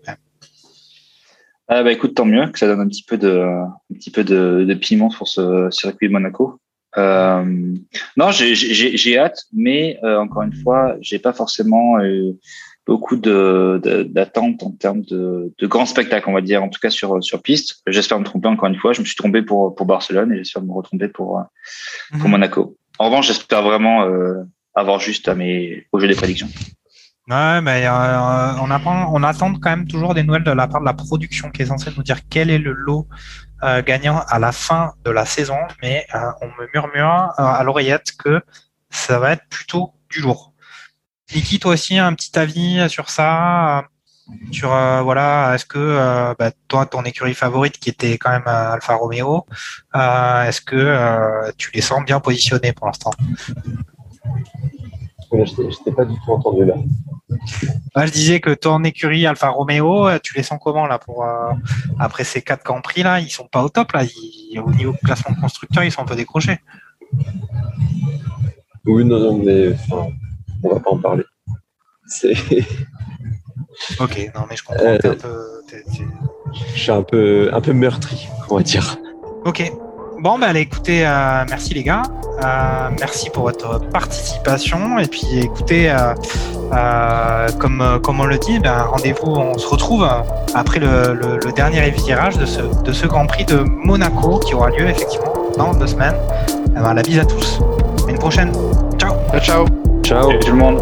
Ah bah écoute, tant mieux que ça donne un petit peu de, un petit peu de, piment sur ce circuit de Monaco. Non, j'ai- hâte, mais encore une fois, j'ai pas forcément beaucoup d'attentes en termes de, de grands spectacles, on va dire, en tout cas sur sur piste. J'espère me tromper encore une fois. Je me suis trompé pour pour Barcelone et j'espère me retromper pour euh, pour Mhm. Monaco. En revanche, j'espère vraiment euh, avoir juste à mes au jeu des prédictions. Ouais, mais euh, on, apprend, on attend quand même toujours des nouvelles de la part de la production qui est censée nous dire quel est le lot euh, gagnant à la fin de la saison. Mais euh, on me murmure euh, à l'oreillette que ça va être plutôt du lourd. Niki, toi aussi, un petit avis sur ça euh, Sur euh, voilà, est-ce que euh, bah, toi, ton écurie favorite qui était quand même euh, Alfa Romeo, est-ce que tu les sens bien positionnés pour l'instant? Je t'ai- pas du tout entendu là. Ouais, je disais que ton écurie Alfa Romeo, tu les sens comment là pour après ces quatre grands prix là, ils sont pas au top là. Ils- au niveau classement constructeur, ils sont un peu décrochés. Oui, non, non, mais enfin, on va pas en parler. C'est, Ok, non mais je comprends. T'es un peu, je suis un peu, un peu meurtri, on va dire. Ok. Bon, bah allez, écoutez, euh, merci les gars. Euh, merci pour votre participation. Et puis écoutez, euh, comme, comme on le dit, ben, rendez-vous, on se retrouve après le, le- le dernier virage de ce, de ce Grand Prix de Monaco qui aura lieu effectivement dans deux semaines. Eh ben, la bise à tous. À une prochaine. Ciao Ciao. Ciao. Salut tout le monde.